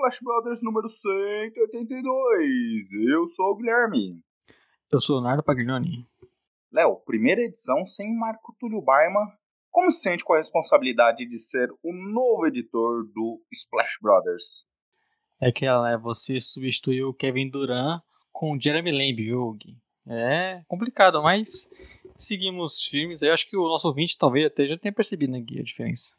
Splash Brothers número 182. Eu sou o Guilherme. Eu sou o Leonardo Paglioni. Léo, primeira edição sem Marco Túlio Baima. Como se sente com a responsabilidade de ser o novo editor do Splash Brothers? É que ela, você substituiu o Kevin Durant com o Jeremy Lamb, viu, Gui? É complicado, mas seguimos firmes. Eu acho que o nosso ouvinte talvez até já tenha percebido, né, Gui, a diferença.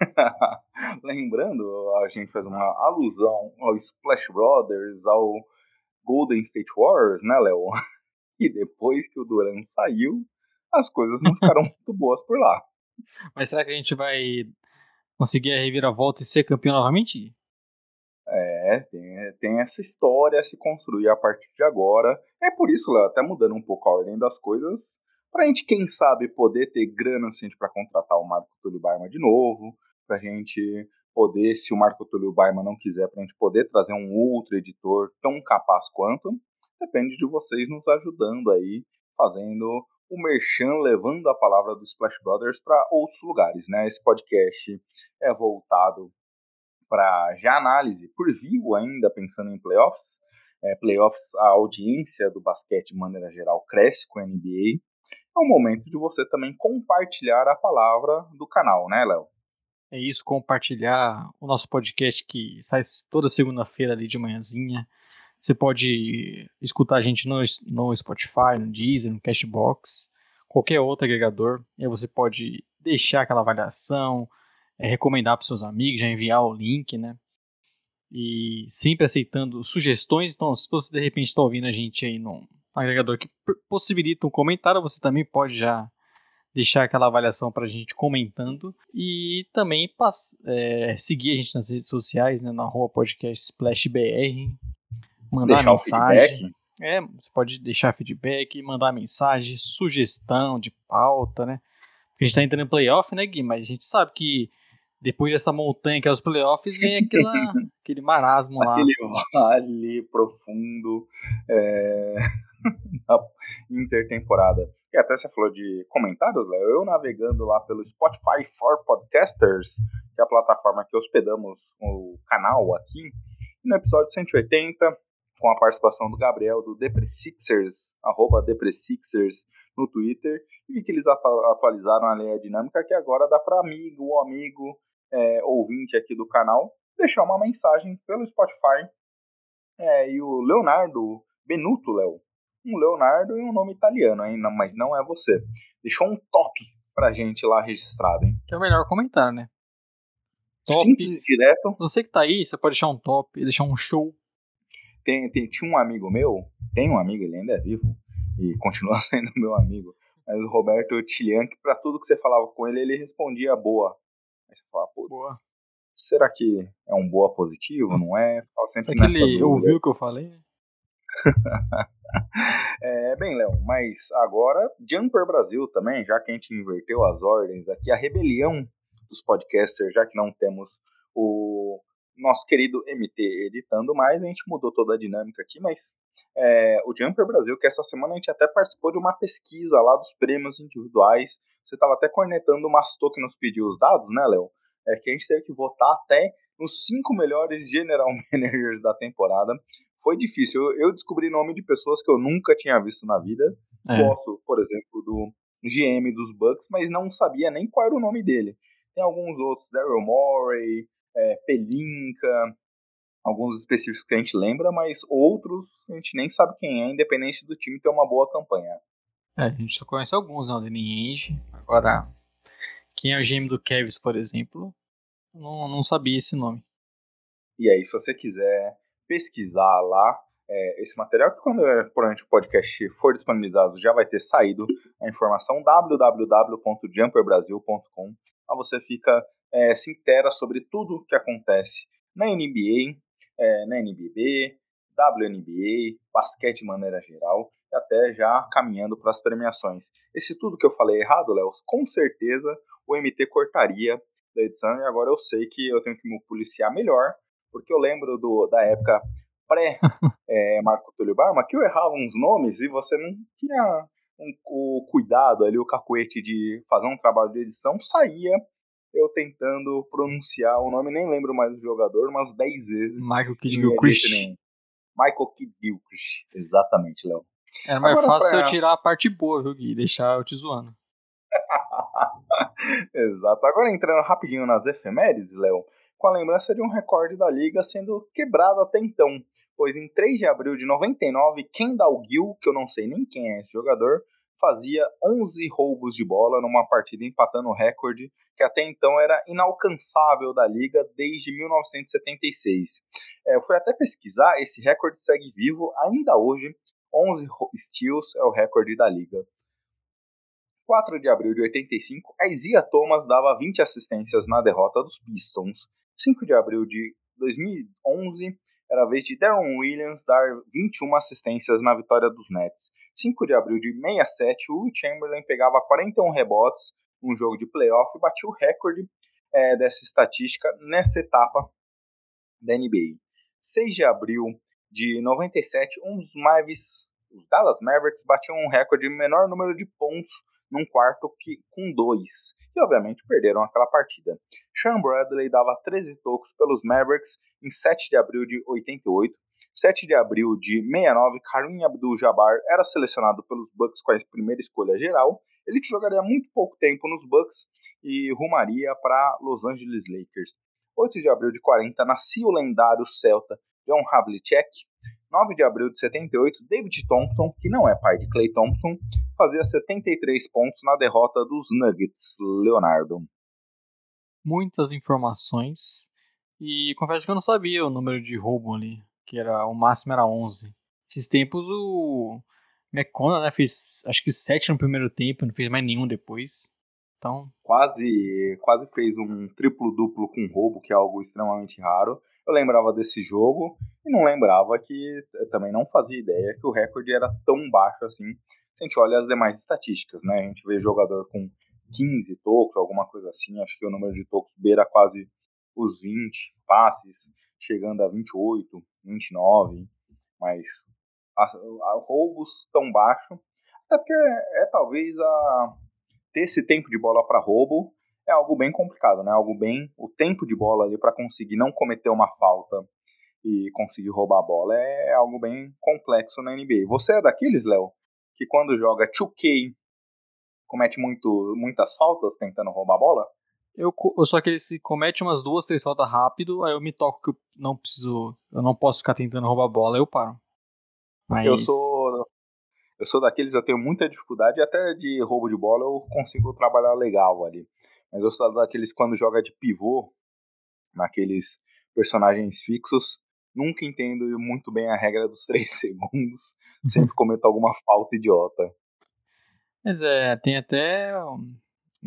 Lembrando, a gente fez uma alusão ao Splash Brothers, ao Golden State Warriors, né, Léo? E depois que o Duran saiu, as coisas não ficaram muito boas por lá. Mas será que a gente vai conseguir a reviravolta e ser campeão novamente? É, tem, tem essa história a se construir a partir de agora. É por isso, Léo, até mudando um pouco a ordem das coisas, pra gente, quem sabe, poder ter grana suficiente para contratar o Marco Baima de novo, pra gente poder, se o Marco Túlio Baima não quiser, pra gente poder trazer um outro editor tão capaz quanto, depende de vocês nos ajudando aí, fazendo o merchan, levando a palavra do Splash Brothers para outros lugares, né? Esse podcast é voltado para já análise por vivo ainda, pensando em playoffs. É, playoffs, a audiência do basquete de maneira geral cresce com a NBA. É o momento de você também compartilhar a palavra do canal, né, Léo? É isso, compartilhar o nosso podcast que sai toda segunda-feira ali de manhãzinha. Você pode escutar a gente no, no Spotify, no Deezer, no Cashbox, qualquer outro agregador. E aí você pode deixar aquela avaliação, é, recomendar para seus amigos, já enviar o link, né? E sempre aceitando sugestões. Então, se você de repente está ouvindo a gente aí num agregador que possibilita um comentário, você também pode já deixar aquela avaliação para a gente comentando e também é, seguir a gente nas redes sociais, né, na rua podcast Splash BR, mandar Deixar mensagem. feedback. É, você pode deixar feedback, mandar mensagem, sugestão de pauta, né? Porque a gente tá entrando em playoff, né, Gui? Mas a gente sabe que depois dessa montanha que é os playoffs, vem aquela, aquele marasmo lá. Aquele vale profundo é, na intertemporada. E até você falou de comentários, Léo. Eu navegando lá pelo Spotify for Podcasters, que é a plataforma que hospedamos o canal aqui. No episódio 180, com a participação do Gabriel do Depressixers, arroba Depressixers no Twitter, e vi que eles atu- atualizaram ali a dinâmica que agora dá para amigo ou amigo é, ouvinte aqui do canal deixar uma mensagem pelo Spotify. É, e o Leonardo Benuto, Léo, um Leonardo e um nome italiano, hein? Não, mas não é você. Deixou um top pra gente lá registrado, hein? Que é o melhor comentário, né? Top. Simples direto. Você que tá aí, você pode deixar um top, deixar um show. Tem, tem, tinha um amigo meu, tem um amigo, ele ainda é vivo, e continua sendo meu amigo, mas o Roberto Tilian, que pra tudo que você falava com ele, ele respondia boa. Aí você fala, putz, Boa. será que é um boa positivo, não é? Ficava sempre Será que ele ouviu o que eu falei? É, bem, Léo, mas agora Jumper Brasil também, já que a gente inverteu as ordens aqui, a rebelião dos podcasters, já que não temos o nosso querido MT editando mais, a gente mudou toda a dinâmica aqui, mas é, o Jumper Brasil, que essa semana a gente até participou de uma pesquisa lá dos prêmios individuais, você estava até cornetando o Mastor que nos pediu os dados, né, Léo? É que a gente teve que votar até nos cinco melhores general managers da temporada. Foi difícil. Eu, eu descobri nome de pessoas que eu nunca tinha visto na vida. É. Gosto, por exemplo, do GM dos Bucks, mas não sabia nem qual era o nome dele. Tem alguns outros, Daryl Morey, é, Pelinka, alguns específicos que a gente lembra, mas outros a gente nem sabe quem é, independente do time ter uma boa campanha. É, a gente só conhece alguns, né? O Danny Ainge. Agora, quem é o GM do Kevs, por exemplo, não, não sabia esse nome. E aí, se você quiser pesquisar lá é, esse material, que quando é, provavelmente o podcast for disponibilizado já vai ter saído a informação www.jumperbrasil.com. Lá você fica é, se intera sobre tudo que acontece na NBA, é, na NBB, WNBA, basquete de maneira geral, e até já caminhando para as premiações. Esse tudo que eu falei errado, Léo, com certeza o MT cortaria da edição e agora eu sei que eu tenho que me policiar melhor, porque eu lembro do, da época pré é, Marco Túlio Barma que eu errava uns nomes e você não tinha um, o cuidado ali, o cacuete de fazer um trabalho de edição, saía eu tentando pronunciar o nome, nem lembro mais do jogador, umas 10 vezes. Michael Kidd Gilchrist. Michael Kidd Gilchrist, exatamente, Léo. Era mais Agora, fácil pra... eu tirar a parte boa, viu, Gui? E deixar eu te zoando. Exato. Agora entrando rapidinho nas efemérides, Léo, com a lembrança de um recorde da liga sendo quebrado até então, pois em 3 de abril de 99, Kendall Gill, que eu não sei nem quem é esse jogador, fazia 11 roubos de bola numa partida empatando o recorde que até então era inalcançável da liga desde 1976. É, eu fui até pesquisar, esse recorde segue vivo ainda hoje, 11 steals é o recorde da liga. 4 de abril de 85, a Isaiah Thomas dava 20 assistências na derrota dos Pistons. 5 de abril de 2011, era a vez de Darren Williams dar 21 assistências na vitória dos Nets. 5 de abril de 67, o Chamberlain pegava 41 rebotes num jogo de playoff e batia o recorde é, dessa estatística nessa etapa da NBA. 6 de abril de 97, um dos Mavis, os Dallas Mavericks batiam um recorde de menor número de pontos num quarto que com dois. E obviamente perderam aquela partida. Sean Bradley dava 13 tocos pelos Mavericks em 7 de abril de 88. 7 de abril de 69, Karim Abdul-Jabbar era selecionado pelos Bucks com a primeira escolha geral. Ele jogaria muito pouco tempo nos Bucks e rumaria para Los Angeles Lakers. 8 de abril de 40, nascia o lendário Celta John Havlicek. 9 de abril de 78, David Thompson, que não é pai de Clay Thompson, fazia 73 pontos na derrota dos Nuggets, Leonardo. Muitas informações. E confesso que eu não sabia o número de roubo ali, que era o máximo era 11. Esses tempos o McConnell né, fez acho que 7 no primeiro tempo, não fez mais nenhum depois. Então, quase quase fez um triplo duplo com roubo, que é algo extremamente raro. Eu lembrava desse jogo e não lembrava que também não fazia ideia que o recorde era tão baixo assim. Se a gente olha as demais estatísticas, né? A gente vê jogador com 15 tocos, alguma coisa assim. Acho que o número de tocos beira quase os 20 passes, chegando a 28, 29. Mas a, a roubos tão baixo. Até porque é, é talvez a ter esse tempo de bola para roubo é algo bem complicado, né? Algo bem. O tempo de bola ali para conseguir não cometer uma falta e conseguir roubar a bola é algo bem complexo na NBA. Você é daqueles, Léo, que quando joga 2K comete muito, muitas faltas tentando roubar a bola? Eu, eu sou aquele que comete umas duas, três faltas rápido, aí eu me toco que eu não preciso, eu não posso ficar tentando roubar a bola, eu paro. Mas... Eu sou eu sou daqueles, eu tenho muita dificuldade, até de roubo de bola eu consigo trabalhar legal ali. Mas eu sou daqueles quando joga de pivô, naqueles personagens fixos, nunca entendo muito bem a regra dos 3 segundos, sempre cometo alguma falta idiota. Mas é, tem até.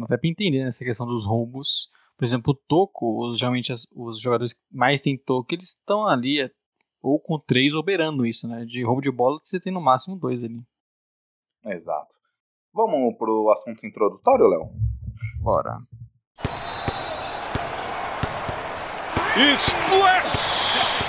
Até pra entender nessa questão dos roubos. Por exemplo, o toco, os, geralmente os jogadores que mais têm toco, eles estão ali é, ou com três operando isso, né? De roubo de bola você tem no máximo dois ali. Exato. Vamos pro assunto introdutório, Léo? Bora. Splash!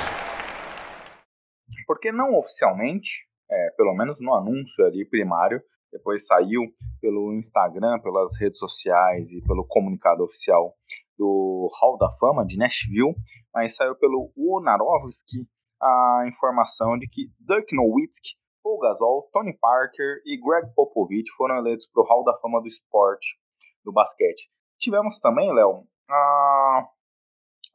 Porque não oficialmente, é, pelo menos no anúncio ali primário, depois saiu pelo Instagram, pelas redes sociais e pelo comunicado oficial do Hall da Fama de Nashville, mas saiu pelo Wonarovski a informação de que Dirk Nowitzki, Paul Gasol, Tony Parker e Greg Popovich foram eleitos para o Hall da Fama do esporte do basquete. Tivemos também, Léo, a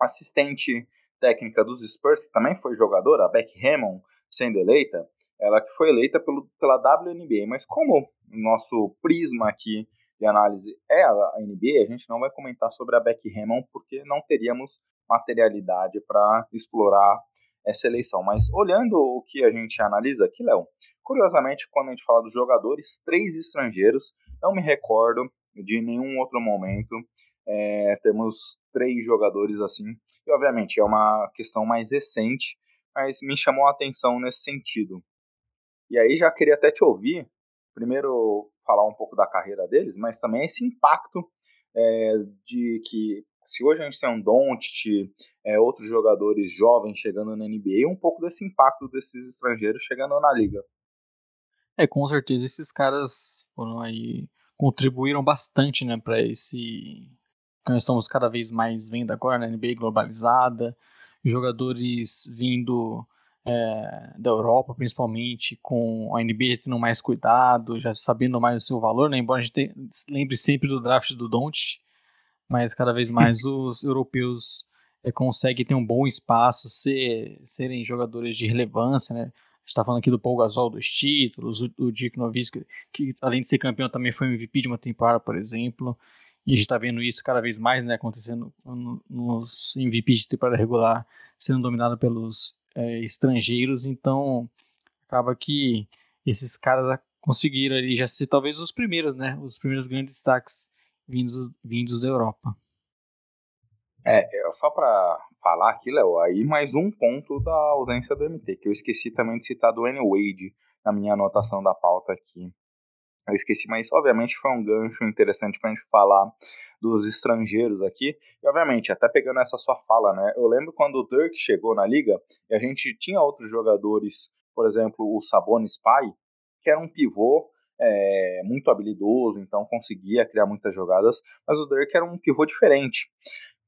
assistente técnica dos Spurs, que também foi jogadora, a Beck Hammond, sendo eleita, ela que foi eleita pelo, pela WNBA. Mas como o nosso prisma aqui de análise é a NBA, a gente não vai comentar sobre a Beck Hammond, porque não teríamos materialidade para explorar essa eleição. Mas olhando o que a gente analisa aqui, Léo, curiosamente, quando a gente fala dos jogadores, três estrangeiros, não me recordo de nenhum outro momento é, termos três jogadores assim. E obviamente é uma questão mais recente, mas me chamou a atenção nesse sentido. E aí já queria até te ouvir, primeiro falar um pouco da carreira deles, mas também esse impacto é, de que se hoje a gente tem um Doncic, é, outros jogadores jovens chegando na NBA, um pouco desse impacto desses estrangeiros chegando na liga. É, com certeza esses caras foram aí contribuíram bastante, né, para esse que nós estamos cada vez mais vendo agora na NBA globalizada, jogadores vindo é, da Europa, principalmente, com a NBA tendo mais cuidado, já sabendo mais o seu valor, né? embora a gente te, lembre sempre do draft do Doncic, mas cada vez mais os europeus é, conseguem ter um bom espaço, ser, serem jogadores de relevância, né? A gente tá falando aqui do Paul Gasol dos títulos, o, o Dick Nowitzki, que além de ser campeão também foi MVP de uma temporada, por exemplo. E a gente está vendo isso cada vez mais né, acontecendo nos MVPs de temporada regular, sendo dominado pelos é, estrangeiros. Então, acaba que esses caras conseguiram ali já ser talvez os primeiros, né? Os primeiros grandes destaques vindos, vindos da Europa. É só para falar aqui, Léo, aí mais um ponto da ausência do MT, que eu esqueci também de citar do N. Wade na minha anotação da pauta aqui. Eu esqueci, mas obviamente foi um gancho interessante para a gente falar dos estrangeiros aqui. E obviamente, até pegando essa sua fala, né? Eu lembro quando o Dirk chegou na liga e a gente tinha outros jogadores, por exemplo, o Sabonis Pai, que era um pivô é, muito habilidoso, então conseguia criar muitas jogadas, mas o Dirk era um pivô diferente,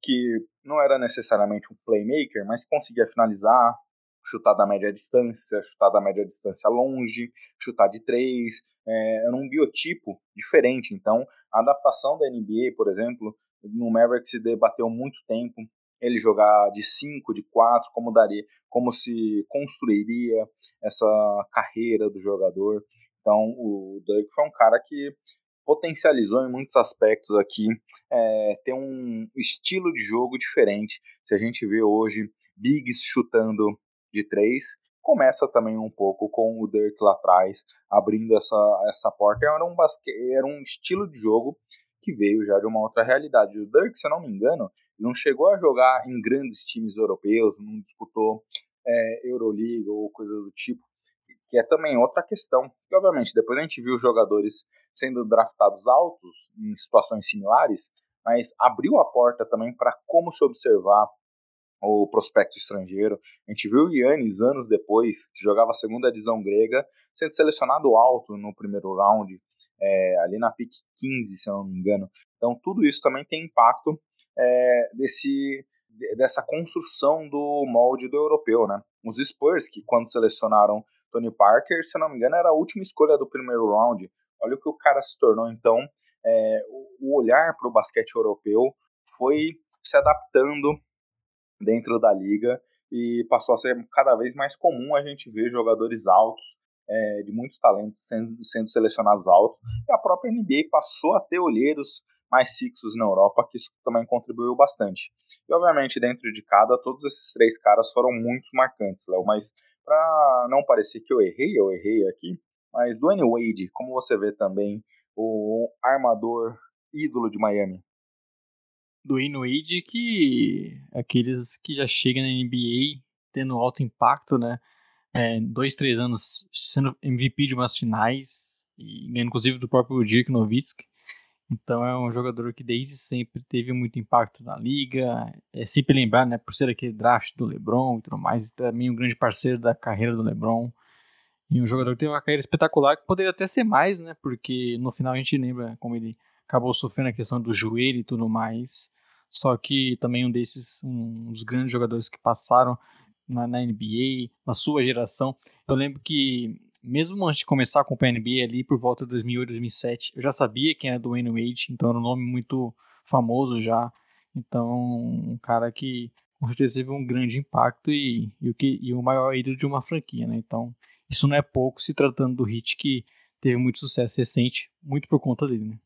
que não era necessariamente um playmaker, mas conseguia finalizar, chutar da média distância, chutar da média distância longe, chutar de três, é, era um biotipo diferente. Então, a adaptação da NBA, por exemplo, no Mavericks se debateu muito tempo ele jogar de 5, de 4, como daria, como se construiria essa carreira do jogador. Então, o Dirk foi um cara que potencializou em muitos aspectos aqui, é, ter um estilo de jogo diferente. Se a gente vê hoje bigs chutando de três, começa também um pouco com o Dirk lá atrás, abrindo essa, essa porta. Era um, basque... era um estilo de jogo que veio já de uma outra realidade. O Dirk, se eu não me engano, não chegou a jogar em grandes times europeus, não disputou é, Euroliga ou coisa do tipo, que é também outra questão. E, obviamente, depois a gente viu jogadores sendo draftados altos em situações similares, mas abriu a porta também para como se observar o prospecto estrangeiro. A gente viu o Yannis anos depois, que jogava a segunda divisão grega, sendo selecionado alto no primeiro round, é, ali na pick 15, se eu não me engano. Então tudo isso também tem impacto é, desse, dessa construção do molde do europeu. Né? Os Spurs, que quando selecionaram Tony Parker, se não me engano, era a última escolha do primeiro round. Olha o que o cara se tornou. Então, é, o olhar para o basquete europeu foi se adaptando dentro da liga e passou a ser cada vez mais comum a gente ver jogadores altos, é, de muito talento, sendo, sendo selecionados altos. E a própria NBA passou a ter olheiros mais fixos na Europa, que isso também contribuiu bastante. E obviamente, dentro de cada, todos esses três caras foram muito marcantes, Léo. Mas para não parecer que eu errei, eu errei aqui. Mas Dwayne Wade, como você vê também, o armador ídolo de Miami do Wade que aqueles que já chegam na NBA tendo alto impacto, né? É, dois, três anos sendo MVP de umas finais e inclusive do próprio Dirk Nowitzki. Então é um jogador que desde sempre teve muito impacto na liga. É sempre lembrar, né, por ser aquele draft do LeBron e tudo mais, também um grande parceiro da carreira do LeBron. E um jogador que teve uma carreira espetacular que poderia até ser mais, né? Porque no final a gente lembra como ele acabou sofrendo a questão do joelho e tudo mais. Só que também um desses, um dos grandes jogadores que passaram na, na, NBA, na sua geração. Eu lembro que, mesmo antes de começar a acompanhar a NBA ali, por volta de 2008, 2007, eu já sabia quem era Dwayne Wade, então era um nome muito famoso já. Então, um cara que com certeza teve um grande impacto e, e, o, que, e o maior ídolo de uma franquia, né? Então, isso não é pouco se tratando do Hit que teve muito sucesso recente, muito por conta dele, né?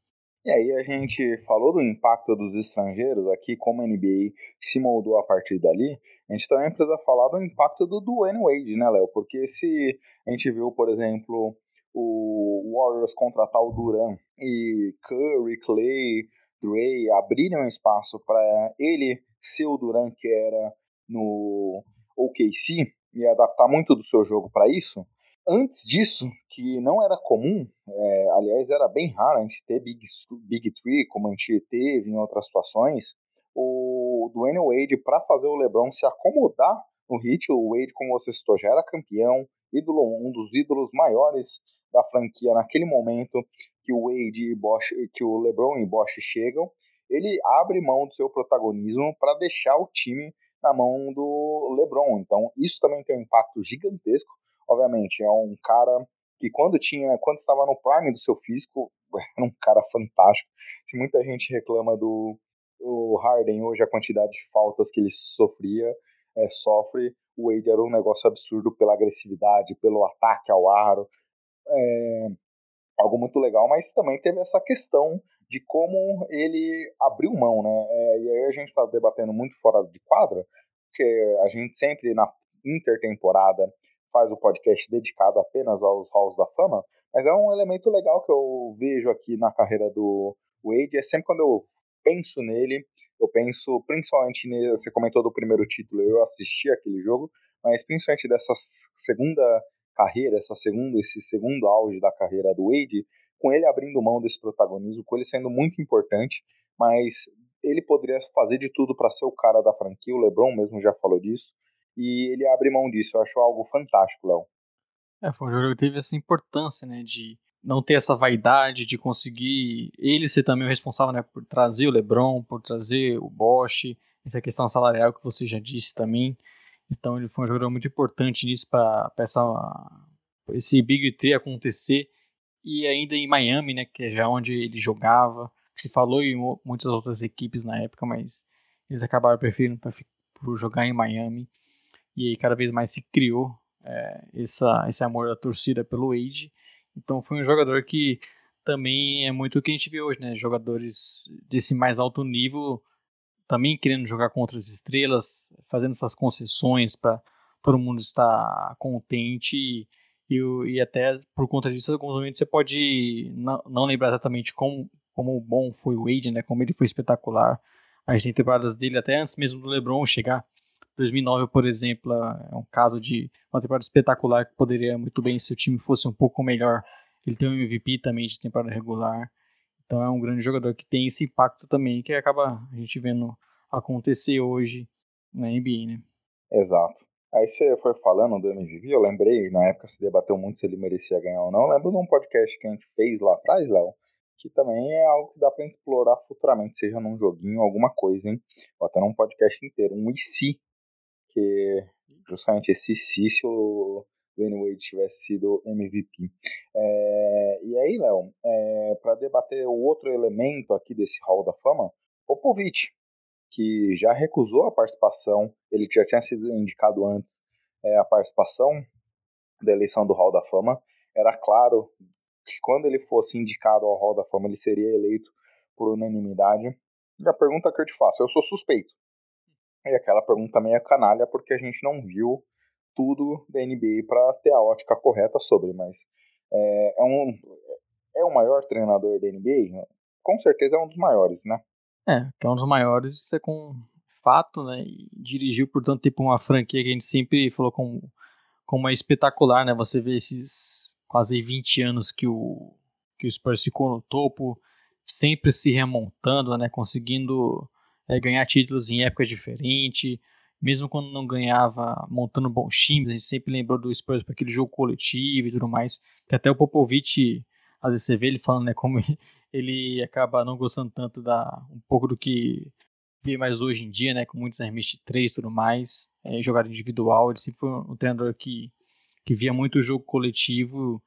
E aí a gente falou do impacto dos estrangeiros aqui, como a NBA se moldou a partir dali. A gente também precisa falar do impacto do Dwayne Wade, né, Léo? Porque se a gente viu, por exemplo, o Warriors contratar o Duran e Curry, Clay, Dre abrirem um espaço para ele ser o Duran que era no OKC e adaptar muito do seu jogo para isso. Antes disso, que não era comum, é, aliás, era bem raro a gente ter Big, Big Three, como a gente teve em outras situações, o Dwayne Wade, para fazer o LeBron se acomodar no hit, o Wade, como você citou, já era campeão, ídolo, um dos ídolos maiores da franquia naquele momento que o Wade e Bosch, que o LeBron e Bosch chegam, ele abre mão do seu protagonismo para deixar o time na mão do LeBron. Então, isso também tem um impacto gigantesco. Obviamente, é um cara que quando tinha, quando estava no prime do seu físico, era um cara fantástico. Se muita gente reclama do o Harden hoje a quantidade de faltas que ele sofria, é, sofre, o Wade era um negócio absurdo pela agressividade, pelo ataque ao aro, é, algo muito legal, mas também teve essa questão de como ele abriu mão, né? É, e aí a gente está debatendo muito fora de quadra, porque a gente sempre na intertemporada faz o podcast dedicado apenas aos halls da fama, mas é um elemento legal que eu vejo aqui na carreira do Wade, é sempre quando eu penso nele, eu penso principalmente nele, você comentou do primeiro título, eu assisti aquele jogo, mas principalmente dessa segunda carreira, essa segunda, esse segundo auge da carreira do Wade, com ele abrindo mão desse protagonismo, com ele sendo muito importante, mas ele poderia fazer de tudo para ser o cara da franquia, o LeBron mesmo já falou disso, e ele abre mão disso, eu acho algo fantástico, Léo. É, foi um jogo que teve essa importância, né, de não ter essa vaidade de conseguir ele ser também o responsável, né, por trazer o LeBron, por trazer o Bosch, essa questão salarial que você já disse também. Então ele foi um jogador muito importante nisso para esse Big Three acontecer e ainda em Miami, né, que é já onde ele jogava, que se falou em muitas outras equipes na época, mas eles acabaram preferindo por jogar em Miami e aí cada vez mais se criou é, essa, esse amor da torcida pelo Wade. Então foi um jogador que também é muito o que a gente vê hoje, né? Jogadores desse mais alto nível também querendo jogar contra as estrelas, fazendo essas concessões para todo mundo estar contente e, e, até por conta disso, alguns momentos você pode não, não lembrar exatamente como, como bom foi o Wade, né? Como ele foi espetacular. A gente tem temporadas dele até antes mesmo do LeBron chegar. 2009, por exemplo, é um caso de uma temporada espetacular que poderia muito bem se o time fosse um pouco melhor. Ele tem um MVP também de temporada regular. Então é um grande jogador que tem esse impacto também, que acaba a gente vendo acontecer hoje na NBA, né? Exato. Aí você foi falando do MVP, eu lembrei, na época se debateu muito se ele merecia ganhar ou não. Eu lembro de um podcast que a gente fez lá atrás, Léo, que também é algo que dá pra explorar futuramente, seja num joguinho, alguma coisa, hein? Ou até num podcast inteiro, um IC, justamente esse se se o Dwayne Wade tivesse sido MVP. É, e aí, Léo, é, para debater o outro elemento aqui desse Hall da Fama, Popovich, que já recusou a participação, ele já tinha sido indicado antes é, a participação da eleição do Hall da Fama, era claro que quando ele fosse indicado ao Hall da Fama, ele seria eleito por unanimidade. E a pergunta que eu te faço, eu sou suspeito. E aquela pergunta meio canalha, porque a gente não viu tudo da NBA para ter a ótica correta sobre, mas é, é, um, é o maior treinador da NBA? Com certeza é um dos maiores, né? É, que é um dos maiores, isso é com fato, né? E dirigiu por tanto tempo uma franquia que a gente sempre falou como, como é espetacular, né? Você vê esses quase 20 anos que o, que o Spurs ficou no topo, sempre se remontando, né? Conseguindo é, ganhar títulos em épocas diferentes, mesmo quando não ganhava montando bons times, a gente sempre lembrou do Spurs para aquele jogo coletivo e tudo mais, que até o Popovich, às vezes você vê ele falando, né, como ele acaba não gostando tanto da um pouco do que vê mais hoje em dia, né, com muitos arremessos de três e tudo mais, é, individual, ele sempre foi um treinador que, que via muito o jogo coletivo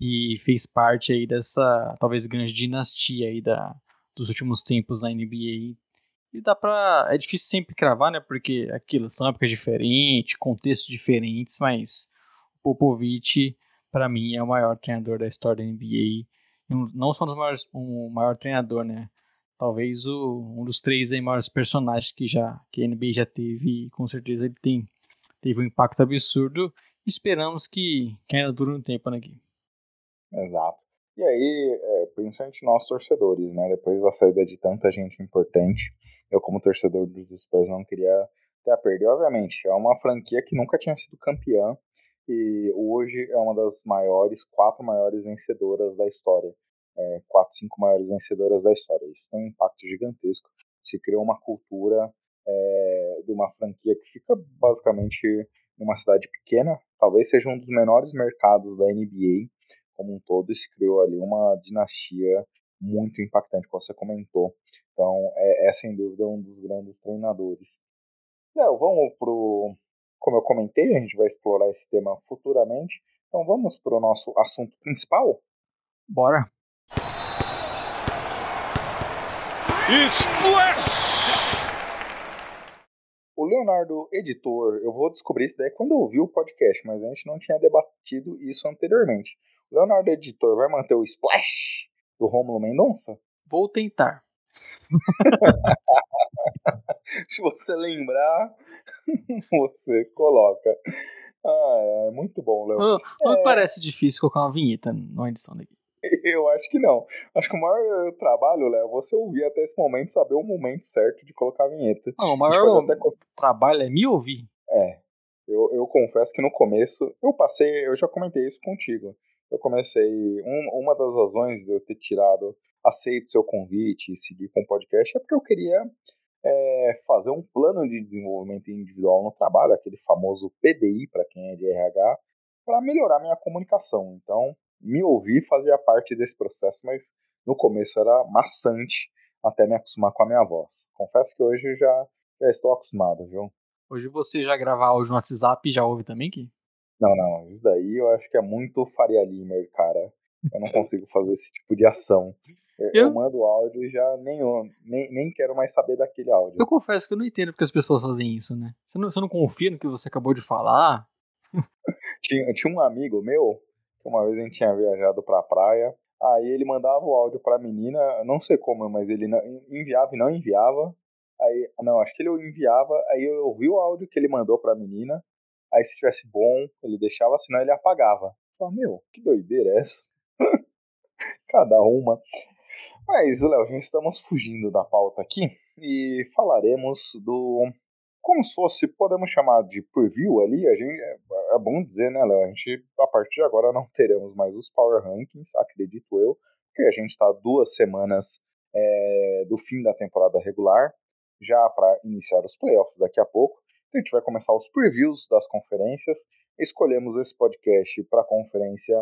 e fez parte aí dessa, talvez, grande dinastia aí da, dos últimos tempos na NBA, e dá pra. É difícil sempre cravar, né? Porque aquilo são épocas diferentes, contextos diferentes, mas o Popovich, para mim, é o maior treinador da história da NBA. Não só um dos maiores, o maior treinador, né? Talvez o, um dos três aí, maiores personagens que já que a NBA já teve. E com certeza ele tem, teve um impacto absurdo. Esperamos que, que ainda dure um tempo, né, Gui? Exato. E aí, é, principalmente nós torcedores, né? Depois da saída de tanta gente importante, eu como torcedor dos Spurs não queria ter a. Obviamente, é uma franquia que nunca tinha sido campeã e hoje é uma das maiores, quatro maiores vencedoras da história. É, quatro, cinco maiores vencedoras da história. Isso tem um impacto gigantesco. Se criou uma cultura é, de uma franquia que fica basicamente numa cidade pequena, talvez seja um dos menores mercados da NBA como um todo, e se criou ali uma dinastia muito impactante, como você comentou. Então, é, é sem dúvida um dos grandes treinadores. Léo, vamos pro. Como eu comentei, a gente vai explorar esse tema futuramente. Então, vamos pro nosso assunto principal? Bora! Splash! O Leonardo Editor, eu vou descobrir isso daí quando eu ouvir o podcast, mas a gente não tinha debatido isso anteriormente. Leonardo Editor vai manter o Splash do Romulo Mendonça? Vou tentar. Se você lembrar, você coloca. Ah, é muito bom, Léo. Não, não é... parece difícil colocar uma vinheta na edição daqui. Eu acho que não. Acho que o maior trabalho, Léo, é você ouvir até esse momento, saber o momento certo de colocar a vinheta. Não, o maior até... trabalho é me ouvir. É. Eu, eu confesso que no começo, eu passei, eu já comentei isso contigo. Eu comecei, um, uma das razões de eu ter tirado, aceito seu convite e seguir com o podcast é porque eu queria é, fazer um plano de desenvolvimento individual no trabalho, aquele famoso PDI para quem é de RH, para melhorar minha comunicação. Então, me ouvir fazia parte desse processo, mas no começo era maçante até me acostumar com a minha voz. Confesso que hoje já, já estou acostumado, viu? Hoje você já grava áudio no WhatsApp e já ouve também, Ki? Não, não, isso daí eu acho que é muito Faria Limer, cara. Eu não consigo fazer esse tipo de ação. Eu, eu... mando áudio e já nem, nem, nem quero mais saber daquele áudio. Eu confesso que eu não entendo porque as pessoas fazem isso, né? Você não, você não confia no que você acabou de falar? tinha, tinha um amigo meu, que uma vez a gente tinha viajado pra praia, aí ele mandava o áudio pra menina, não sei como, mas ele não, enviava e não enviava. Aí, não, acho que ele enviava, aí eu ouvi o áudio que ele mandou pra menina, aí se tivesse bom, ele deixava, senão ele apagava. Eu falei, meu, que doideira é essa? Cada uma. Mas, Léo, já estamos fugindo da pauta aqui e falaremos do. Como se fosse, podemos chamar de preview ali, a gente, é, é bom dizer, né, Léo? A gente, a partir de agora, não teremos mais os Power Rankings, acredito eu, porque a gente está duas semanas é, do fim da temporada regular, já para iniciar os playoffs daqui a pouco. Então a gente vai começar os previews das conferências. Escolhemos esse podcast para a Conferência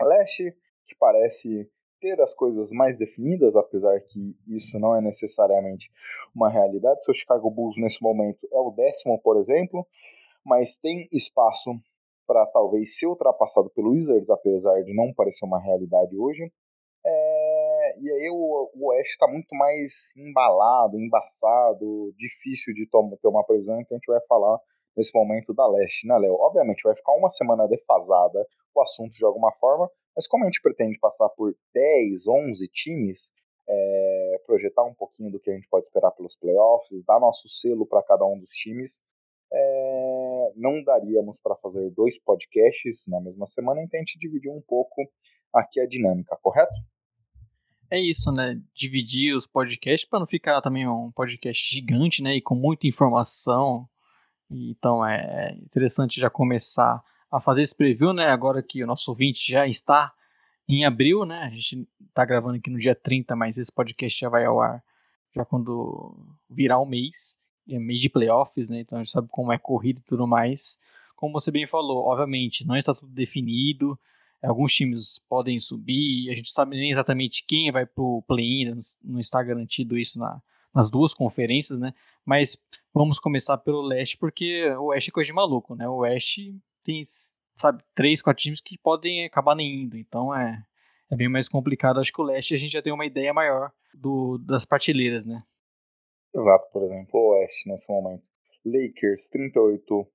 Leste, que parece ter as coisas mais definidas, apesar que isso não é necessariamente uma realidade. Seu Chicago Bulls nesse momento é o décimo, por exemplo, mas tem espaço para talvez ser ultrapassado pelo Wizards, apesar de não parecer uma realidade hoje. E aí o, o Oeste está muito mais embalado, embaçado, difícil de ter uma previsão, então a gente vai falar nesse momento da Leste, né, Léo? Obviamente vai ficar uma semana defasada o assunto de alguma forma, mas como a gente pretende passar por 10, 11 times, é, projetar um pouquinho do que a gente pode esperar pelos playoffs, dar nosso selo para cada um dos times, é, não daríamos para fazer dois podcasts na mesma semana, então a gente dividiu um pouco aqui a dinâmica, correto? É isso, né? Dividir os podcasts para não ficar também um podcast gigante, né? E com muita informação. Então é interessante já começar a fazer esse preview, né? Agora que o nosso ouvinte já está em abril, né? A gente está gravando aqui no dia 30, mas esse podcast já vai ao ar já quando virar o mês, é mês de playoffs, né? Então a gente sabe como é corrido e tudo mais. Como você bem falou, obviamente, não está tudo definido. Alguns times podem subir, a gente sabe nem exatamente quem vai pro play-in, não está garantido isso na, nas duas conferências, né? Mas vamos começar pelo leste, porque o oeste é coisa de maluco, né? O oeste tem, sabe, três, quatro times que podem acabar nem indo. Então é, é bem mais complicado. Acho que o leste a gente já tem uma ideia maior do, das prateleiras, né? Exato, por exemplo, o oeste nesse momento. Lakers 38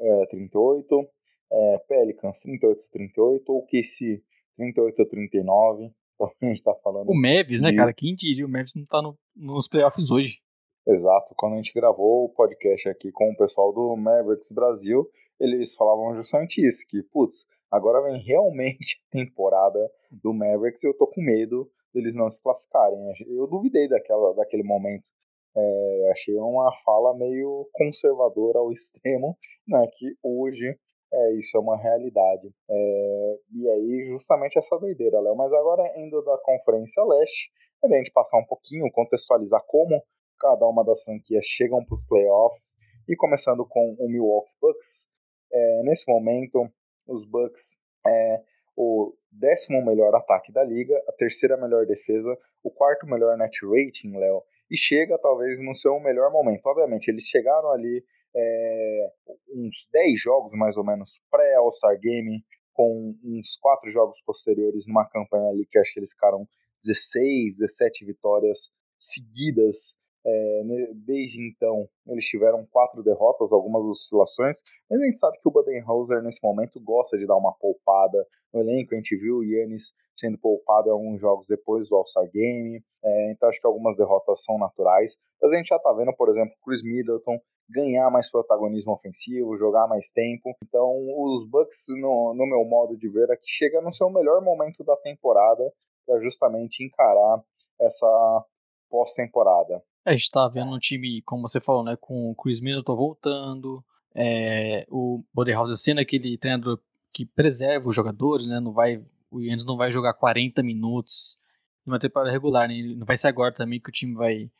é, 38, é, Pelicans 38 38, o KC 38 39. Então a gente tá falando. O Mavis, né, de... né, cara? Quem diria? O Mavis não tá no, nos playoffs hoje. Exato, quando a gente gravou o podcast aqui com o pessoal do Mavericks Brasil, eles falavam justamente isso, que, putz, Agora vem realmente a temporada do Mavericks e eu tô com medo deles não se classificarem. Eu duvidei daquela, daquele momento. É, achei uma fala meio conservadora ao extremo, né? Que hoje é, isso é uma realidade. É, e aí, justamente essa doideira, Léo. Mas agora, indo da Conferência Leste, é a gente passar um pouquinho, contextualizar como cada uma das franquias chegam para os playoffs, e começando com o Milwaukee Bucks. É, nesse momento, os Bucks é o décimo melhor ataque da liga, a terceira melhor defesa, o quarto melhor net rating, Léo, e chega talvez no seu melhor momento. Obviamente, eles chegaram ali é, uns 10 jogos mais ou menos pré-All-Star Game, com uns 4 jogos posteriores numa campanha ali que acho que eles ficaram 16, 17 vitórias seguidas é, desde então, eles tiveram quatro derrotas, algumas oscilações, mas a gente sabe que o Budenholzer nesse momento gosta de dar uma poupada no elenco. A gente viu o Yannis sendo poupado em alguns jogos depois do All-Star Game, é, então acho que algumas derrotas são naturais. Mas a gente já está vendo, por exemplo, Chris Middleton ganhar mais protagonismo ofensivo, jogar mais tempo. Então, os Bucks, no, no meu modo de ver, aqui chega no seu melhor momento da temporada para justamente encarar essa pós-temporada. É, a gente tá vendo um time, como você falou, né, com o Chris Middleton voltando, é, o Bodenhauser sendo aquele treinador que preserva os jogadores, né, não vai, o Yannis não vai jogar 40 minutos numa temporada regular, né, não vai ser agora também que o time vai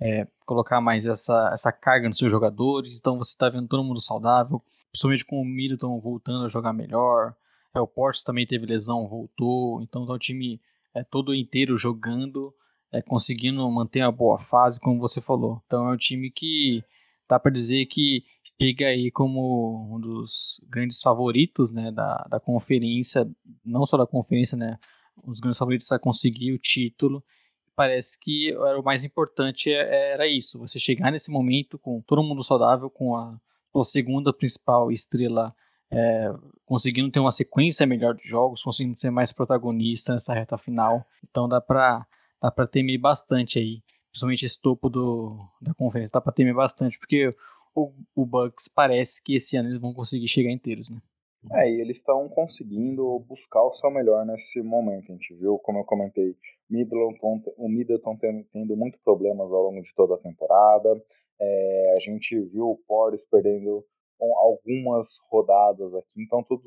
é, colocar mais essa, essa carga nos seus jogadores, então você tá vendo todo mundo saudável, principalmente com o Middleton voltando a jogar melhor, é, o Portes também teve lesão, voltou, então tá o time é, todo inteiro jogando, é, conseguindo manter uma boa fase, como você falou. Então é um time que dá para dizer que chega aí como um dos grandes favoritos né, da, da conferência, não só da conferência, né, os grandes favoritos a conseguir o título. Parece que era o mais importante é, era isso, você chegar nesse momento com todo mundo saudável, com a sua segunda principal estrela é, conseguindo ter uma sequência melhor de jogos, conseguindo ser mais protagonista nessa reta final. Então dá para dá para temer bastante aí. Principalmente esse topo do, da conferência, dá para temer bastante, porque o, o Bucks parece que esse ano eles vão conseguir chegar inteiros, né? É, e eles estão conseguindo buscar o seu melhor nesse momento. A gente viu, como eu comentei, Middleton, o Middleton tendo, muitos problemas ao longo de toda a temporada. É, a gente viu o Porres perdendo algumas rodadas aqui. Então, todos,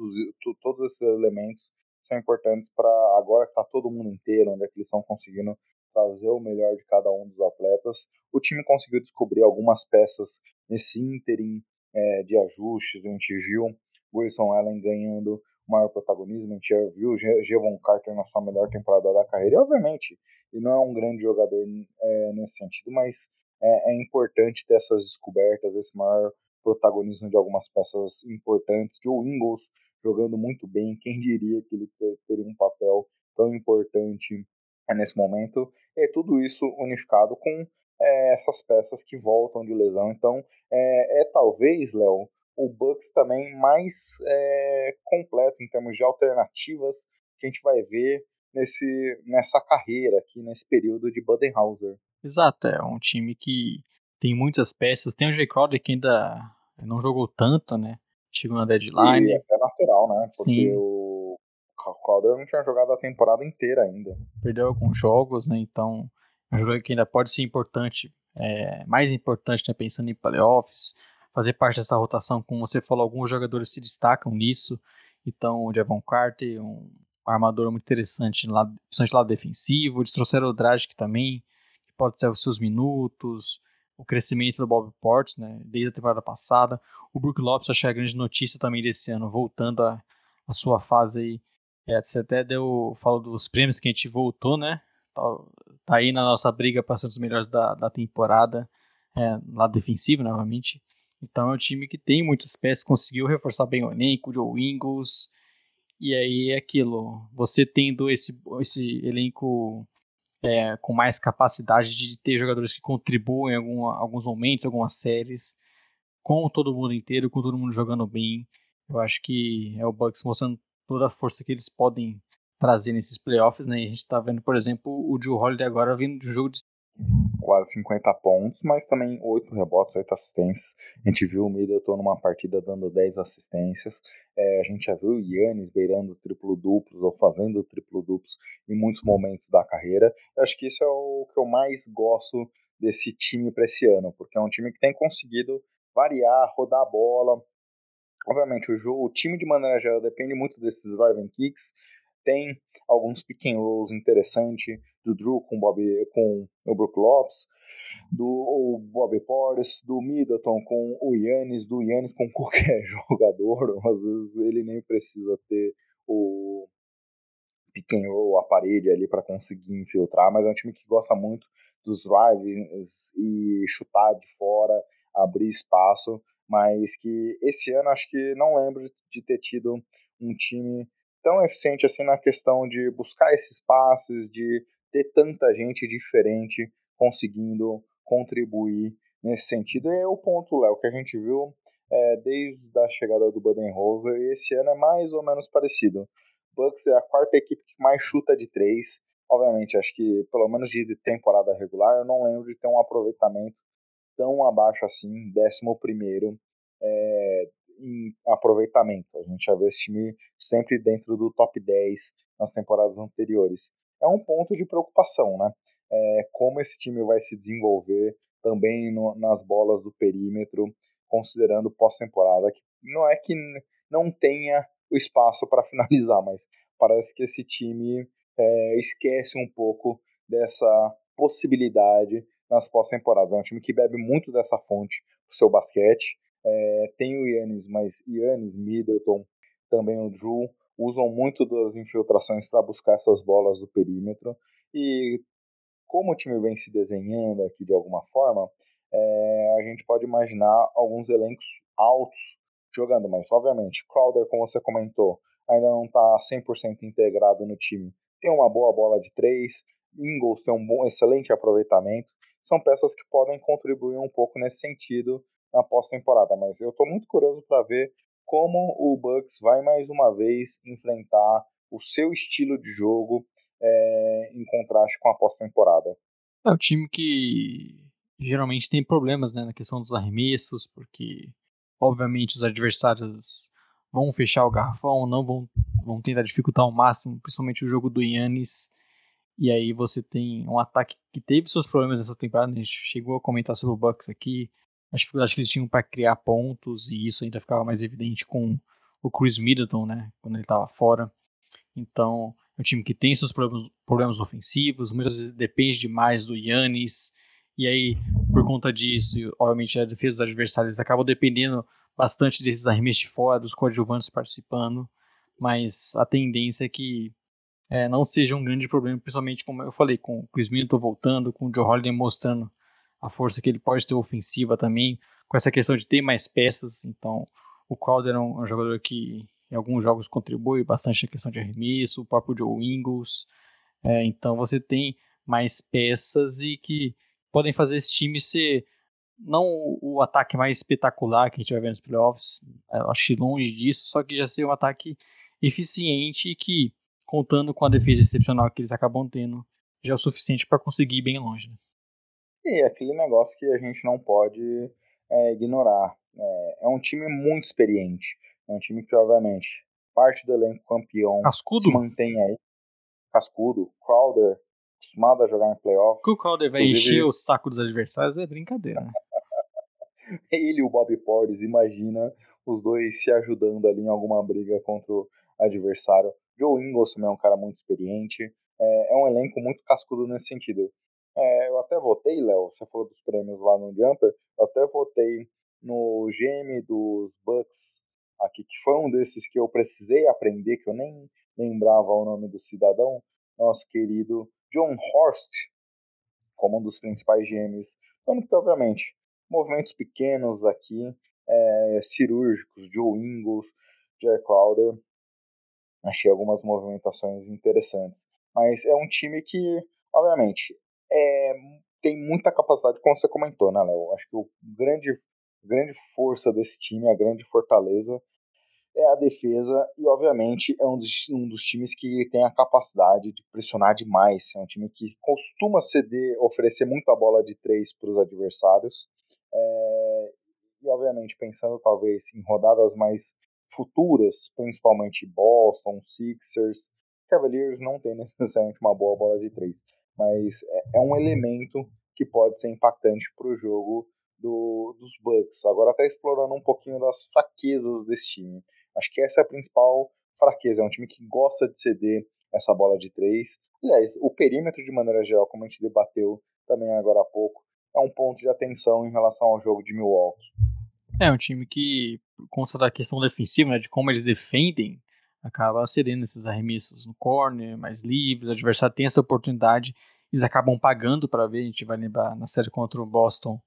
todos esses elementos são importantes para agora que está todo mundo inteiro, onde é que eles estão conseguindo trazer o melhor de cada um dos atletas. O time conseguiu descobrir algumas peças nesse ínterim é, de ajustes. A gente viu Wilson Allen ganhando maior protagonismo, a gente já viu Jevon Carter na sua melhor temporada da carreira. E, obviamente, ele não é um grande jogador é, nesse sentido, mas é, é importante ter essas descobertas, esse maior protagonismo de algumas peças importantes. Joe Ingles jogando muito bem. Quem diria que ele teria um papel tão importante nesse momento? E tudo isso unificado com é, essas peças que voltam de lesão. Então, é, é talvez, Léo, o Bucks também mais é, completo em termos de alternativas que a gente vai ver nesse, nessa carreira aqui, nesse período de Budenhauser. Exato, é um time que tem muitas peças. Tem o Jay Crowder que ainda não jogou tanto, né? chegou na deadline. E é natural, né? Porque Sim. o Calder não tinha jogado a temporada inteira ainda. Perdeu alguns jogos, né? Então, é um jogo que ainda pode ser importante, é, mais importante, né? Pensando em playoffs, fazer parte dessa rotação, como você falou, alguns jogadores se destacam nisso. Então, o Javon Carter, um armador muito interessante, principalmente lado defensivo. Eles trouxeram o Dragic também, que pode ter os seus minutos o crescimento do Bob Portes, né, desde a temporada passada. O Brook Lopes, que é a grande notícia também desse ano, voltando a, sua fase aí. É, você até deu, falou dos prêmios que a gente voltou, né? Tá, tá aí na nossa briga para ser um dos melhores da, da temporada, é, lado defensivo, novamente. Então é um time que tem muitas peças, conseguiu reforçar bem o elenco, o Joe Ingles. E aí é aquilo, você tendo esse, esse elenco é, com mais capacidade de ter jogadores que contribuem em alguma, alguns momentos, algumas séries, com todo mundo inteiro, com todo mundo jogando bem. Eu acho que é o Bucks mostrando toda a força que eles podem trazer nesses playoffs, né? E a gente tá vendo, por exemplo, o Joe Holiday agora vindo de um jogo de quase 50 pontos, mas também 8 rebotes, 8 assistências. A gente viu o Middleton numa partida dando 10 assistências. É, a gente já viu o Yannis beirando triplo-duplos ou fazendo triplo-duplos em muitos momentos da carreira. Eu acho que isso é o que eu mais gosto desse time para esse ano, porque é um time que tem conseguido variar, rodar a bola. Obviamente, o, jogo, o time de maneira geral depende muito desses driving kicks, tem alguns pick and rolls interessantes do Drew com, Bob, com o Brook Lopes, do Bob Porres, do Middleton com o Yannis, do Yannis com qualquer jogador. Às vezes ele nem precisa ter o pick and roll, a parede ali para conseguir infiltrar, mas é um time que gosta muito dos drives e chutar de fora, abrir espaço, mas que esse ano acho que não lembro de ter tido um time tão eficiente assim na questão de buscar esses passes, de ter tanta gente diferente conseguindo contribuir nesse sentido. E é o ponto, Léo, que a gente viu é, desde a chegada do Budenholzer, e esse ano é mais ou menos parecido. Bucks é a quarta equipe que mais chuta de três. Obviamente, acho que pelo menos de temporada regular, eu não lembro de ter um aproveitamento tão abaixo assim, décimo primeiro é, em aproveitamento. A gente já vê esse time sempre dentro do top 10 nas temporadas anteriores. É um ponto de preocupação, né? É, como esse time vai se desenvolver também no, nas bolas do perímetro, considerando pós-temporada, que não é que não tenha o espaço para finalizar, mas parece que esse time é, esquece um pouco dessa possibilidade nas pós-temporadas. É um time que bebe muito dessa fonte pro seu basquete, é, tem o Yannis, mas Yannis, Middleton, também o Drew, usam muito das infiltrações para buscar essas bolas do perímetro. E como o time vem se desenhando aqui de alguma forma, é, a gente pode imaginar alguns elencos altos jogando, mas obviamente, Crowder, como você comentou, ainda não está 100% integrado no time. Tem uma boa bola de três, Ingles tem um bom, excelente aproveitamento. São peças que podem contribuir um pouco nesse sentido na pós-temporada, mas eu estou muito curioso para ver como o Bucks vai mais uma vez enfrentar o seu estilo de jogo é, em contraste com a pós-temporada. É o time que geralmente tem problemas né, na questão dos arremessos, porque obviamente os adversários vão fechar o garrafão, não vão, vão tentar dificultar ao máximo, principalmente o jogo do Yannis. E aí você tem um ataque que teve seus problemas nessa temporada, a gente chegou a comentar sobre o Bucks aqui, a dificuldade que eles tinham para criar pontos, e isso ainda ficava mais evidente com o Chris Middleton, né, quando ele estava fora. Então, é um time que tem seus problemas, problemas ofensivos, muitas vezes depende demais do Yannis, e aí, por conta disso, obviamente a defesa dos adversários acaba dependendo bastante desses arremessos de fora, dos coadjuvantes participando, mas a tendência é que é, não seja um grande problema, principalmente como eu falei, com o Chris Middleton voltando, com o Joe Holiday mostrando a força que ele pode ter ofensiva também, com essa questão de ter mais peças. Então, o Crowder é um, é um jogador que em alguns jogos contribui bastante na questão de arremesso, o próprio Joe Ingles. É, então, você tem mais peças e que podem fazer esse time ser não o ataque mais espetacular que a gente vai ver nos playoffs, é, acho que longe disso, só que já ser um ataque eficiente e que, contando com a defesa excepcional que eles acabam tendo, já é o suficiente para conseguir ir bem longe. Né? E é aquele negócio que a gente não pode é, ignorar. É, é, um time muito experiente. É um time que, obviamente, parte do elenco campeão Cascudo. se mantém aí. Cascudo, Crowder, acostumado a jogar em playoffs. Que o Crowder vai Inclusive... encher o saco dos adversários é brincadeira. Né? Ele e o Bobby Portis, imagina os dois se ajudando ali em alguma briga contra o adversário. Joe Ingles também é um cara muito experiente. É, é um elenco muito cascudo nesse sentido. É, eu até votei, Léo, você falou dos prêmios lá no Jumper, eu até votei no GM dos Bucks aqui, que foi um desses que eu precisei aprender, que eu nem lembrava o nome do cidadão, nosso querido John Horst, como um dos principais GMs. Então, obviamente, movimentos pequenos aqui, é, cirúrgicos, Joe Ingles, Jack Crowder, achei algumas movimentações interessantes. Mas é um time que, obviamente, é, tem muita capacidade, como você comentou, né, Léo? Acho que o grande, grande força desse time, a grande fortaleza, é a defesa e, obviamente, é um dos, um dos times que tem a capacidade de pressionar demais. É um time que costuma ceder, oferecer muita bola de três para os adversários. É, e, obviamente, pensando talvez em rodadas mais futuras, principalmente Boston, Sixers, Cavaliers não tem necessariamente uma boa bola de três, mas é, é um elemento que pode ser impactante para o jogo do, dos Bucks. Agora até explorando um pouquinho das fraquezas desse time. Acho que essa é a principal fraqueza. É um time que gosta de ceder essa bola de três. Aliás, o perímetro de maneira geral, como a gente debateu também agora há pouco, é um ponto de atenção em relação ao jogo de Milwaukee. É um time que, por conta da questão defensiva, né, de como eles defendem, acaba cedendo esses arremessos no corner, mais livres, o adversário tem essa oportunidade, eles acabam pagando para ver, a gente vai lembrar na série contra o Boston,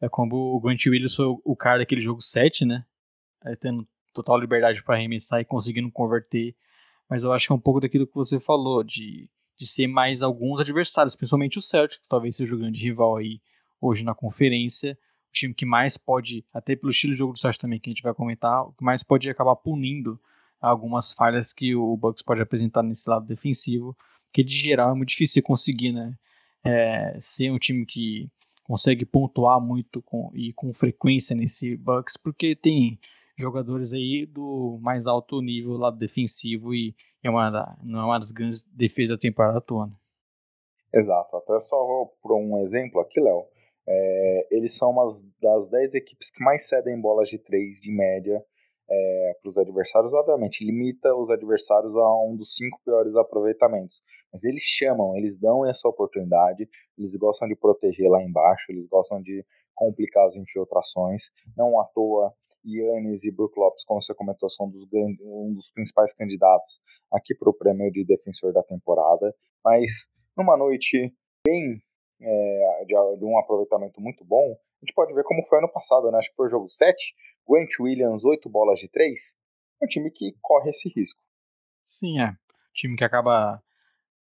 é como o Grant Williams foi o cara daquele jogo 7, né? É, tendo total liberdade para arremessar e conseguindo converter. Mas eu acho que é um pouco daquilo que você falou, de, de ser mais alguns adversários, principalmente o Celtics, talvez seja o grande rival aí hoje na conferência. O time que mais pode, até pelo estilo de jogo do Celtics também, que a gente vai comentar, o que mais pode acabar punindo algumas falhas que o Bucks pode apresentar nesse lado defensivo, que de geral é muito difícil conseguir, né? É, ser um time que consegue pontuar muito com, e com frequência nesse Bucks, porque tem jogadores aí do mais alto nível lado defensivo e é uma, não é uma das grandes defesas da temporada atuando. Né? Exato, até só por um exemplo aqui, Léo, é, eles são uma das 10 equipes que mais cedem bolas de 3 de média é, para os adversários, obviamente, limita os adversários a um dos cinco piores aproveitamentos. Mas eles chamam, eles dão essa oportunidade, eles gostam de proteger lá embaixo, eles gostam de complicar as infiltrações. Não à toa, Yannis e Brook Lopes, como você comentou, são dos, um dos principais candidatos aqui para o prêmio de defensor da temporada. Mas numa noite bem é, de, de um aproveitamento muito bom, a gente pode ver como foi ano passado, né? Acho que foi o jogo 7, Grant Williams 8 bolas de 3. É um time que corre esse risco. Sim, é. Time que acaba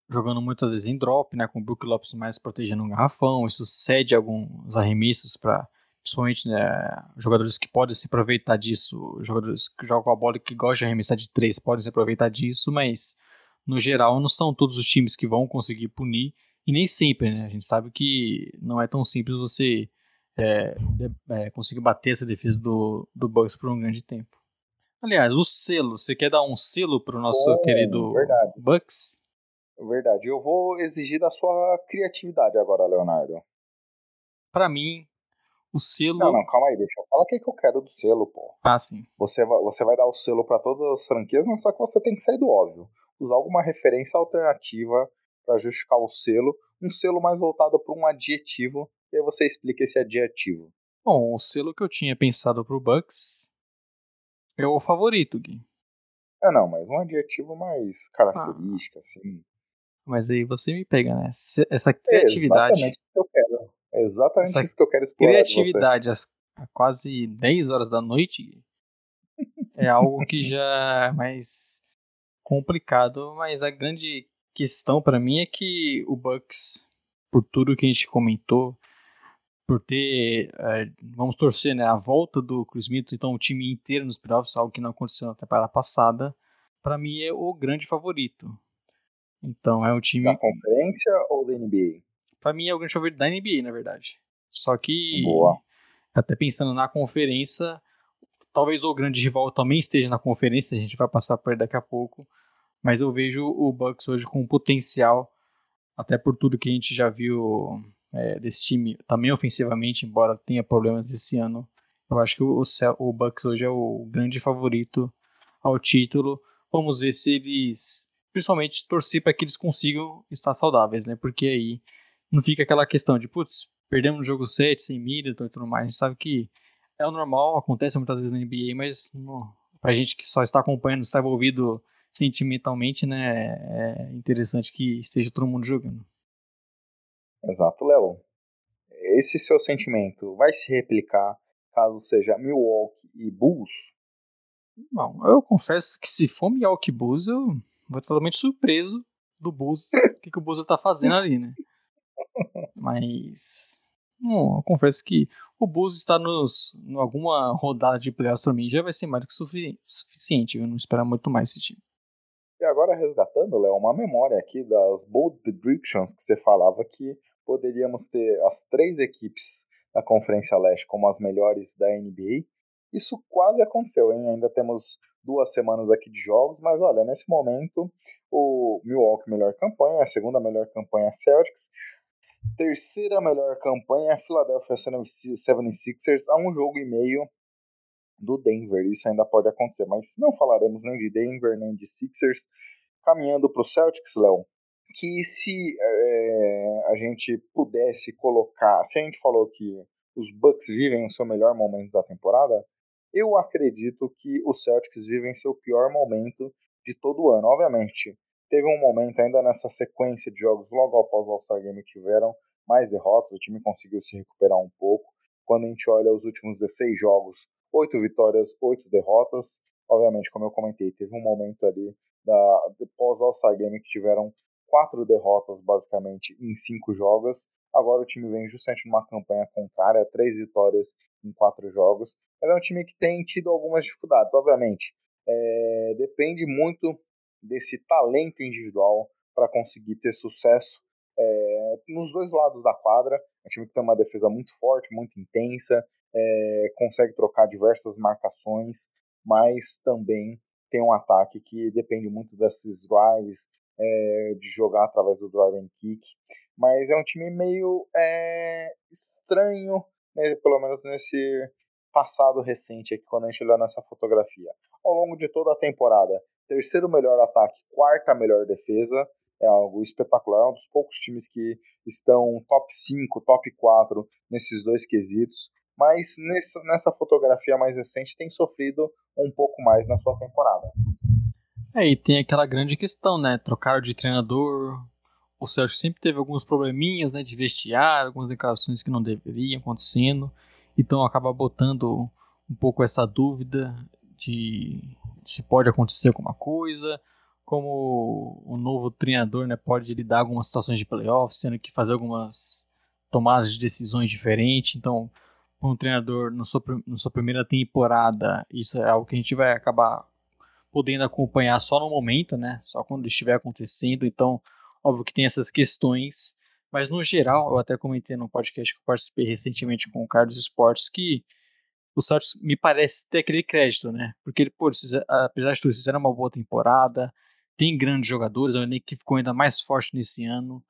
jogando muitas vezes em drop, né? Com o Brook Lopes mais protegendo um garrafão. Isso cede alguns arremessos para principalmente né, jogadores que podem se aproveitar disso, jogadores que jogam a bola e que gostam de arremessar de três podem se aproveitar disso, mas no geral não são todos os times que vão conseguir punir e nem sempre, né? A gente sabe que não é tão simples você é, é, conseguir bater essa defesa do, do Bucks por um grande tempo. Aliás, o selo, você quer dar um selo para o nosso querido verdade. Bucks? Verdade, eu vou exigir da sua criatividade agora, Leonardo. Para mim, o selo. Não, não, calma aí, deixa eu falar o que, é que eu quero do selo, pô. Ah, sim. Você vai, você vai dar o selo para todas as franquias, mas só que você tem que sair do óbvio. Usar alguma referência alternativa para justificar o selo. Um selo mais voltado para um adjetivo e aí você explica esse adjetivo. Bom, o selo que eu tinha pensado pro Bucks é o favorito, Gui. É, não, mas um adjetivo mais característico, ah. assim. Mas aí você me pega, né? Essa criatividade. É exatamente isso que eu quero. É exatamente isso que eu quero explorar. Criatividade às quase 10 horas da noite é algo que já é mais complicado, mas a grande questão para mim é que o Bucks, por tudo que a gente comentou, por ter, é, vamos torcer, né, a volta do Chris Middleton, então o time inteiro nos playoffs, algo que não aconteceu na temporada passada, para mim é o grande favorito. Então é um time... Da conferência ou da NBA? Para mim é o grande favorito da NBA, na verdade. Só que, Boa. até pensando na conferência, talvez o grande rival também esteja na conferência, a gente vai passar por ele daqui a pouco, mas eu vejo o Bucks hoje com potencial, até por tudo que a gente já viu é, desse time, também ofensivamente, embora tenha problemas esse ano. Eu acho que o, o Bucks hoje é o grande favorito ao título. Vamos ver se eles, principalmente, torcer para que eles consigam estar saudáveis, né? Porque aí não fica aquela questão de, putz, perdemos no jogo 7 sem Middleton e tudo mais. A gente sabe que é o normal, acontece muitas vezes na NBA, mas no, pra gente que só está acompanhando, está envolvido sentimentalmente, né? É interessante que esteja todo mundo jogando. Exato, Léo. Esse seu sentimento vai se replicar caso seja Milwaukee e Bulls? Bom, eu confesso que se for Milwaukee Bulls, eu vou totalmente surpreso do Bulls, o que, que o Bulls está fazendo ali, né? Mas bom, eu confesso que o Bulls está nos, em alguma rodada de playoffs para mim já vai ser mais do que sufici suficiente. Eu não espero muito mais esse time. E agora resgatando, Léo, uma memória aqui das bold predictions que você falava que poderíamos ter as três equipes da Conferência Leste como as melhores da NBA. Isso quase aconteceu, hein? Ainda temos duas semanas aqui de jogos, mas olha, nesse momento o Milwaukee melhor campanha, a segunda melhor campanha é Celtics, terceira melhor campanha é Philadelphia 76ers a um jogo e meio do Denver. Isso ainda pode acontecer, mas não falaremos nem de Denver nem de Sixers. Caminhando para o Celtics, Léo, que se é, a gente pudesse colocar, se a gente falou que os Bucks vivem o seu melhor momento da temporada, eu acredito que os Celtics vivem seu pior momento de todo o ano. Obviamente, teve um momento ainda nessa sequência de jogos logo após o All-Star Game que tiveram mais derrotas, o time conseguiu se recuperar um pouco. Quando a gente olha os últimos 16 jogos, 8 vitórias, 8 derrotas. Obviamente, como eu comentei, teve um momento ali da pós All-Star Game que tiveram quatro derrotas basicamente em cinco jogos. Agora o time vem justamente numa campanha contrária, três vitórias em quatro jogos. Mas é um time que tem tido algumas dificuldades, obviamente. É, depende muito desse talento individual para conseguir ter sucesso é, nos dois lados da quadra. É um time que tem uma defesa muito forte, muito intensa, é, consegue trocar diversas marcações, mas também tem um ataque que depende muito desses drives, é, de jogar através do drive and kick, mas é um time meio é, estranho, né, pelo menos nesse passado recente aqui, quando a gente olha nessa fotografia. Ao longo de toda a temporada, terceiro melhor ataque, quarta melhor defesa, é algo espetacular, é um dos poucos times que estão top 5, top 4 nesses dois quesitos, mas nessa, nessa fotografia mais recente tem sofrido um pouco mais na sua temporada. É, e tem aquela grande questão, né? Trocaram de treinador. O Celtic sempre teve alguns probleminhas, né? De vestiário, algumas declarações que não deveriam acontecendo. Então acaba botando um pouco essa dúvida de se pode acontecer alguma coisa, como o novo treinador né, pode lidar com algumas situações de playoffs, tendo que fazer algumas tomadas de decisões diferentes. Então, para um treinador na sua, na sua primeira temporada, isso é algo que a gente vai acabar podendo acompanhar só no momento, né? Só quando estiver acontecendo. Então, óbvio que tem essas questões, mas no geral, eu até comentei no podcast que eu participei recentemente com o Carlos Esportes que o Celtics me parece ter aquele crédito, né? Porque, pô, apesar de tudo, fizeram uma boa temporada, tem grandes jogadores, é uma equipe que ficou ainda mais forte nesse ano.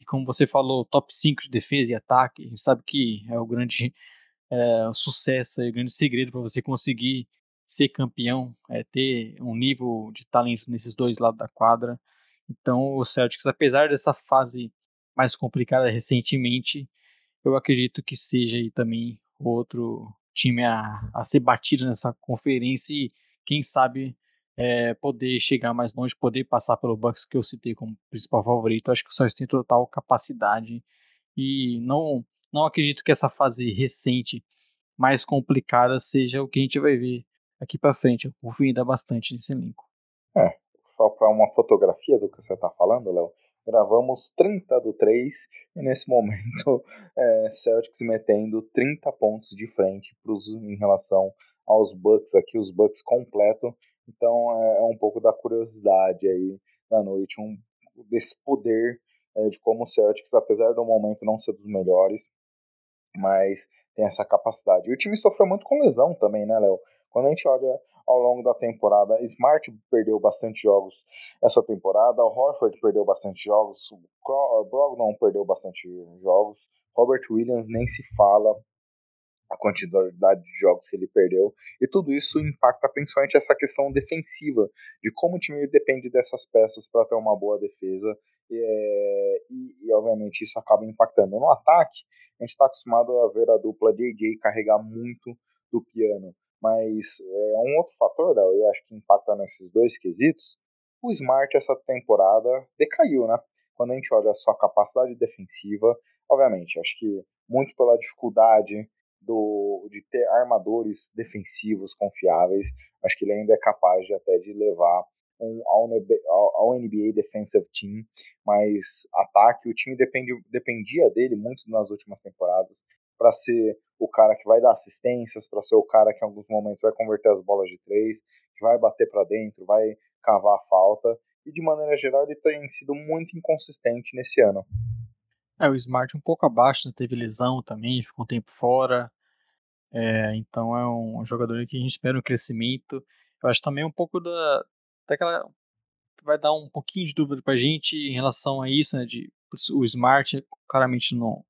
E como você falou, top 5 de defesa e ataque, a gente sabe que é o grande é, sucesso, é o grande segredo para você conseguir ser campeão, é, ter um nível de talento nesses dois lados da quadra. Então, o Celtics, apesar dessa fase mais complicada recentemente, eu acredito que seja aí também outro time a, a ser batido nessa conferência e, quem sabe, é, poder chegar mais longe, poder passar pelo Bucks que eu citei como principal favorito. Acho que o Celtics tem total capacidade e não, não acredito que essa fase recente mais complicada seja o que a gente vai ver aqui para frente. Eu confio ainda bastante nesse elenco. É, só para uma fotografia do que você está falando, Léo. Gravamos 30 do 3 e nesse momento é, Celtics metendo 30 pontos de frente pros, em relação aos Bucks aqui, os Bucks completo. Então é, é um pouco da curiosidade aí da noite, um, desse poder é, de como o Celtics, apesar do momento não ser dos melhores, mas tem essa capacidade. E o time sofreu muito com lesão também, né, Léo? Quando a gente olha ao longo da temporada, Smart perdeu bastante jogos essa temporada, Horford perdeu bastante jogos, Brogdon perdeu bastante jogos, Robert Williams nem se fala a quantidade de jogos que ele perdeu, e tudo isso impacta principalmente essa questão defensiva, de como o time depende dessas peças para ter uma boa defesa, é, e, e, obviamente isso acaba impactando. No ataque, a gente está acostumado a ver a dupla JJ carregar muito do piano, mas é um outro fator, eu acho que impacta nesses dois quesitos, o Smart essa temporada decaiu, né? Quando a gente olha a sua capacidade defensiva, obviamente, acho que muito pela dificuldade do, de ter armadores defensivos confiáveis, acho que ele ainda é capaz de até de levar ao, ao NBA Defensive Team, mas ataque, o time depende, dependia dele muito nas últimas temporadas, para ser o cara que vai dar assistências, para ser o cara que em alguns momentos vai converter as bolas de três, que vai bater para dentro, vai cavar a falta. E de maneira geral ele tem sido muito inconsistente nesse ano. É, o Smart um pouco abaixo, né? teve lesão também, ficou um tempo fora. É, então é um jogador que a gente espera um crescimento. Eu acho também um pouco da daquela vai dar um pouquinho de dúvida pra gente em relação a isso, né, de o Smart claramente não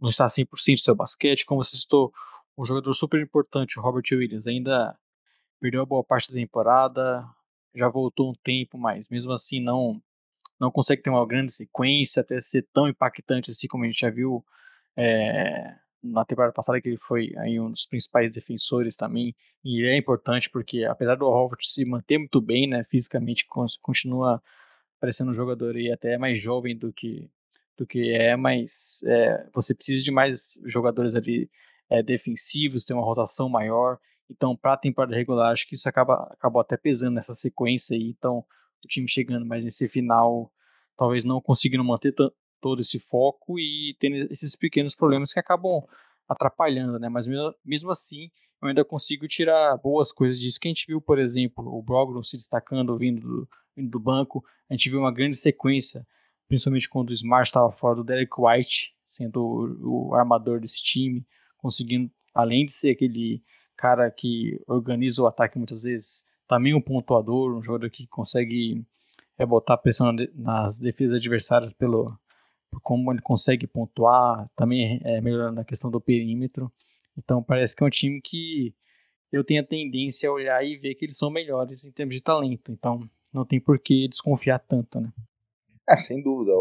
não está 100% do seu basquete, como você citou, um jogador super importante, o Robert Williams, ainda perdeu boa parte da temporada, já voltou um tempo, mas mesmo assim não não consegue ter uma grande sequência, até ser tão impactante assim como a gente já viu é, na temporada passada que ele foi aí um dos principais defensores também, e é importante porque apesar do Horford se manter muito bem, né, fisicamente continua parecendo um jogador aí até mais jovem do que do que é, mas é, você precisa de mais jogadores ali é, defensivos, ter uma rotação maior. Então, para a temporada regular, acho que isso acaba acabou até pesando nessa sequência aí. Então, o time chegando mais nesse final, talvez não conseguindo manter todo esse foco e tendo esses pequenos problemas que acabam atrapalhando, né? Mas mesmo, assim, eu ainda consigo tirar boas coisas disso. Que a gente viu, por exemplo, o Brogdon se destacando vindo do, vindo do banco. A gente viu uma grande sequência, principalmente quando o Smart estava fora do Derek White, sendo o, o armador desse time, conseguindo, além de ser aquele cara que organiza o ataque muitas vezes, também um pontuador, um jogador que consegue é, botar pressão nas defesas adversárias pelo, por como ele consegue pontuar, também é, melhorando a questão do perímetro. Então parece que é um time que eu tenho a tendência a olhar e ver que eles são melhores em termos de talento. Então não tem por que desconfiar tanto, né? É, sem dúvida.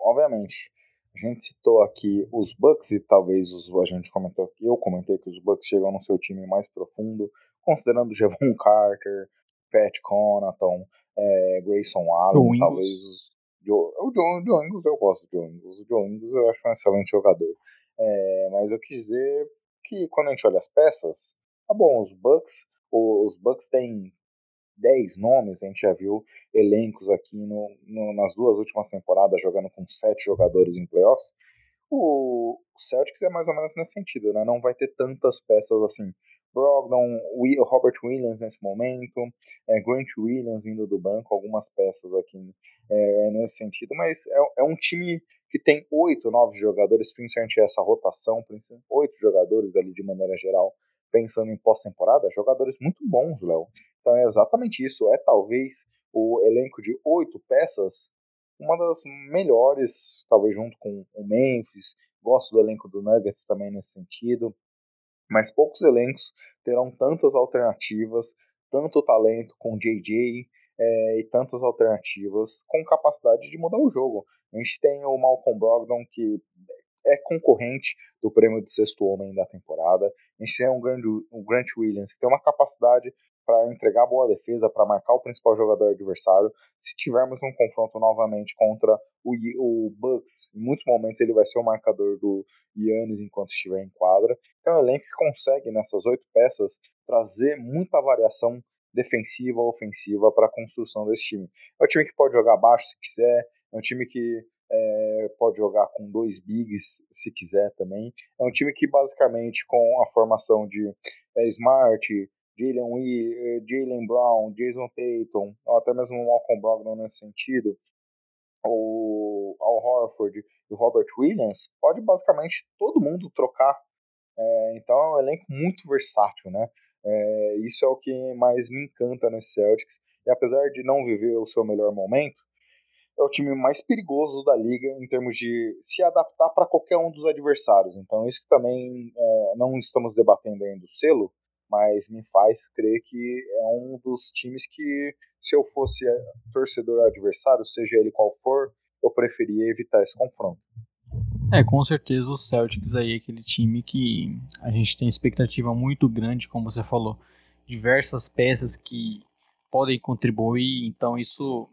Obviamente. A gente citou aqui os Bucks e talvez os, a gente comentou aqui, eu comentei que os Bucks chegam no seu time mais profundo, considerando Jevon Carter, Pat Connaughton, é, Grayson Allen, talvez os, o John, John Ingles, eu gosto do John Ingles. O John Ingles eu acho um excelente jogador. É, mas eu quis dizer que quando a gente olha as peças, tá bom, os Bucks, os Bucks têm 10 nomes, a gente já viu elencos aqui no, no, nas duas últimas temporadas jogando com 7 jogadores em playoffs. O, o Celtics é mais ou menos nesse sentido, né? Não vai ter tantas peças assim Brogdon, Robert Williams nesse momento, é, Grant Williams vindo do banco, algumas peças aqui é, nesse sentido, mas é, é, um time que tem oito, nove jogadores, principalmente essa rotação, oito jogadores ali de maneira geral, pensando em pós-temporada, jogadores muito bons, Léo. Então é exatamente isso, é talvez o elenco de oito peças uma das melhores, talvez junto com o Memphis, gosto do elenco do Nuggets também nesse sentido, mas poucos elencos terão tantas alternativas, tanto talento com JJ é, e tantas alternativas com capacidade de mudar o jogo. A gente tem o Malcolm Brogdon, que é concorrente do prêmio de sexto homem da temporada. A gente tem um, grande, um Grant Williams, que tem uma capacidade para entregar boa defesa, para marcar o principal jogador adversário. Se tivermos um confronto novamente contra o, o Bucks, em muitos momentos ele vai ser o marcador do Yannis enquanto estiver em quadra. Então, é um elenco que consegue, nessas oito peças, trazer muita variação defensiva, ofensiva para a construção desse time. É um time que pode jogar baixo se quiser, é um time que é, pode jogar com dois bigs se quiser também. É um time que basicamente com a formação de é, Smart, Jalen, eh, Jalen Brown, Jason Tatum, ou até mesmo o Malcolm Brogdon nesse sentido, o Al Horford e o Robert Williams, pode basicamente todo mundo trocar. É, então é um elenco muito versátil, né? É, isso é o que mais me encanta nesse Celtics. E apesar de não viver o seu melhor momento, é o time mais perigoso da liga em termos de se adaptar para qualquer um dos adversários. Então, isso que também é, não estamos debatendo ainda o selo, mas me faz crer que é um dos times que, se eu fosse torcedor adversário, seja ele qual for, eu preferia evitar esse confronto. É, com certeza o Celtics aí é aquele time que a gente tem expectativa muito grande, como você falou, diversas peças que podem contribuir, então isso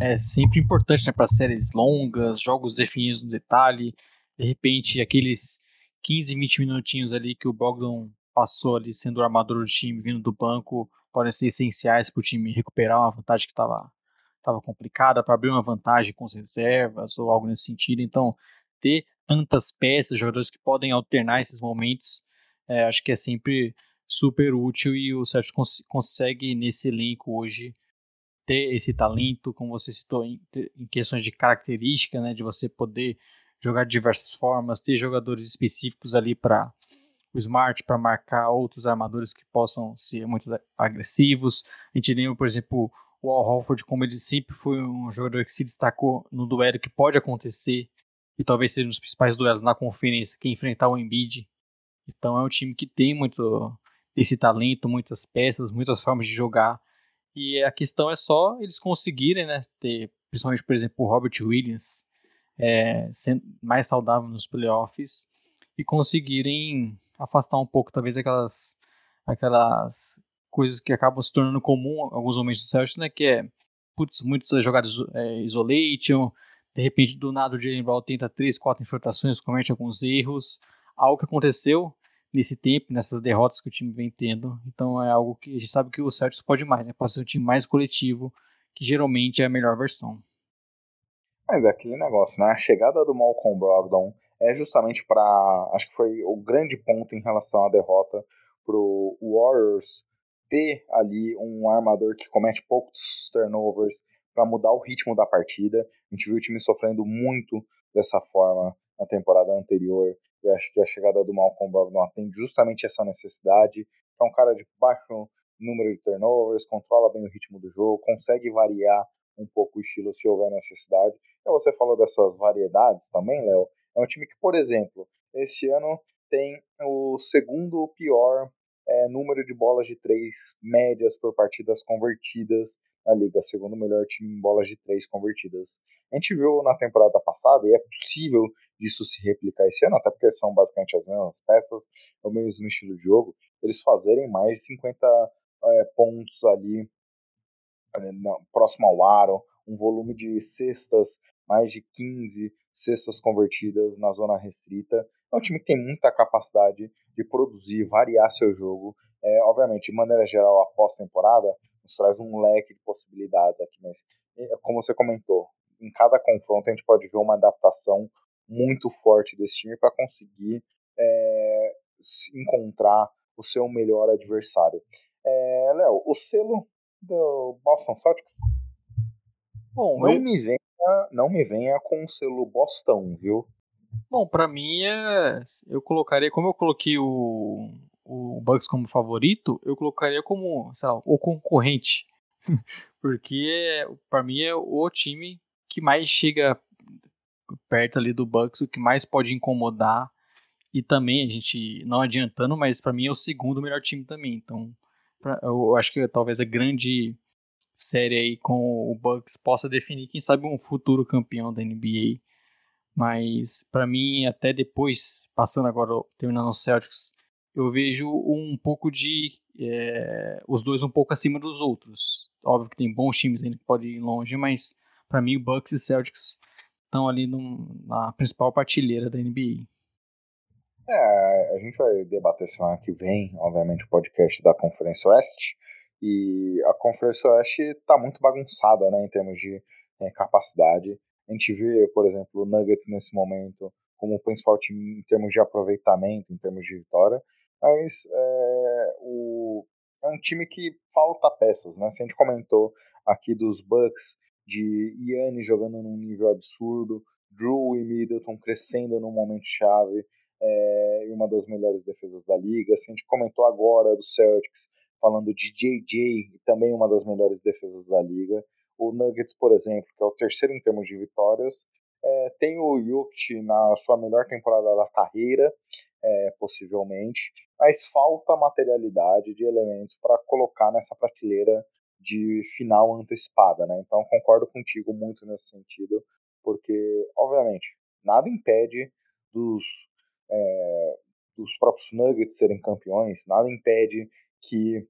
é sempre importante né, para séries longas, jogos definidos no detalhe, de repente aqueles 15, 20 minutinhos ali que o Bogdan passou ali sendo o armador do time, vindo do banco, podem ser essenciais para o time recuperar uma vantagem que estava tava complicada, para abrir uma vantagem com as reservas ou algo nesse sentido. Então, ter tantas peças, jogadores que podem alternar esses momentos, é, acho que é sempre super útil e o Celtics cons consegue nesse elenco hoje ter esse talento, como você citou, em, em questões de característica, né, de você poder jogar de diversas formas, ter jogadores específicos ali para o Smart para marcar outros armadores que possam ser muito agressivos. A gente lembra, por exemplo, o Al Horford, como ele sempre foi um jogador que se destacou no duelo que pode acontecer e talvez seja um dos principais duelos na conferência que enfrentar o Embiid. Então é um time que tem muito esse talento, muitas peças, muitas formas de jogar. E a questão é só eles conseguirem, né, ter, principalmente, por exemplo, o Robert Williams é, sendo mais saudável nos playoffs e conseguirem afastar um pouco, talvez, aquelas, aquelas coisas que acabam se tornando comum em alguns momentos do Celtics, né? Que é putz, muitas jogadas é, isolation, de repente do nada o Jalen Brown tenta três, quatro infiltrações, comete alguns erros, algo que aconteceu nesse tempo, nessas derrotas que o time vem tendo. Então é algo que a gente sabe que o Celtics pode mais, né? Pode ser um time mais coletivo, que geralmente é a melhor versão. Mas é aquele negócio, né? A chegada do Malcolm Brogdon é justamente para, acho que foi o grande ponto em relação à derrota pro Warriors ter ali um armador que comete poucos turnovers para mudar o ritmo da partida. A gente viu o time sofrendo muito dessa forma na temporada anterior. E acho que a chegada do Malcolm Brogdon atende justamente essa necessidade. É um cara de baixo número de turnovers, controla bem o ritmo do jogo, consegue variar um pouco o estilo se houver necessidade. E você falou dessas variedades também, Léo. É um time que, por exemplo, esse ano tem o segundo pior é, número de bolas de três médias por partidas convertidas na liga, segundo melhor time em bolas de três convertidas. A gente viu na temporada passada, e é possível disso se replicar esse ano, até porque são basicamente as mesmas peças, é o mesmo estilo de jogo, eles fazerem mais de 50 é, pontos ali é, próximo ao aro, um volume de cestas, mais de 15 cestas convertidas na zona restrita. É um time que tem muita capacidade de produzir, variar seu jogo. É, obviamente, de maneira geral, a pós-temporada nos traz um leque de possibilidades aqui, mas como você comentou, em cada confronto a gente pode ver uma adaptação muito forte desse time para conseguir é, encontrar o seu melhor adversário. É, Léo, o selo do Boston Celtics Bom, não eu... me venha, não me venha com o selo Boston, viu? Bom, para mim é, eu colocaria, como eu coloquei o, o Bucks como favorito, eu colocaria como, sei lá, o concorrente. Porque para mim é o time que mais chega perto ali do Bucks, o que mais pode incomodar. E também a gente não adiantando, mas para mim é o segundo melhor time também. Então, pra, eu acho que talvez a grande série aí com o Bucks possa definir quem sabe um futuro campeão da NBA. Mas para mim até depois, passando agora terminando os Celtics, eu vejo um pouco de é, os dois um pouco acima dos outros. Óbvio que tem bons times ainda que podem ir longe, mas para mim o Bucks e Celtics estão ali na principal partilheira da NBA. É, a gente vai debater semana que vem, obviamente, o podcast da Conferência Oeste. E a Conferência Oeste está muito bagunçada né, em termos de é, capacidade. A gente vê, por exemplo, o Nuggets nesse momento como o principal time em termos de aproveitamento, em termos de vitória, mas é, o, é um time que falta peças, né? Se a gente comentou aqui dos Bucks, de Yanni jogando num nível absurdo, Drew e Middleton crescendo num momento chave, é, uma das melhores defesas da liga. Se a gente comentou agora do Celtics, falando de JJ, também uma das melhores defesas da liga. O Nuggets, por exemplo, que é o terceiro em termos de vitórias, é, tem o Jokic na sua melhor temporada da carreira, é, possivelmente, mas falta materialidade de elementos para colocar nessa prateleira de final antecipada, né? Então concordo contigo muito nesse sentido, porque obviamente nada impede dos é, dos próprios Nuggets serem campeões, nada impede que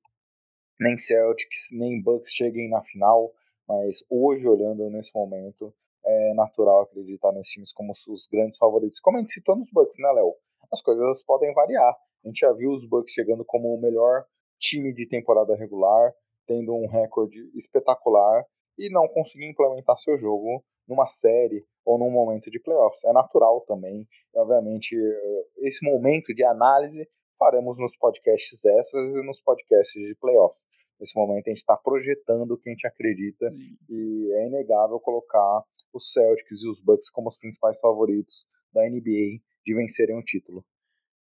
nem Celtics nem Bucks cheguem na final, mas hoje olhando nesse momento é natural acreditar nesses times como os grandes favoritos. Como a gente citou nos Bucks, né, Léo? As coisas podem variar. A gente já viu os Bucks chegando como o melhor time de temporada regular, tendo um recorde espetacular e não conseguir implementar seu jogo numa série ou num momento de playoffs. É natural também. Obviamente, esse momento de análise faremos nos podcasts extras e nos podcasts de playoffs. Nesse momento a gente está projetando o que a gente acredita e é inegável colocar os Celtics e os Bucks como os principais favoritos da NBA de vencerem o título.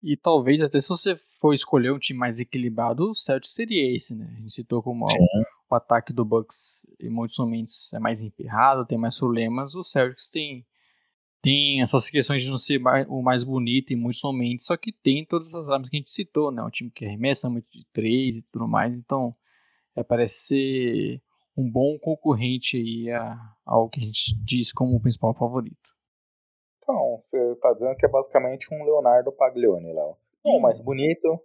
E talvez até se você for escolher um time mais equilibrado, o Celtics seria esse, né? A gente citou como o ataque do Bucks em muitos momentos é mais emperrado, tem mais problemas. O Celtics tem tem essas questões de não ser o mais bonito em muitos momentos, só que tem todas as armas que a gente citou, né? Um time que arremessa muito de três e tudo mais, então é, parece ser um bom concorrente aí a, ao que a gente diz como o principal favorito. Então, você está dizendo que é basicamente um Leonardo Paglioni, Léo. Não o mais bonito,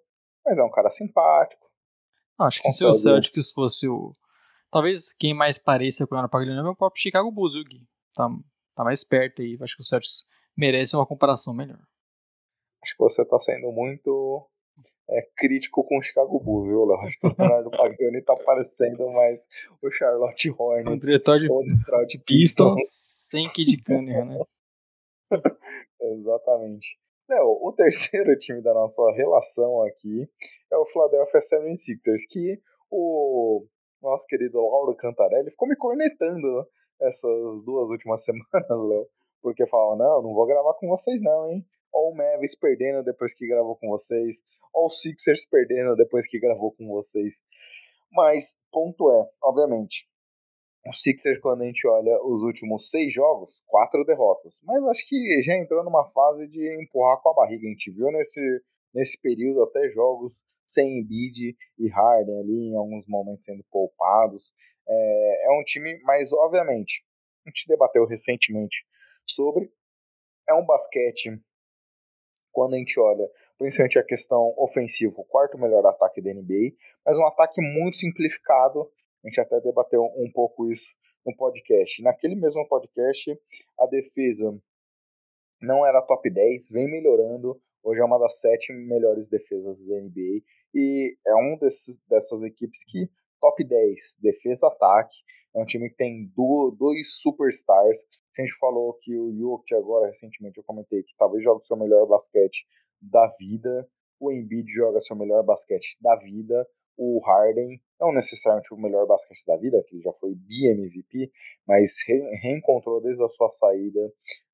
mas é um cara simpático. Acho que se o Celtics fosse o... Talvez quem mais pareça com o Leonardo Paglioni é o próprio Chicago Bulls, viu, Gui? Tá, tá mais perto aí. Acho que o Celtics merece uma comparação melhor. Acho que você está sendo muito é, crítico com o Chicago Bulls, viu, Léo? Acho que o Leonardo Paglioni tá parecendo mais o Charlotte Hornets. Um diretor de, de Pistons sem Kid Cunningham, né? Exatamente. Léo, o terceiro time da nossa relação aqui é o Philadelphia 76ers, que o nosso querido Lauro Cantarelli ficou me cornetando essas duas últimas semanas, Léo, porque falava, não, não vou gravar com vocês não, hein? Ó o Mavis perdendo depois que gravou com vocês, ó o Sixers perdendo depois que gravou com vocês. Mas, ponto é, obviamente, o Sixers, quando a gente olha os últimos seis jogos, quatro derrotas. Mas acho que já entrou numa fase de empurrar com a barriga. A gente viu nesse, nesse período até jogos sem Embiid e Harden ali, em alguns momentos sendo poupados. É, é um time, mas obviamente, a gente debateu recentemente sobre. É um basquete, quando a gente olha principalmente a questão ofensiva, o quarto melhor ataque da NBA, mas um ataque muito simplificado a gente até debateu um pouco isso no podcast. Naquele mesmo podcast, a defesa não era top 10, vem melhorando. Hoje é uma das sete melhores defesas da NBA. E é um desses, dessas equipes que top 10, defesa-ataque. É um time que tem dois superstars. A gente falou que o Jokic agora, recentemente, eu comentei que talvez jogue o seu melhor basquete da vida. O Embiid joga seu melhor basquete da vida o Harden, não necessariamente o melhor basquete da vida, que ele já foi bi-MVP, mas re reencontrou desde a sua saída,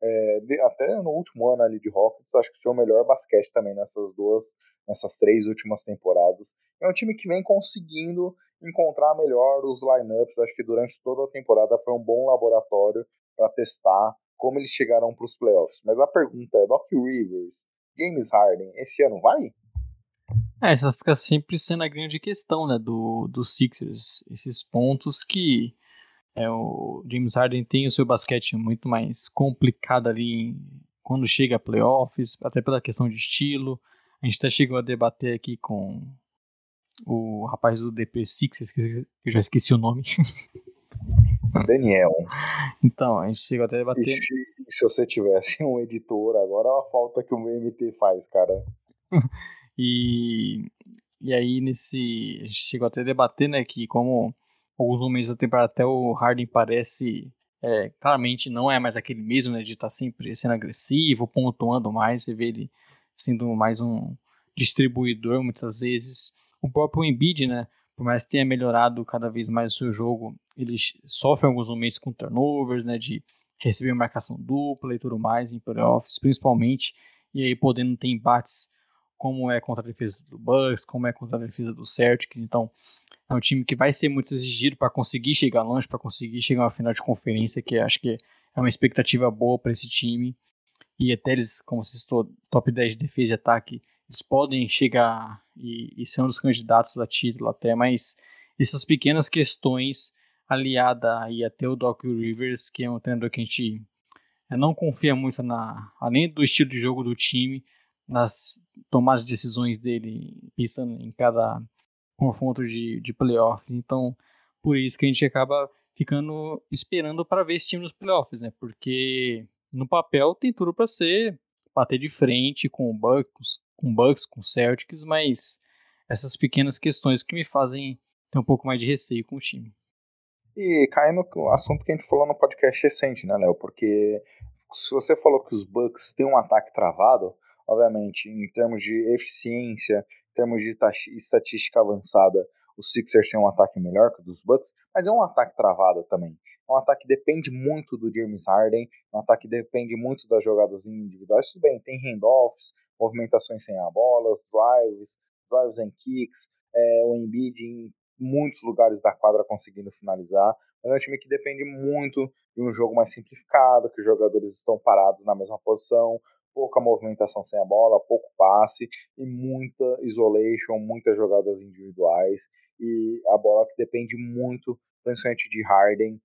é, de, até no último ano ali de Rockets, acho que o seu melhor basquete também nessas duas, nessas três últimas temporadas. É um time que vem conseguindo encontrar melhor os lineups, acho que durante toda a temporada foi um bom laboratório para testar como eles chegaram para os playoffs. Mas a pergunta é, Doc Rivers, James Harden, esse ano vai? É, essa fica sempre sendo a grande questão, né, do, do Sixers. Esses pontos que é, o James Harden tem o seu basquete muito mais complicado ali quando chega a playoffs, até pela questão de estilo. A gente até chegou a debater aqui com o rapaz do DP Sixers, que eu já esqueci o nome. Daniel. Então, a gente chegou até a debater. Se, se você tivesse um editor agora, a falta que o MT faz, cara. E, e aí nesse. A gente chegou até a debater, né, que como alguns momentos da temporada até o Harden parece. É, claramente não é mais aquele mesmo, né, de estar tá sempre sendo agressivo, pontuando mais, você vê ele sendo mais um distribuidor muitas vezes. O próprio Embiid, né, por mais que tenha melhorado cada vez mais o seu jogo, ele sofre alguns momentos com turnovers, né, de receber marcação dupla e tudo mais em playoffs, principalmente, e aí podendo ter embates como é contra a defesa do Bucks, como é contra a defesa do Celtics. Então, é um time que vai ser muito exigido para conseguir chegar longe, para conseguir chegar a uma final de conferência, que acho que é uma expectativa boa para esse time. E até eles, como você citou, top 10 de defesa e ataque, eles podem chegar e, e ser um dos candidatos a título até, mas essas pequenas questões aliada aí até o Doc Rivers, que é um treinador que a gente é, não confia muito na, além do estilo de jogo do time, nas tomadas de decisões dele, pensando em cada confronto de, de playoffs. Então, por isso que a gente acaba ficando esperando para ver esse time nos playoffs, né? Porque no papel tem tudo para ser bater de frente com o Bucks, com Bucks, com Celtics, mas essas pequenas questões que me fazem ter um pouco mais de receio com o time. E cai no assunto que a gente falou no podcast recente, né, Léo? Porque se você falou que os Bucks têm um ataque travado, obviamente, em termos de eficiência, em termos de estatística avançada, os Sixers têm um ataque melhor que o dos Bucks, mas é um ataque travado também. É um ataque que depende muito do James Harden, é um ataque que depende muito das jogadas individuais. Tudo bem, tem handoffs, movimentações sem a bola, drives, drives and kicks, é, o Embiid em muitos lugares da quadra conseguindo finalizar, mas é um time que depende muito de um jogo mais simplificado, que os jogadores estão parados na mesma posição, pouca movimentação sem a bola, pouco passe e muita isolation, muitas jogadas individuais e a bola que depende muito, principalmente de Harden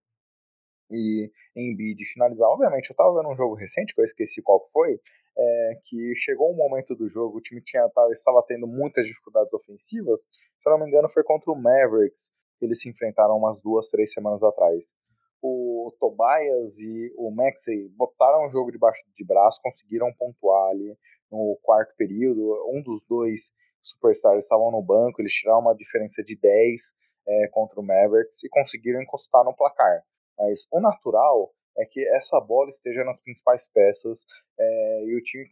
e Embiid finalizar. Obviamente, eu estava vendo um jogo recente, que eu esqueci qual foi, é, que chegou um momento do jogo, o time tinha, tava, estava tendo muitas dificuldades ofensivas, se eu não me engano foi contra o Mavericks, que eles se enfrentaram umas duas, três semanas atrás. O Tobias e o Maxey botaram o jogo debaixo de braço, conseguiram pontuar ali no quarto período. Um dos dois superstars estavam no banco, eles tiraram uma diferença de 10 é, contra o Mavericks e conseguiram encostar no placar. Mas o natural é que essa bola esteja nas principais peças é, e o time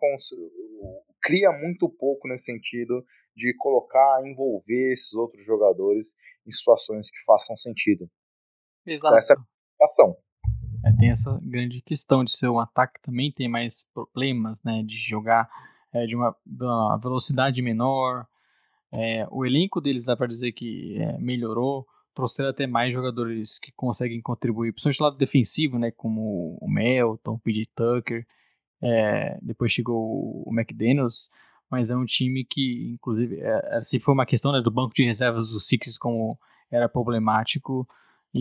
cria muito pouco nesse sentido de colocar, envolver esses outros jogadores em situações que façam sentido. Exato. Essa é. É, tem essa grande questão de ser um ataque também tem mais problemas, né, de jogar é, de uma, uma, velocidade menor. É, o elenco deles dá para dizer que é, melhorou trouxeram até mais jogadores que conseguem contribuir, principalmente do lado defensivo, né, como o Melton, o PJ Tucker, é, depois chegou o McDaniels, mas é um time que, inclusive, é, se for uma questão né, do banco de reservas dos Sixers como era problemático,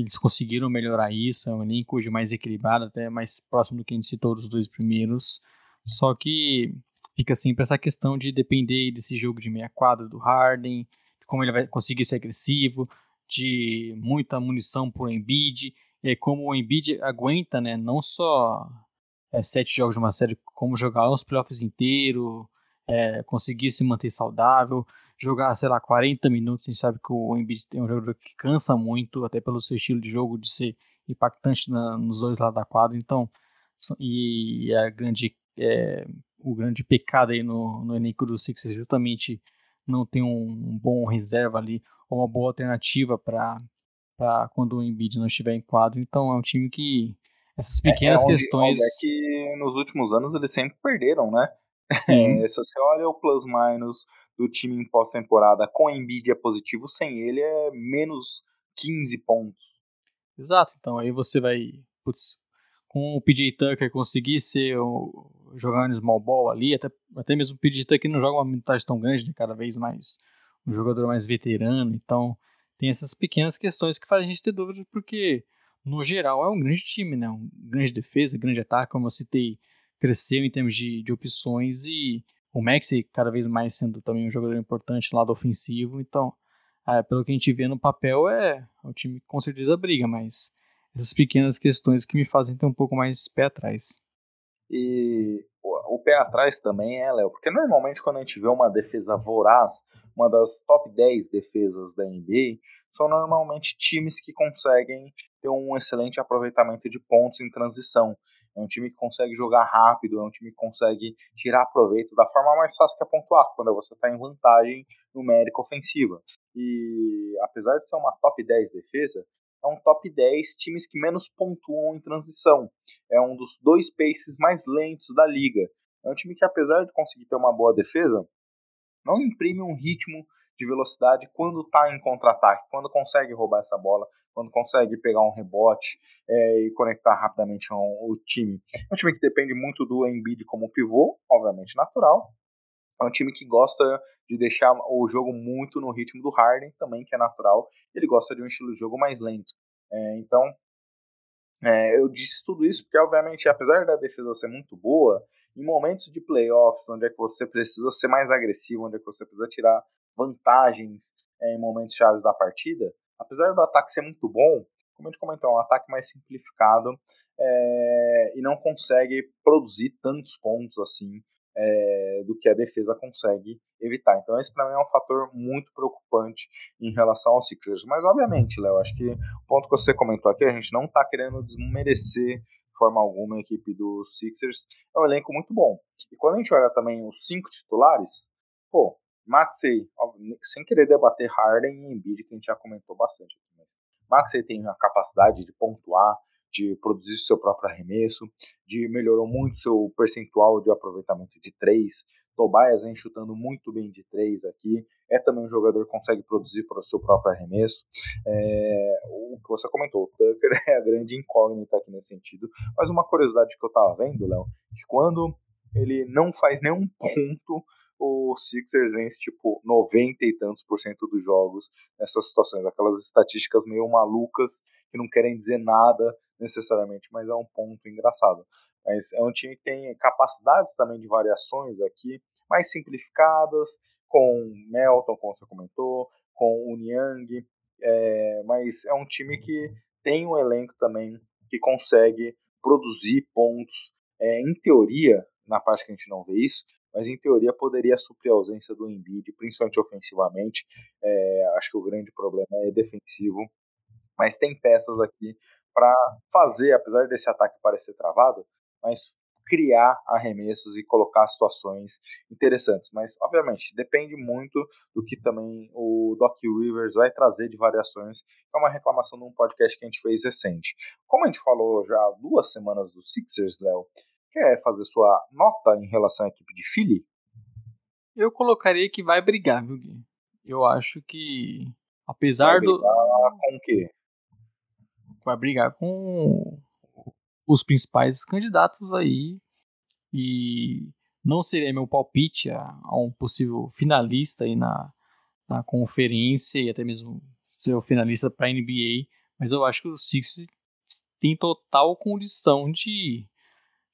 eles conseguiram melhorar isso, é um elenco hoje mais equilibrado, até mais próximo do que a gente citou dos dois primeiros, só que fica sempre essa questão de depender desse jogo de meia quadra do Harden, de como ele vai conseguir ser agressivo, de muita munição por Embiid, e como o Embiid aguenta, né, não só é, sete jogos de uma série, como jogar os playoffs inteiro, é, conseguir se manter saudável, jogar, sei lá, 40 minutos, a gente sabe que o Embiid tem um jogador que cansa muito, até pelo seu estilo de jogo, de ser impactante na, nos dois lados da quadra, então, e a grande, é, o grande pecado aí no, no elenco do Sixers justamente não tem um, um bom reserva ali, ou uma boa alternativa para quando o Embiid não estiver em quadro. Então é um time que essas é, pequenas é, é onde, questões. Onde é que nos últimos anos eles sempre perderam, né? É, se você olha o plus-minus do time em pós-temporada com Embiid é positivo, sem ele é menos 15 pontos. Exato, então aí você vai. Putz, com o PJ Tucker conseguir ser o, jogar no small ball ali, até, até mesmo o PJ Tucker não joga uma minutagem tão grande, né, cada vez mais um jogador mais veterano, então tem essas pequenas questões que fazem a gente ter dúvidas, porque no geral é um grande time, né? Um grande defesa, grande ataque, como eu citei, cresceu em termos de, de opções e o Maxi cada vez mais sendo também um jogador importante no lado ofensivo, então é, pelo que a gente vê no papel é, é time que com certeza briga, mas essas pequenas questões que me fazem ter um pouco mais pé atrás. E o pé atrás também é, Léo, porque normalmente quando a gente vê uma defesa voraz, uma das top 10 defesas da NBA, são normalmente times que conseguem ter um excelente aproveitamento de pontos em transição. É um time que consegue jogar rápido, é um time que consegue tirar proveito da forma mais fácil que é pontuar, quando você está em vantagem numérica ofensiva. E apesar de ser uma top 10 defesa, é um top 10 times que menos pontuam em transição. É um dos dois paces mais lentos da liga. É um time que, apesar de conseguir ter uma boa defesa, não imprime um ritmo de velocidade quando está em contra-ataque, quando consegue roubar essa bola, quando consegue pegar um rebote é, e conectar rapidamente ao, o time. É um time que depende muito do Embiid como pivô, obviamente natural. É um time que gosta de deixar o jogo muito no ritmo do Harden, também que é natural. Ele gosta de um estilo de jogo mais lento. É, então, é, eu disse tudo isso porque, obviamente, apesar da defesa ser muito boa, em momentos de playoffs, onde é que você precisa ser mais agressivo, onde é que você precisa tirar vantagens é, em momentos chaves da partida, apesar do ataque ser muito bom, como a gente comentou, é um ataque mais simplificado é, e não consegue produzir tantos pontos assim é, do que a defesa consegue evitar. Então, esse para mim é um fator muito preocupante em relação aos Sixers. Mas, obviamente, Léo, acho que o ponto que você comentou aqui, a gente não está querendo desmerecer de forma alguma a equipe dos Sixers. É um elenco muito bom. E quando a gente olha também os cinco titulares, pô, Maxey, sem querer debater Harden e Embiid, que a gente já comentou bastante aqui, mas Maxey tem a capacidade de pontuar, de produzir seu próprio arremesso, de melhorou muito seu percentual de aproveitamento de três. Tobias vem chutando muito bem de três aqui. É também um jogador que consegue produzir para o seu próprio arremesso. É, o que você comentou, o Tucker é a grande incógnita aqui nesse sentido. Mas uma curiosidade que eu estava vendo, Léo, que quando ele não faz nenhum ponto, o Sixers vence tipo 90 e tantos por cento dos jogos nessas situações, aquelas estatísticas meio malucas que não querem dizer nada necessariamente, mas é um ponto engraçado. Mas é um time que tem capacidades também de variações aqui, mais simplificadas, com Melton, como você comentou, com o Niang, é, mas é um time que tem um elenco também que consegue produzir pontos. É, em teoria, na parte que a gente não vê isso, mas em teoria poderia suprir a ausência do Embiid, principalmente ofensivamente. É, acho que o grande problema é defensivo, mas tem peças aqui para fazer, apesar desse ataque parecer travado, mas criar arremessos e colocar situações interessantes. Mas, obviamente, depende muito do que também o Doc Rivers vai trazer de variações, é uma reclamação num podcast que a gente fez recente. Como a gente falou já há duas semanas do Sixers, Léo, quer fazer sua nota em relação à equipe de Philly? Eu colocaria que vai brigar, viu, Gui? Eu acho que, apesar vai do... com o quê? vai brigar com os principais candidatos aí e não seria meu palpite a, a um possível finalista aí na, na conferência e até mesmo ser o finalista para a NBA, mas eu acho que o Sixers tem total condição de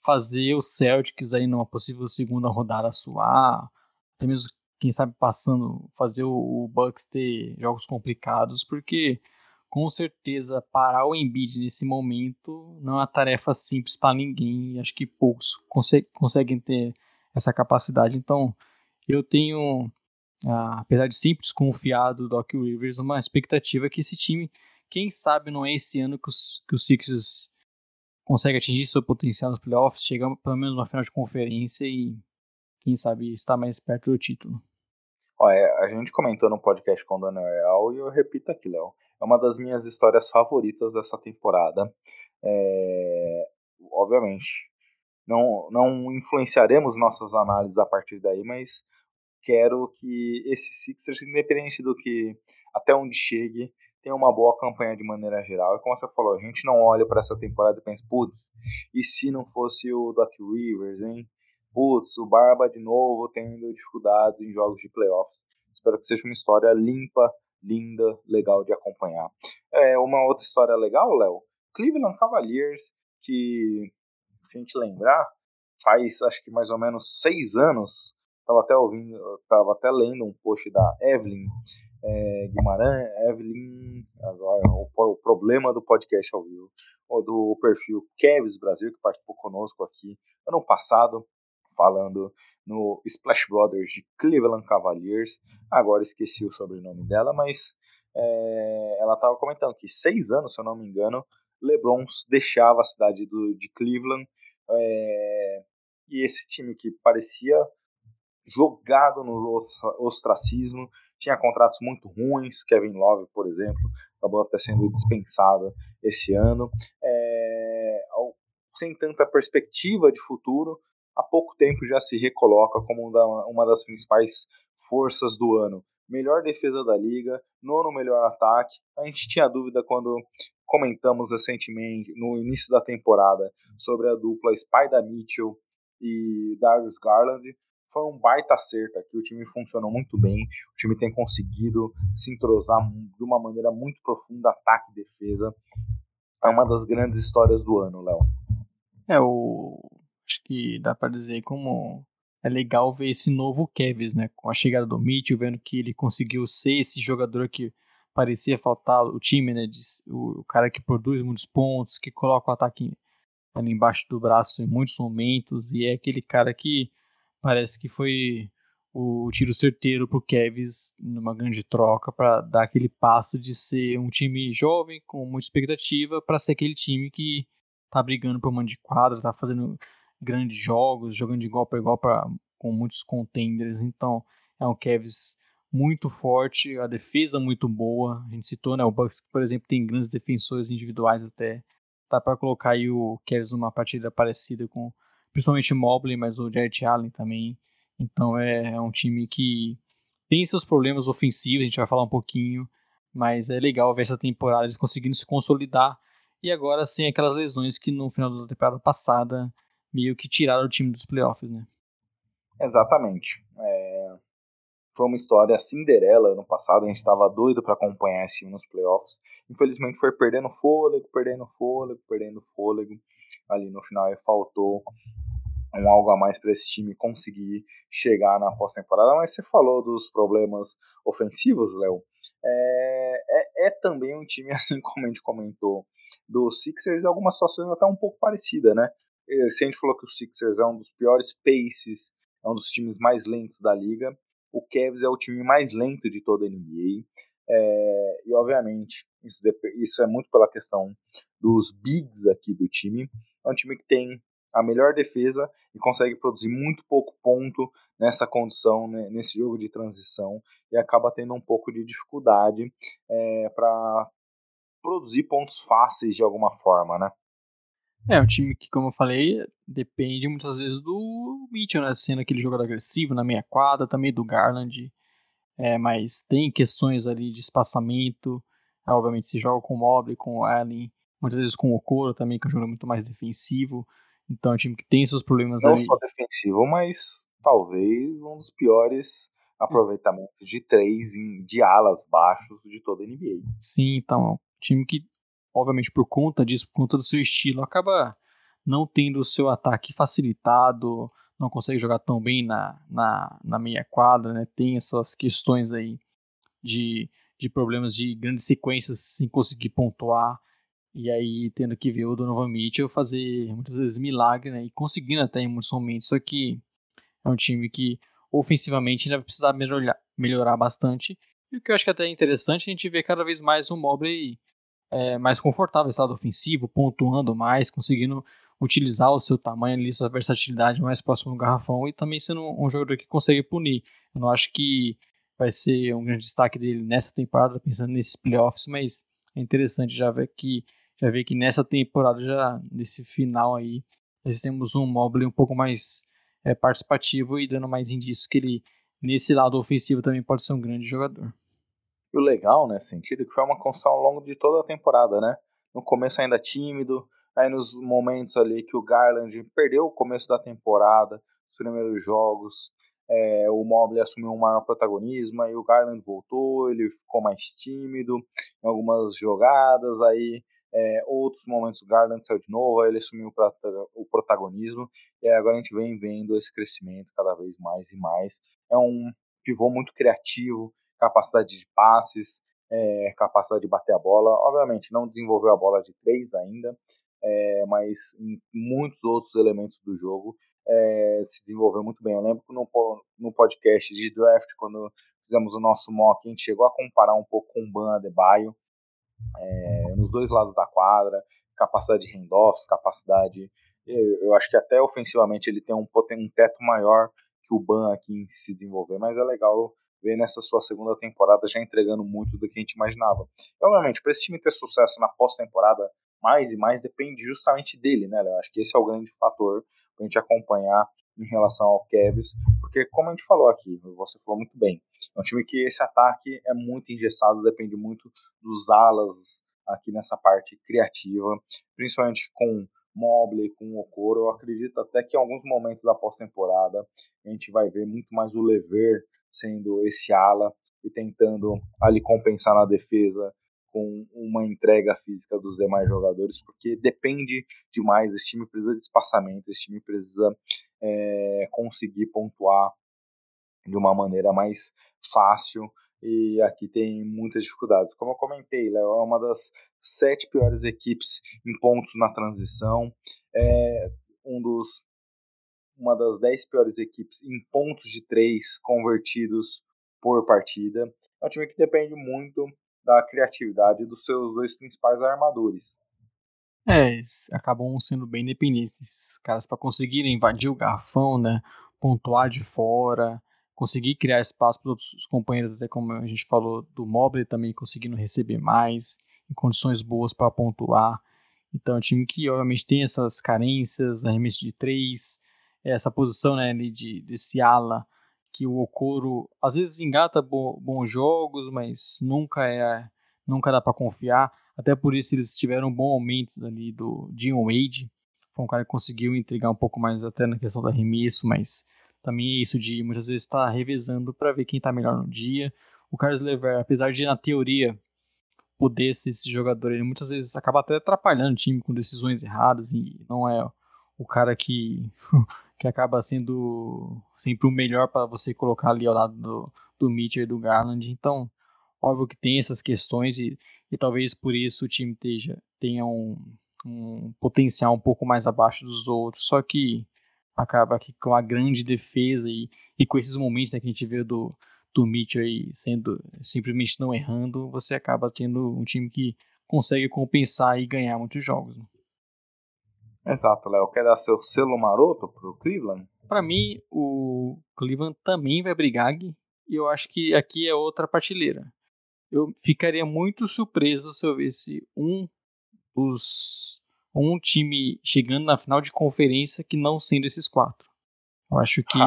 fazer o Celtics aí numa possível segunda rodada suar, até mesmo quem sabe passando fazer o, Bucks ter jogos complicados, porque com certeza parar o Embiid nesse momento não é uma tarefa simples para ninguém. Acho que poucos conseguem ter essa capacidade. Então, eu tenho, ah, apesar de sempre desconfiado do Doc Rivers, uma expectativa que esse time, quem sabe, não é esse ano que os, que os Sixers consegue atingir seu potencial nos playoffs, chegar pelo menos uma final de conferência e, quem sabe, estar mais perto do título. Olha, a gente comentou no podcast com o Daniel e eu repito aqui, Léo é uma das minhas histórias favoritas dessa temporada. É, obviamente, não, não influenciaremos nossas análises a partir daí, mas quero que esse Sixers, independente do que até onde chegue, tenha uma boa campanha de maneira geral. E como você falou, a gente não olha para essa temporada e pensa, putz, e se não fosse o Doc Rivers, hein? Putz, o Barba de novo tendo dificuldades em jogos de playoffs. Espero que seja uma história limpa linda, legal de acompanhar. É, uma outra história legal, Léo, Cleveland Cavaliers, que, se a gente lembrar, faz acho que mais ou menos seis anos, estava até ouvindo, estava até lendo um post da Evelyn é, Guimarães, Evelyn, agora o, o, problema do podcast ao vivo, ou do perfil Kevs Brasil, que participou conosco aqui ano passado, falando no Splash Brothers de Cleveland Cavaliers. Agora esqueci o sobrenome dela, mas é, ela estava comentando que seis anos, se eu não me engano, LeBron deixava a cidade do, de Cleveland é, e esse time que parecia jogado no ostracismo, tinha contratos muito ruins, Kevin Love, por exemplo, acabou até sendo dispensado esse ano, é, sem tanta perspectiva de futuro, há pouco tempo já se recoloca como uma das principais forças do ano. Melhor defesa da liga, nono melhor ataque. A gente tinha dúvida quando comentamos recentemente, no início da temporada, sobre a dupla Spider Mitchell e Darius Garland. Foi um baita acerto aqui, o time funcionou muito bem, o time tem conseguido se entrosar de uma maneira muito profunda, ataque e defesa. É uma das grandes histórias do ano, Léo. É, o acho que dá para dizer como é legal ver esse novo Kevs, né? Com a chegada do Mitchell, vendo que ele conseguiu ser esse jogador que parecia faltar o time, né? o, cara que produz muitos pontos, que coloca o ataque ali embaixo do braço em muitos momentos, e é aquele cara que parece que foi o tiro certeiro pro Kevs numa grande troca para dar aquele passo de ser um time jovem com muita expectativa para ser aquele time que tá brigando por mando de quadra, tá fazendo grandes jogos, jogando de igual para igual pra, com muitos contenders. Então, é um Kevs muito forte, a defesa muito boa. A gente citou, né, o Bucks, por exemplo, tem grandes defensores individuais até. Dá para colocar aí o Kevs numa partida parecida com principalmente Mobley, mas o Jared Allen também então é, é um time que tem seus problemas ofensivos, a gente vai falar um pouquinho, mas é legal ver essa temporada eles conseguindo se consolidar e agora sem aquelas lesões que no final da temporada passada meio que tiraram o time dos playoffs, né? Exatamente. É... Foi uma história Cinderela no passado, a gente estava doido para acompanhar esse time nos playoffs. Infelizmente foi perdendo fôlego, perdendo fôlego, perdendo fôlego. Ali no final faltou um algo a mais para esse time conseguir chegar na pós-temporada. Mas você falou dos problemas ofensivos, Léo. É, é, é, também um time, assim como a gente comentou, do Sixers, algumas situações até um pouco parecida, né? Se a gente falou que o Sixers é um dos piores paces, é um dos times mais lentos da liga, o Cavs é o time mais lento de toda a NBA. É, e obviamente, isso, isso é muito pela questão dos bigs aqui do time. É um time que tem a melhor defesa e consegue produzir muito pouco ponto nessa condição, né, nesse jogo de transição, e acaba tendo um pouco de dificuldade é, para produzir pontos fáceis de alguma forma, né? É, um time que, como eu falei, depende muitas vezes do Mitchell, né? Sendo aquele jogador agressivo na meia quadra, também do Garland. É, mas tem questões ali de espaçamento. É, obviamente se joga com o Mobley, com o Allen, muitas vezes com o Coro também, que é um jogador muito mais defensivo. Então é um time que tem seus problemas Não ali. só defensivo, mas talvez um dos piores aproveitamentos de três em, de alas baixos de toda a NBA. Sim, então é um time que, obviamente, por conta disso, por conta do seu estilo, acaba não tendo o seu ataque facilitado, não consegue jogar tão bem na, na, na meia quadra, né? Tem essas questões aí de, de problemas de grandes sequências sem conseguir pontuar. E aí tendo que ver o Donovan Mitchell fazer muitas vezes milagre, né? E conseguindo até em muitos momentos. Só que é um time que ofensivamente ainda vai precisar melhorar, melhorar bastante. E o que eu acho que é até é interessante, a gente vê cada vez mais um Mobley é, mais confortável estado ofensivo, pontuando mais, conseguindo utilizar o seu tamanho ali, sua versatilidade mais próximo do garrafão e também sendo um jogador que consegue punir. Eu não acho que vai ser um grande destaque dele nessa temporada, pensando nesses playoffs, mas é interessante já ver que já vê que nessa temporada, já nesse final aí, nós temos um Mobley um pouco mais é, participativo e dando mais indícios que ele, nesse lado ofensivo, também pode ser um grande jogador. E o legal nesse sentido é que foi uma construção ao longo de toda a temporada, né? No começo ainda tímido, aí nos momentos ali que o Garland perdeu o começo da temporada, os primeiros jogos, é, o Mobley assumiu um maior protagonismo, aí o Garland voltou, ele ficou mais tímido em algumas jogadas, aí é, outros momentos o Garland saiu de novo, aí ele assumiu o protagonismo, e agora a gente vem vendo esse crescimento cada vez mais e mais. É um pivô muito criativo, capacidade de passes, é, capacidade de bater a bola. Obviamente, não desenvolveu a bola de três ainda, é, mas em muitos outros elementos do jogo é, se desenvolveu muito bem. Eu lembro que no, no podcast de draft, quando fizemos o nosso mock, a gente chegou a comparar um pouco com o Ban Adebayo, é, nos dois lados da quadra, capacidade de handoffs, capacidade. Eu, eu, acho que até ofensivamente ele tem um, um teto maior que o Ban aqui em se desenvolver, mas é legal ver nessa sua segunda temporada já entregando muito do que a gente imaginava. Obviamente, para esse time ter sucesso na pós-temporada, mais e mais depende justamente dele, né, Eu acho que esse é o grande fator para a gente acompanhar em relação ao Cavs, porque como a gente falou aqui, você falou muito bem, é um time que esse ataque é muito engessado, depende muito dos alas aqui nessa parte criativa, principalmente com Mobley, com Okoro, eu acredito até que em alguns momentos da pós-temporada a gente vai ver muito mais o Lever sendo esse ala e tentando ali compensar na defesa com uma entrega física dos demais jogadores, porque depende demais. Esse time precisa de espaçamento, esse time precisa é, conseguir pontuar de uma maneira mais fácil. E aqui tem muitas dificuldades. Como eu comentei, Léo é uma das sete piores equipes em pontos na transição. É um dos uma das 10 piores equipes em pontos de 3 convertidos por partida. É um time que depende muito da criatividade dos seus dois principais armadores. É, eles acabam sendo bem independentes, esses caras, para conseguirem invadir o garrafão, né? Pontuar de fora, conseguir criar espaço para outros companheiros, até como a gente falou do Mobley também conseguindo receber mais, em condições boas para pontuar. Então, é um time que, obviamente, tem essas carências, arremesso de três, essa posição né, de, desse ala, que o Okoro às vezes engata bo, bons jogos, mas nunca é nunca dá para confiar. Até por isso eles tiveram um bom aumento ali do Dion Wade. Foi um cara que conseguiu entregar um pouco mais até na questão do arremesso, mas também é isso de muitas vezes estar tá revezando para ver quem está melhor no dia. O Carlos Lever, apesar de na teoria poder ser esse jogador, ele muitas vezes acaba até atrapalhando o time com decisões erradas e não é o cara que, que acaba sendo sempre o melhor para você colocar ali ao lado do, do Mitchell e do Garland. Então, óbvio que tem essas questões e, e talvez por isso o time esteja, tenha um, um potencial um pouco mais abaixo dos outros. Só que acaba que com a grande defesa e, e com esses momentos né, que a gente vê do, do Mitchell aí sendo simplesmente não errando, você acaba tendo um time que consegue compensar e ganhar muitos jogos. Né? Exato, Léo. Quer dar seu selo maroto pro Cleveland? Para mim, o Cleveland também vai brigar e eu acho que aqui é outra partilheira. Eu ficaria muito surpreso se eu visse um dos um time chegando na final de conferência que não sendo esses quatro. Eu acho que ah,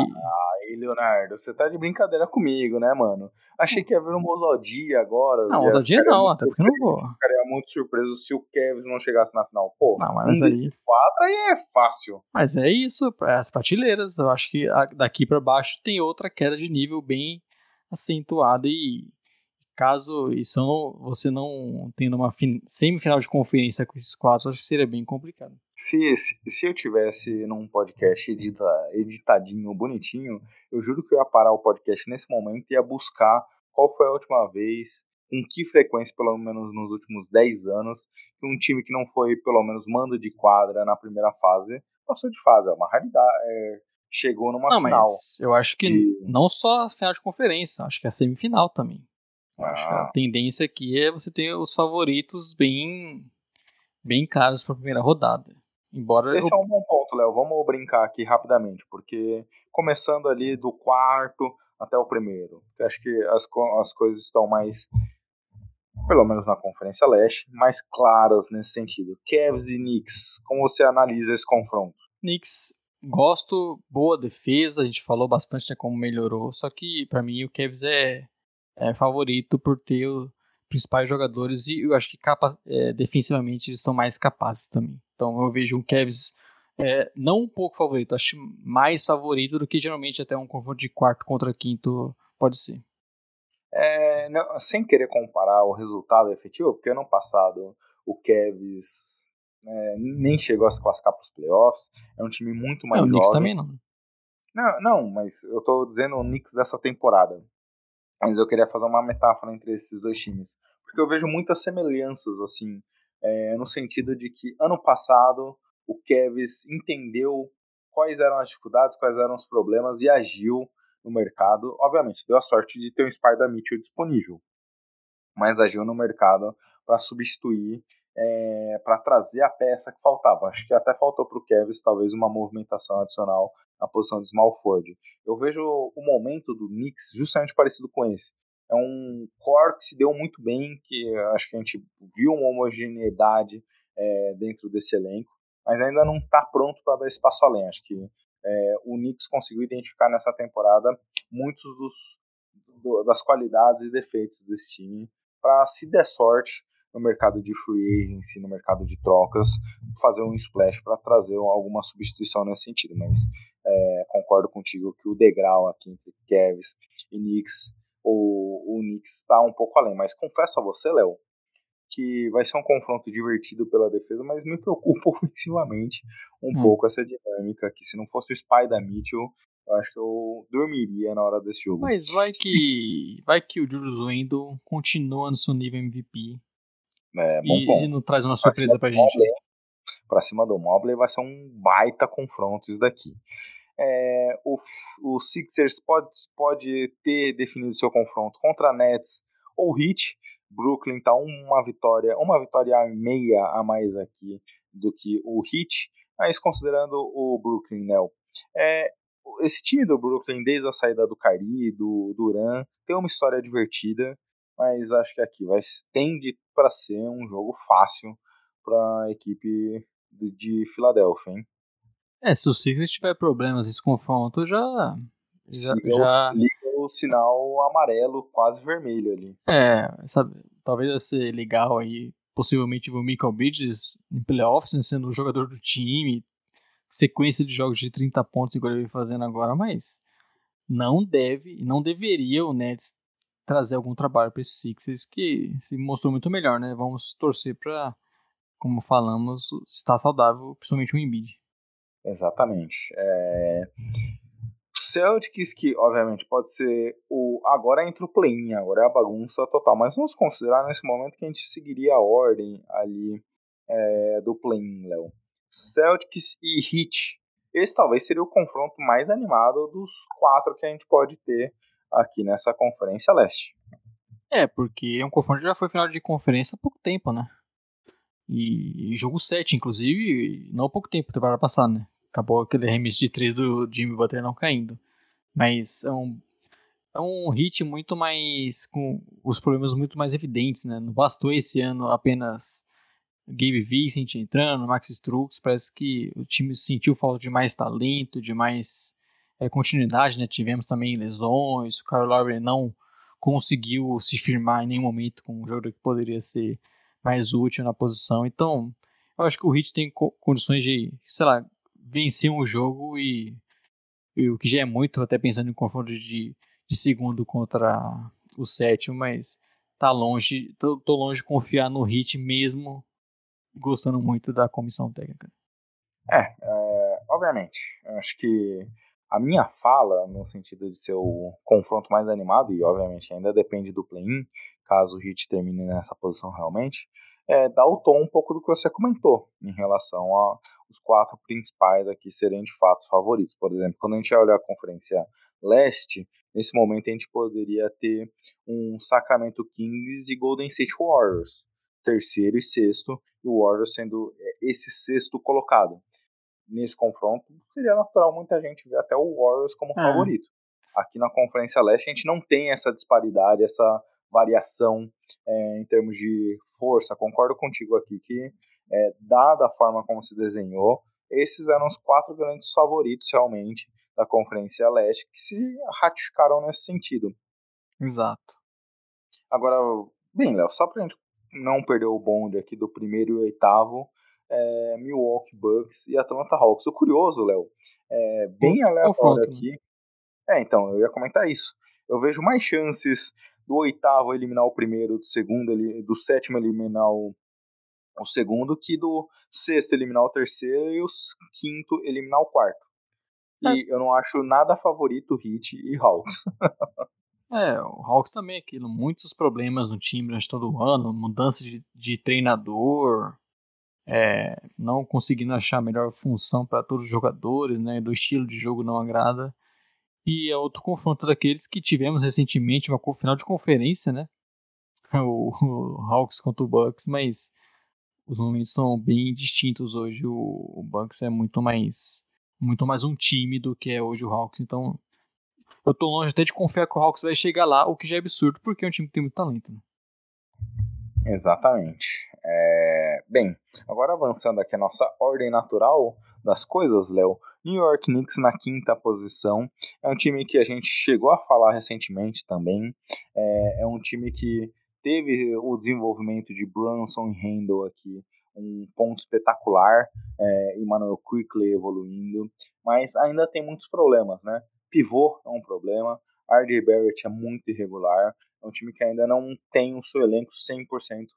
aí, Leonardo, você tá de brincadeira comigo, né, mano? Achei que ia haver um Mozodia agora. Não, Mozodia não, até porque eu não vou. Ficaria muito surpreso se o Kevs não chegasse na final. Pô, não, mas um aí... quatro aí é fácil. Mas é isso, as prateleiras. Eu acho que daqui para baixo tem outra queda de nível bem acentuada e caso isso não, você não tenha uma semifinal de conferência com esses quatro, acho que seria bem complicado. Se, se, se eu tivesse num podcast edita, editadinho, bonitinho, eu juro que eu ia parar o podcast nesse momento e ia buscar qual foi a última vez, com que frequência, pelo menos nos últimos 10 anos, que um time que não foi, pelo menos, mando de quadra na primeira fase, passou de fase. É uma raridade. É, chegou numa não, final. Mas eu acho que e... não só a final de conferência, acho que é a semifinal também. Acho que a ah. tendência aqui é você ter os favoritos bem, bem claros para a primeira rodada. Embora Esse eu... é um bom ponto, Léo. Vamos brincar aqui rapidamente, porque começando ali do quarto até o primeiro, acho que as, as coisas estão mais, pelo menos na Conferência Leste, mais claras nesse sentido. Cavs e Knicks, como você analisa esse confronto? Knicks, gosto, boa defesa, a gente falou bastante de como melhorou, só que para mim o Cavs é, é favorito por ter os principais jogadores e eu acho que capa, é, defensivamente eles são mais capazes também. Então eu vejo um Cavs é, não um pouco favorito, acho mais favorito do que geralmente até um confronto de quarto contra quinto pode ser. É, não, sem querer comparar o resultado efetivo, porque ano passado o Cavs é, nem chegou a se classificar para os playoffs, é um time muito mais é, o. Knicks também não. Não, não, mas eu estou dizendo o Knicks dessa temporada. Mas eu queria fazer uma metáfora entre esses dois times, porque eu vejo muitas semelhanças assim é, no sentido de que ano passado o Kevs entendeu quais eram as dificuldades, quais eram os problemas e agiu no mercado. Obviamente, deu a sorte de ter um Spider Mitchell disponível, mas agiu no mercado para substituir, é, para trazer a peça que faltava. Acho que até faltou para o Kevs talvez uma movimentação adicional na posição de Smallford. Eu vejo o momento do Knicks justamente parecido com esse é um core que se deu muito bem, que acho que a gente viu uma homogeneidade é, dentro desse elenco, mas ainda não está pronto para dar espaço além. Acho que é, o Knicks conseguiu identificar nessa temporada muitos dos, do, das qualidades e defeitos desse time para, se der sorte, no mercado de free agency, no mercado de trocas, fazer um splash para trazer alguma substituição nesse sentido. Mas é, concordo contigo que o degrau aqui entre Cavs e Knicks o, o Knicks está um pouco além. Mas confesso a você, Léo, que vai ser um confronto divertido pela defesa, mas me preocupa ofensivamente um hum. pouco essa dinâmica, que se não fosse o Spy da Mitchell, eu acho que eu dormiria na hora desse jogo. Mas vai que vai que o Julius Wendel continua no seu nível MVP. É, bom e, ponto. e não traz uma surpresa pra, gente. Mobley, pra cima do Mobley vai ser um baita confronto isso daqui. É, o, o Sixers pode, pode ter definido seu confronto contra Nets ou Heat. Brooklyn está uma vitória, uma vitória meia a mais aqui do que o Heat, mas considerando o Brooklyn, né? É, esse time do Brooklyn, desde a saída do Kyrie, do Duran, tem uma história divertida, mas acho que aqui vai tende para ser um jogo fácil para a equipe de, de Filadélfia, hein? É, se o Sixers tiver problemas nesse confronto, já. Já, já... Liga o sinal amarelo, quase vermelho ali. É, sabe, talvez vai ser legal aí, possivelmente o Michael Bridges em playoffs, né, sendo o jogador do time, sequência de jogos de 30 pontos, igual ele vem fazendo agora, mas não deve, não deveria o Nets trazer algum trabalho para esse Sixers que se mostrou muito melhor, né? Vamos torcer para, como falamos, estar saudável, principalmente o Embiid. Exatamente. É... Celtics, que obviamente pode ser o. Agora entra o play-in, agora é a bagunça total. Mas vamos considerar nesse momento que a gente seguiria a ordem ali é, do play-in, Léo. Celtics e Heat. Esse talvez seria o confronto mais animado dos quatro que a gente pode ter aqui nessa Conferência Leste. É, porque é um confronto que já foi final de conferência há pouco tempo, né? E, jogo 7, inclusive, não há pouco tempo, temporada passada, né? Acabou aquele remis de 3 do Jimmy Butler não caindo. Mas é um, é um hit muito mais. com os problemas muito mais evidentes, né? Não bastou esse ano apenas Gabe Vincent entrando, Max Strux. Parece que o time sentiu falta de mais talento, de mais é, continuidade, né? Tivemos também lesões, o Kyle Lowry não conseguiu se firmar em nenhum momento com um jogador que poderia ser mais útil na posição. Então, eu acho que o Heat tem condições de, sei lá, vencer um jogo e, e, o que já é muito, até pensando em confronto de, de segundo contra o sétimo, mas tá longe, tô, tô, longe de confiar no Hit mesmo gostando muito da comissão técnica. É, é obviamente, acho que a minha fala, no sentido de ser o confronto mais animado, e obviamente ainda depende do play-in, caso o Hit termine nessa posição realmente, é, dá o tom um pouco do que você comentou em relação aos quatro principais aqui serem de fato favoritos. Por exemplo, quando a gente olha a Conferência Leste, nesse momento a gente poderia ter um Sacramento Kings e Golden State Warriors, terceiro e sexto, e o Warriors sendo é, esse sexto colocado. Nesse confronto, seria natural muita gente ver até o Warriors como é. favorito. Aqui na Conferência Leste a gente não tem essa disparidade, essa variação é, em termos de força. Concordo contigo aqui que, é, dada a forma como se desenhou, esses eram os quatro grandes favoritos realmente da Conferência Leste que se ratificaram nesse sentido. Exato. Agora, bem, Léo, só pra gente não perder o bonde aqui do primeiro e oitavo, é, Milwaukee Bucks e Atlanta Hawks. O curioso, Léo, é bem aleatório né? aqui. É, então, eu ia comentar isso. Eu vejo mais chances do oitavo eliminar o primeiro, do segundo, do sétimo eliminar o, o segundo, que do sexto eliminar o terceiro e o quinto eliminar o quarto. E é. eu não acho nada favorito Heat e Hawks. é, o Hawks também é aquilo, muitos problemas no time durante todo o ano, mudança de, de treinador, é, não conseguindo achar a melhor função para todos os jogadores, né, do estilo de jogo não agrada. E é outro confronto daqueles que tivemos recentemente, uma final de conferência, né? O, o Hawks contra o Bucks, mas os momentos são bem distintos hoje. O, o Bucks é muito mais muito mais um time do que é hoje o Hawks, então eu tô longe até de confiar que o Hawks vai chegar lá, o que já é absurdo, porque é um time que tem muito talento. Né? Exatamente. É... Bem, agora avançando aqui a nossa ordem natural das coisas, Léo. New York Knicks na quinta posição. É um time que a gente chegou a falar recentemente também. É, é um time que teve o desenvolvimento de Brunson e Randall aqui, um ponto espetacular. É, Emmanuel Quickly evoluindo, mas ainda tem muitos problemas, né? Pivô é um problema. RJ Barrett é muito irregular. É um time que ainda não tem o seu elenco 100%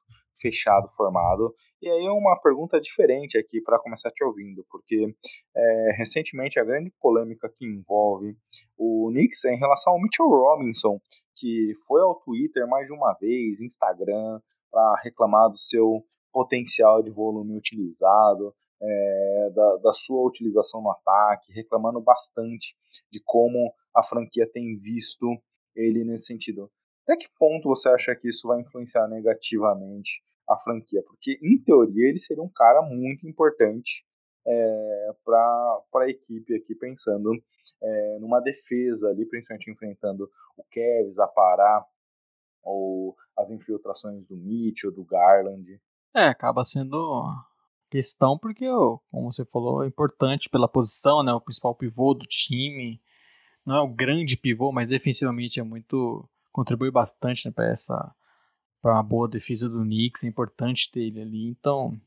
fechado, formado. E aí uma pergunta diferente aqui para começar te ouvindo, porque é, recentemente a grande polêmica que envolve o Knicks é em relação ao Mitchell Robinson, que foi ao Twitter mais de uma vez, Instagram, para reclamar do seu potencial de volume utilizado, é, da, da sua utilização no ataque, reclamando bastante de como a franquia tem visto ele nesse sentido. Até que ponto você acha que isso vai influenciar negativamente a franquia? Porque, em teoria, ele seria um cara muito importante é, para a equipe aqui, pensando é, numa defesa ali, principalmente enfrentando o Kevs, a Pará, ou as infiltrações do Mitchell, do Garland. É, acaba sendo questão porque, como você falou, é importante pela posição, né? O principal pivô do time. Não é o grande pivô, mas defensivamente é muito. Contribui bastante né, para essa. para uma boa defesa do Knicks. É importante ter ele ali. Então,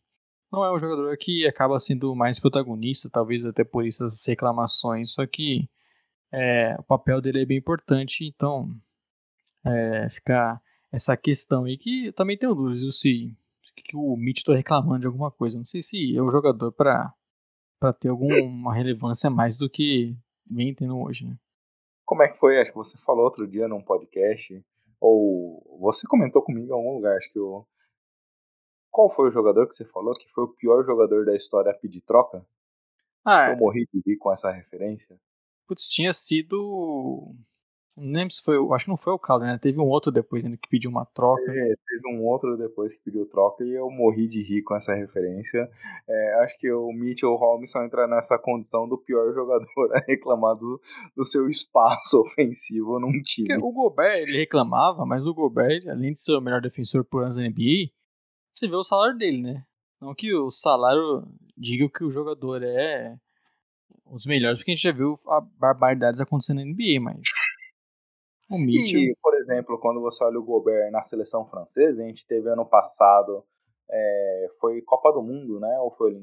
não é um jogador que acaba sendo mais protagonista, talvez até por isso as reclamações. Só que é, o papel dele é bem importante, então é, fica essa questão aí que eu também tenho dúvidas se que o Mitch está reclamando de alguma coisa. Não sei se é o jogador para para ter alguma relevância mais do que vem tendo hoje, né? Como é que foi? Acho que você falou outro dia num podcast, ou você comentou comigo em algum lugar, acho que o. Qual foi o jogador que você falou que foi o pior jogador da história a pedir troca? Ah, Eu morri de rir com essa referência. Putz, tinha sido não lembro se foi, acho que não foi o Calder, né? Teve um outro depois ainda que pediu uma troca. É, teve um outro depois que pediu troca e eu morri de rir com essa referência. É, acho que o Mitchell Robinson entra nessa condição do pior jogador a reclamar do, do seu espaço ofensivo num time. Porque o Gobert, ele reclamava, mas o Gobert, além de ser o melhor defensor por anos da NBA, você vê o salário dele, né? Não que o salário diga que o jogador é os melhores, porque a gente já viu barbaridades acontecendo na NBA, mas o Mitchell. E, por exemplo, quando você olha o Gobert na seleção francesa, a gente teve ano passado, é, foi Copa do Mundo, né? Ou foi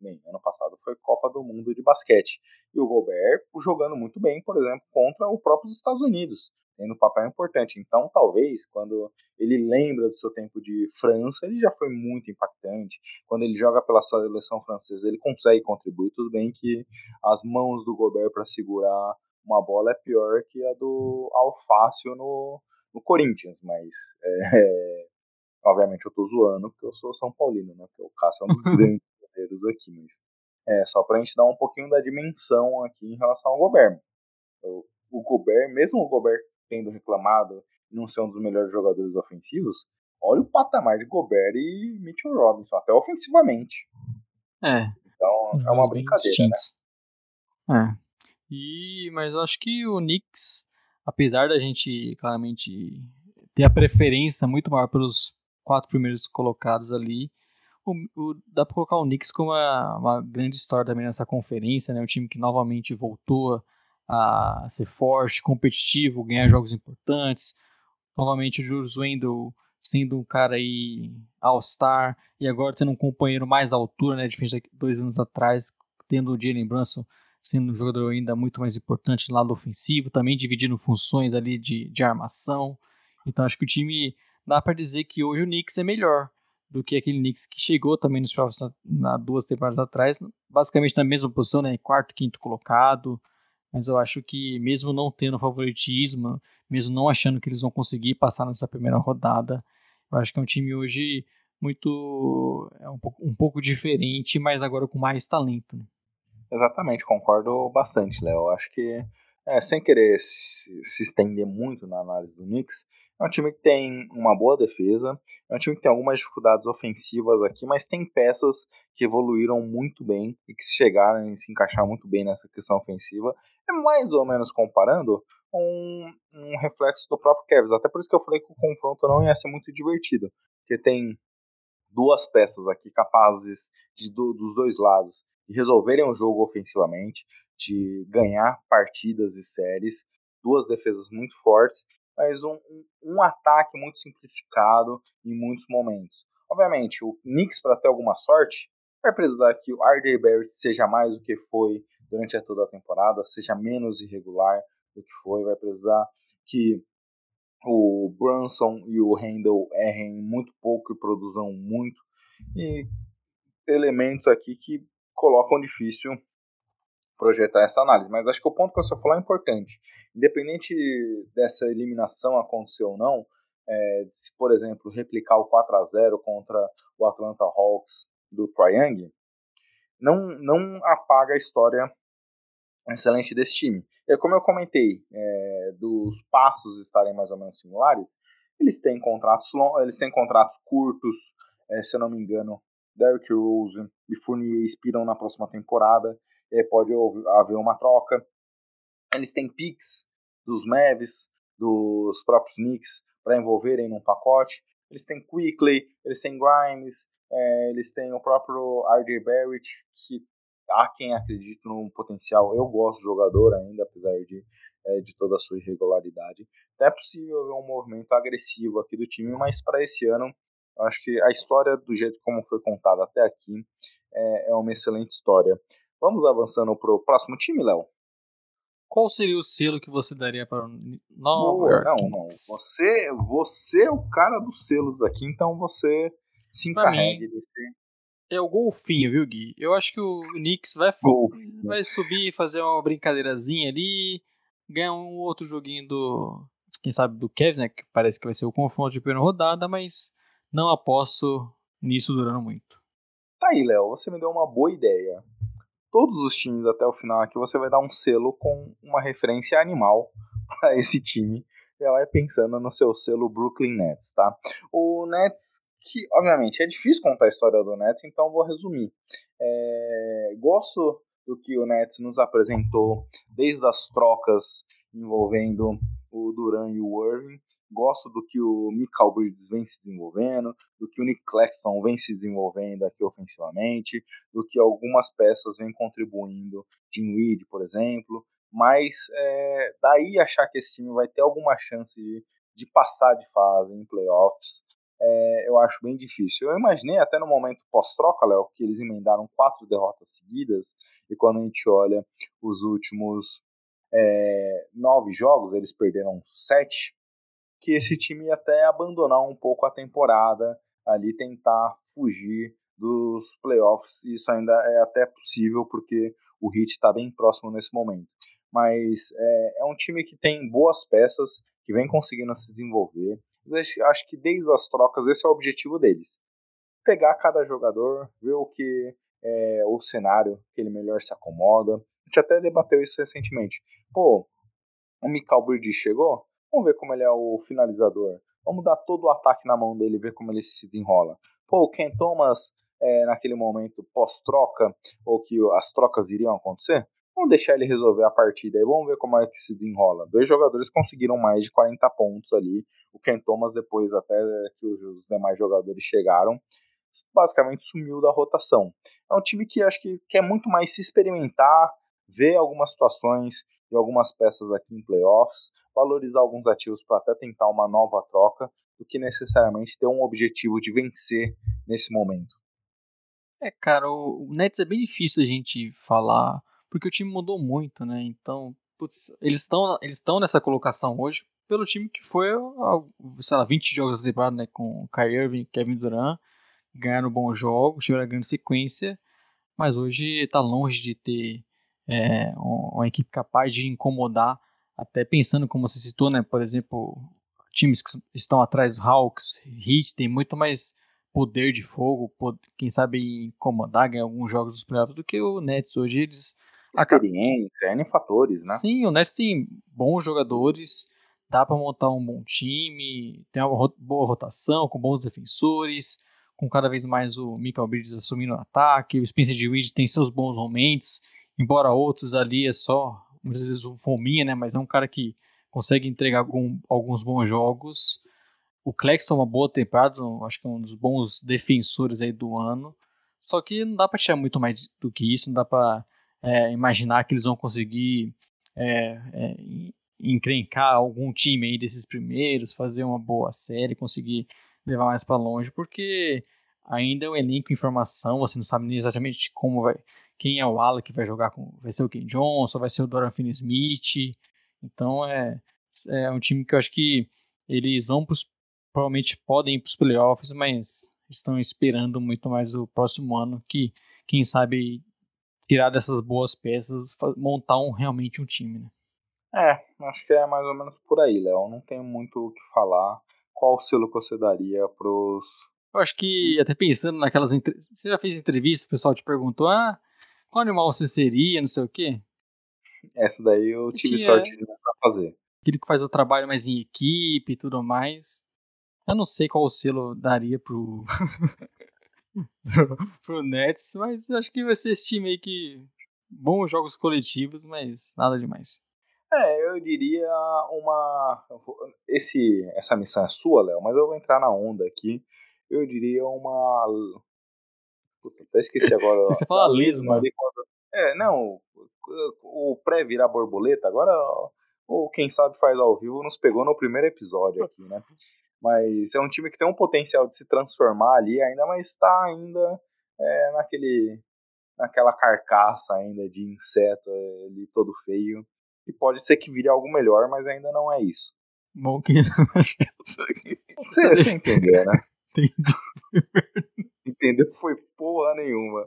Bem, ano passado foi Copa do Mundo de basquete. E o Gobert jogando muito bem, por exemplo, contra o próprio Estados Unidos, tendo um papel importante. Então, talvez, quando ele lembra do seu tempo de França, ele já foi muito impactante. Quando ele joga pela seleção francesa, ele consegue contribuir. Tudo bem que as mãos do Gobert para segurar uma bola é pior que a do Alfácio no, no Corinthians, mas é, obviamente eu tô zoando porque eu sou São Paulino, né? Porque o Cássio é um dos grandes goleiros aqui, mas é só pra gente dar um pouquinho da dimensão aqui em relação ao Gobert. O, o Gobert, mesmo o Gobert tendo reclamado e não ser um dos melhores jogadores ofensivos, olha o patamar de Gobert e Mitchell Robinson, até ofensivamente. É. Então é uma brincadeira, né? É. E, mas eu acho que o Knicks, apesar da gente claramente ter a preferência muito maior pelos quatro primeiros colocados ali, o, o, dá para colocar o Knicks como uma, uma, grande história também nessa conferência, né? Um time que novamente voltou a ser forte, competitivo, ganhar jogos importantes. Novamente o Jules Wendel sendo um cara aí all-star e agora tendo um companheiro mais à altura, né? Diferente de dois anos atrás, tendo o Jalen Brunson sendo um jogador ainda muito mais importante no lado ofensivo, também dividindo funções ali de, de armação. Então acho que o time dá para dizer que hoje o Knicks é melhor do que aquele Knicks que chegou também nos playoffs na, duas temporadas atrás, basicamente na mesma posição, né, quarto, quinto colocado. Mas eu acho que mesmo não tendo favoritismo, mesmo não achando que eles vão conseguir passar nessa primeira rodada, eu acho que é um time hoje muito é um pouco, um pouco diferente, mas agora com mais talento. Né? Exatamente, concordo bastante, Léo. Acho que, é, sem querer se, se, estender muito na análise do Knicks, é um time que tem uma boa defesa, é um time que tem algumas dificuldades ofensivas aqui, mas tem peças que evoluíram muito bem e que chegaram a se encaixar muito bem nessa questão ofensiva. É mais ou menos comparando um, um reflexo do próprio Kevs. Até por isso que eu falei que o confronto não ia ser muito divertido, porque tem duas peças aqui capazes de, do, dos dois lados de resolverem o jogo ofensivamente, de ganhar partidas e séries, duas defesas muito fortes, mas um, um, ataque muito simplificado em muitos momentos. Obviamente, o Knicks, para ter alguma sorte, vai precisar que o RJ Barrett seja mais do que foi durante toda a temporada, seja menos irregular do que foi, vai precisar que o Brunson e o Randall errem muito pouco e produzam muito. E elementos aqui que colocam difícil projetar essa análise. Mas acho que o ponto que você falou é importante. Independente dessa eliminação acontecer ou não, é, se, por exemplo, replicar o 4 a 0 contra o Atlanta Hawks do Triangle, não, não apaga a história excelente desse time. E como eu comentei, é, dos passos estarem mais ou menos similares, eles têm contratos eles têm contratos curtos, é, se eu não me engano, Derrick Rose e Fournier expiram na próxima temporada, e pode haver uma troca. Eles têm picks dos Mavs, dos próprios Knicks, para envolverem num pacote. Eles têm Quickly, eles têm Grimes, é, eles têm o próprio RJ Barrett, que há quem acredite no potencial. Eu gosto do jogador ainda, apesar de, é, de toda a sua irregularidade. Até é possível ver um movimento agressivo aqui do time, mas para esse ano, eu acho que a história, do jeito como foi contada até aqui, é, é uma excelente história. Vamos avançando para o próximo time, Léo? Qual seria o selo que você daria para o Nova York Não, não. Você, você é o cara dos selos aqui, então você se encarregue desse. É o golfinho, viu, Gui? Eu acho que o Knicks vai, vai subir, fazer uma brincadeirazinha ali, ganhar um outro joguinho do. Quem sabe do Kevs, né? Que parece que vai ser o confronto de primeira rodada, mas não aposto nisso durando muito. Tá aí, Léo, você me deu uma boa ideia todos os times até o final aqui, você vai dar um selo com uma referência animal para esse time. Já vai pensando no seu selo Brooklyn Nets, tá? O Nets, que obviamente é difícil contar a história do Nets, então vou resumir. É, gosto do que o Nets nos apresentou desde as trocas envolvendo o Duran e o Irving gosto do que o Michael Bridges vem se desenvolvendo, do que o Nick Claxton vem se desenvolvendo aqui ofensivamente, do que algumas peças vêm contribuindo, Jim Weed, por exemplo, mas é, daí achar que esse time vai ter alguma chance de, de passar de fase em playoffs, é, eu acho bem difícil. Eu imaginei até no momento pós-troca, Léo, que eles emendaram quatro derrotas seguidas, e quando a gente olha os últimos é, nove jogos, eles perderam sete, que esse time ia até abandonar um pouco a temporada, ali tentar fugir dos playoffs. Isso ainda é até possível porque o Heat está bem próximo nesse momento. Mas é, é, um time que tem boas peças, que vem conseguindo se desenvolver. Acho que desde as trocas esse é o objetivo deles. Pegar cada jogador, ver o que é o cenário que ele melhor se acomoda. A gente até debateu isso recentemente. Pô, o Michael Bridges chegou? Vamos ver como ele é o finalizador. Vamos dar todo o ataque na mão dele e ver como ele se desenrola. Pô, o Ken Thomas, é, naquele momento pós-troca, ou que as trocas iriam acontecer, vamos deixar ele resolver a partida e vamos ver como é que se desenrola. Dois jogadores conseguiram mais de 40 pontos ali. O Ken Thomas, depois até que os demais jogadores chegaram, basicamente sumiu da rotação. É um time que acho que quer muito mais se experimentar, ver algumas situações e algumas peças aqui em playoffs, valorizar alguns ativos para até tentar uma nova troca, do que necessariamente ter um objetivo de vencer nesse momento. É, cara, o Nets é bem difícil a gente falar, porque o time mudou muito, né? Então, putz, eles estão eles nessa colocação hoje pelo time que foi, sei lá, 20 jogos da temporada, né, com Kyrie Irving, Kevin Durant, ganharam bons jogos, tiveram grande sequência, mas hoje está longe de ter é, uma equipe capaz de incomodar, até pensando como você citou, né? Por exemplo, times que estão atrás do Hawks, Heat, tem muito mais poder de fogo, quem sabe incomodar, ganhar alguns jogos dos playoffs do que o Nets. Hoje eles. Experiência, N fatores, né? Sim, o Nets tem bons jogadores, dá para montar um bom time, tem uma boa rotação, com bons defensores, com cada vez mais o Michael Bridges assumindo o ataque, o Spencer Dinwiddie tem seus bons momentos, embora outros ali é só, muitas vezes, um fominha, né? Mas é um cara que consegue entregar algum, alguns bons jogos. O Claxton é uma boa temporada, acho que é um dos bons defensores aí do ano. Só que não dá para tirar muito mais do que isso, não dá para é, imaginar que eles vão conseguir é, é, encrencar algum time aí desses primeiros, fazer uma boa série, conseguir levar mais para longe, porque ainda é um elenco em formação, você não sabe nem exatamente como vai, quem é o ala que vai jogar com. Vai ser o Ken Johnson, vai ser o Dorian Finney-Smith. Então é, é um time que eu acho que eles vão pros, provavelmente podem ir para os playoffs, mas estão esperando muito mais o próximo ano, que quem sabe tirar dessas boas peças, montar um, realmente um time, né? É, acho que é mais ou menos por aí, Léo. Não tenho muito o que falar. Qual selo que você daria pros. Eu acho que, até pensando naquelas. Você já fez entrevistas, o pessoal te perguntou: ah, Qual animal você seria, não sei o quê? Essa daí eu tive Tinha- sorte de nunca fazer. Aquele que faz o trabalho mais em equipe e tudo mais. Eu não sei qual selo daria pro. pro Nets, mas acho que vai ser esse time aí que. Bons jogos coletivos, mas nada demais. É, eu diria uma. Esse, essa missão é sua, Léo, mas eu vou entrar na onda aqui. Eu diria uma. Puta, até esqueci agora. Se você fala Da lesma. É, não. O pré virar borboleta, agora. Ou quem sabe faz ao vivo, nos pegou no primeiro episódio aqui, né? Mas é um time que tem um potencial de se transformar ali ainda, mas está ainda é, naquele, naquela carcaça ainda de inseto é, ali todo feio. E pode ser que vire algo melhor, mas ainda não é isso. Bom que. que Você, você entendeu, né? Entendi. Entendeu? Foi porra nenhuma.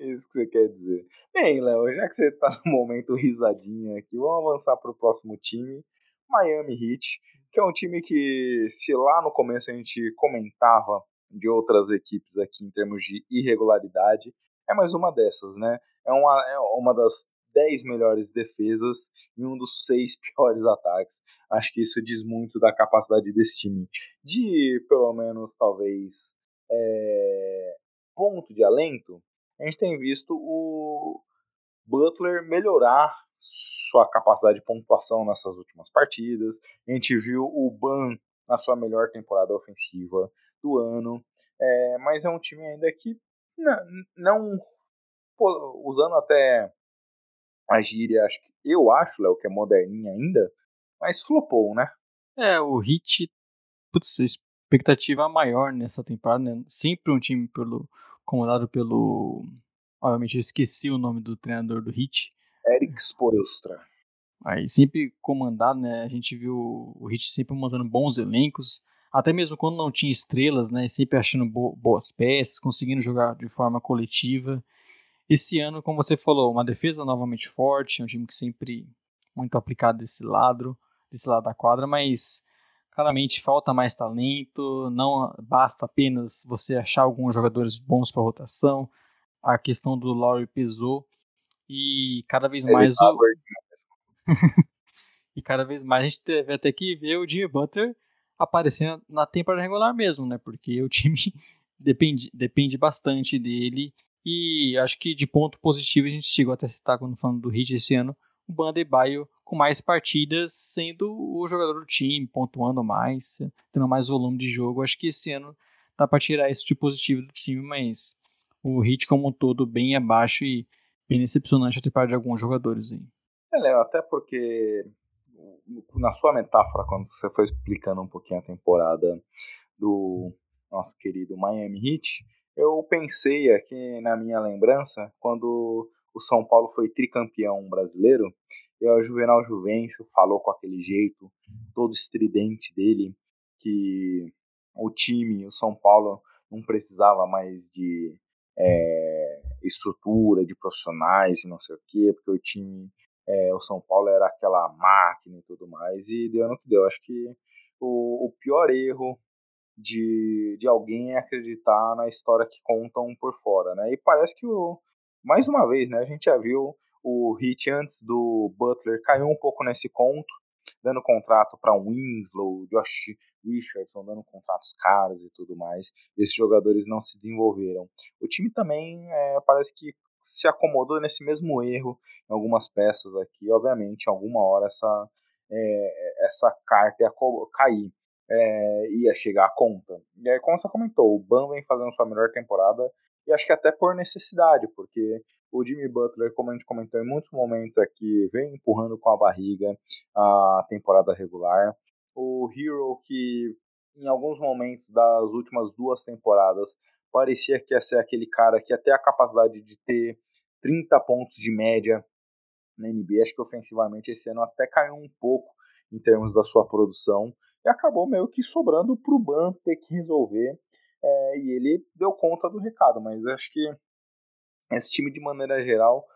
Isso que você quer dizer. Bem, Léo, já que você tá no momento risadinha aqui, vamos avançar pro próximo time. Miami Heat, que é um time que, se lá no começo a gente comentava de outras equipes aqui em termos de irregularidade, é mais uma dessas, né? É uma, é uma das 10 melhores defesas e um dos seis piores ataques. Acho que isso diz muito da capacidade desse time de, pelo menos, talvez, é, ponto de alento. A gente tem visto o Butler melhorar sua capacidade de pontuação nessas últimas partidas. A gente viu o Ban na sua melhor temporada ofensiva do ano. É, mas é um time ainda que não, não pô, usando até a gíria, acho que eu acho, Léo, que é moderninha ainda, mas flopou, né? É, o Hit, putz, expectativa maior nessa temporada, né? Sempre um time pelo, comandado pelo. Obviamente eu esqueci o nome do treinador do Hit. Eric Spoelstra. Aí sempre comandado, né? A gente viu o Hit sempre mandando bons elencos, até mesmo quando não tinha estrelas, né? Sempre achando bo boas peças, conseguindo jogar de forma coletiva. Esse ano, como você falou, uma defesa novamente forte, é um time que sempre muito aplicado desse lado, desse lado da quadra, mas claramente falta mais talento, não basta apenas você achar alguns jogadores bons para rotação. A questão do Lowry pesou e cada vez Ele mais tá o e cada vez mais a gente teve até que ver o Jimmy Butler aparecendo na temporada regular mesmo, né? Porque o time depende, depende bastante dele. E acho que de ponto positivo a gente chegou até a citar quando falando do Heat esse ano, o Bandebaio com mais partidas sendo o jogador do time, pontuando mais, tendo mais volume de jogo. Acho que esse ano dá para tirar isso de positivo do time, mas o Heat como um todo bem abaixo e bem decepcionante a temporada de alguns jogadores aí. É, Léo, até porque na sua metáfora, quando você foi explicando um pouquinho a temporada do nosso querido Miami Heat, eu pensei aqui na minha lembrança, quando o São Paulo foi tricampeão brasileiro, e o Juvenal Juvencio falou com aquele jeito todo estridente dele, que o time, o São Paulo, não precisava mais de é, estrutura, de profissionais e não sei o quê, porque o time é, o São Paulo era aquela máquina e tudo mais, e deu no que deu. Acho que o, o pior erro de, de alguém é acreditar na história que contam por fora, né? E parece que, o, mais uma vez, né, a gente já viu o Hit antes do Butler caiu um pouco nesse conto, dando contrato para Winslow, Josh Richardson, dando contratos caros e tudo mais. Esses jogadores não se desenvolveram. O time também é, parece que se acomodou nesse mesmo erro em algumas peças aqui. Obviamente, alguma hora essa, é, essa carta ia cair, é, ia chegar a conta. E aí, como você comentou, o Ban vem fazendo sua melhor temporada e acho que até por necessidade, porque o Jimmy Butler, como a gente comentou em muitos momentos aqui, vem empurrando com a barriga a temporada regular. O Hero, que em alguns momentos das últimas duas temporadas parecia que ia ser aquele cara que até a capacidade de ter 30 pontos de média na NBA, acho que ofensivamente esse ano até caiu um pouco em termos da sua produção e acabou meio que sobrando para o Ban ter que resolver é, e ele deu conta do recado, mas acho que esse time de maneira geral,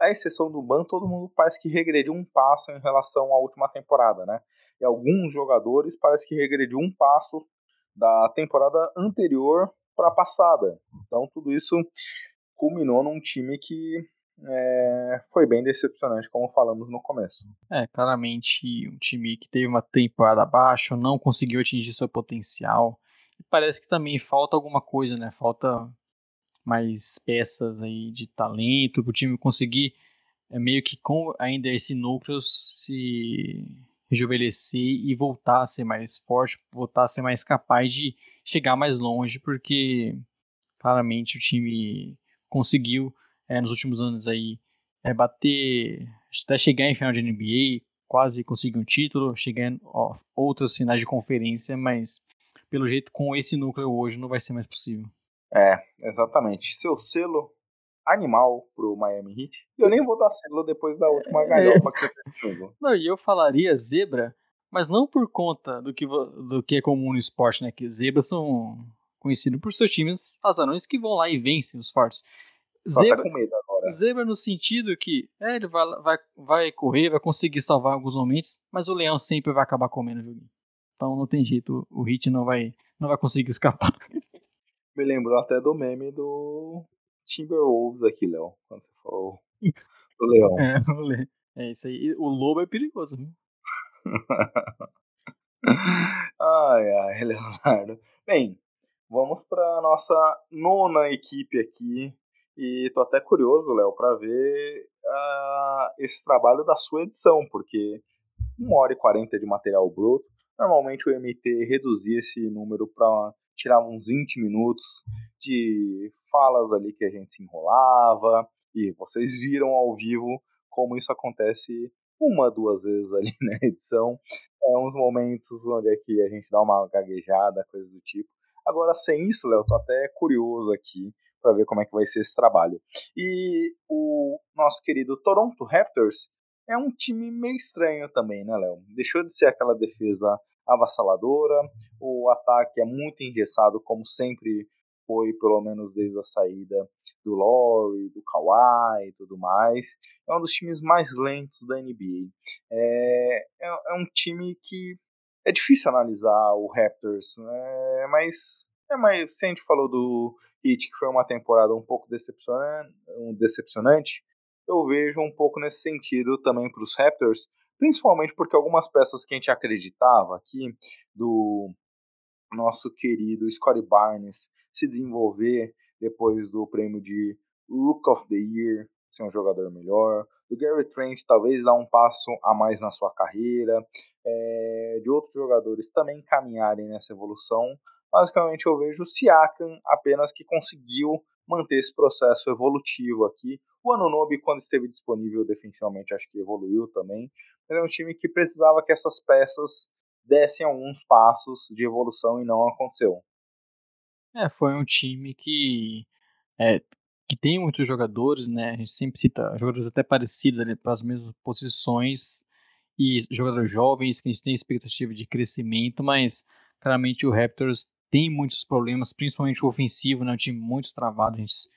à exceção do Ban, todo mundo parece que regrediu um passo em relação à última temporada, né? E alguns jogadores parece que regrediu um passo da temporada anterior para a passada. Então tudo isso culminou num time que é, foi bem decepcionante, como falamos no começo. É, claramente um time que teve uma temporada abaixo, não conseguiu atingir seu potencial. Parece que também falta alguma coisa, né? Falta mais peças aí de talento para o time conseguir é meio que com ainda esse núcleo se rejuvenescer e voltar a ser mais forte, voltar a ser mais capaz de chegar mais longe, porque claramente o time conseguiu é, nos últimos anos aí é, bater, até chegar em final de NBA, quase conseguir um título, chegar em ó, outras finais de conferência, mas pelo jeito com esse núcleo hoje não vai ser mais possível. É, exatamente. Seu selo animal pro Miami Heat. Eu nem vou dar selo depois da última é. galhofa que você fez comigo. Não, e eu falaria zebra, mas não por conta do que, do que é comum no esporte, né? Que zebras são conhecidos por seus times azarões que vão lá e vencem os fortes. Só tá zebra, tá com medo agora. Zebra no sentido que é, ele vai, vai, vai correr, vai conseguir salvar alguns momentos, mas o leão sempre vai acabar comendo o joguinho. Então não tem jeito, o Hit não vai, não vai conseguir escapar. Me lembrou até do meme do Timberwolves aqui, Léo, quando você falou do leão. É, o le... é isso aí. O lobo é perigoso, viu? ai, ai, Leonardo. Bem, vamos para nossa nona equipe aqui. E tô até curioso, Léo, para ver uh, esse trabalho da sua edição, porque 1 hora e 40 de material bruto. Normalmente o MT reduzia esse número para tirar uns 20 minutos de falas ali que a gente se enrolava, e vocês viram ao vivo como isso acontece uma, duas vezes ali na edição. É uns momentos onde é que a gente dá uma gaguejada, coisas do tipo. Agora, sem isso, Léo, tô até curioso aqui para ver como é que vai ser esse trabalho. E o nosso querido Toronto Raptors é um time meio estranho também, né, Léo? Deixou de ser aquela defesa avassaladora, o ataque é muito engessado, como sempre foi, pelo menos desde a saída do Laurie, do Kawhi e tudo mais. É um dos times mais lentos da NBA. É, é, é um time que é difícil analisar o Raptors, é, mas é mais, se a gente falou do Heat, que foi uma temporada um pouco decepcionante, um decepcionante eu vejo um pouco nesse sentido também para os Raptors, principalmente porque algumas peças que a gente acreditava aqui, do nosso querido Scottie Barnes, se desenvolver depois do prêmio de Rook of the Year, ser um jogador melhor, do Gary Trent talvez dar um passo a mais na sua carreira, é, de outros jogadores também caminharem nessa evolução. Basicamente eu vejo o Siakam apenas que conseguiu manter esse processo evolutivo aqui. O Anunobi, quando esteve disponível defensivamente, acho que evoluiu também. Mas é um time que precisava que essas peças dessem alguns passos de evolução e não aconteceu. É, foi um time que, é, que tem muitos jogadores, né? A gente sempre cita jogadores até parecidos ali para as mesmas posições e jogadores jovens que a gente tem expectativa de crescimento, mas claramente o Raptors tem muitos problemas, principalmente o ofensivo, né? Um time muito travado. A gente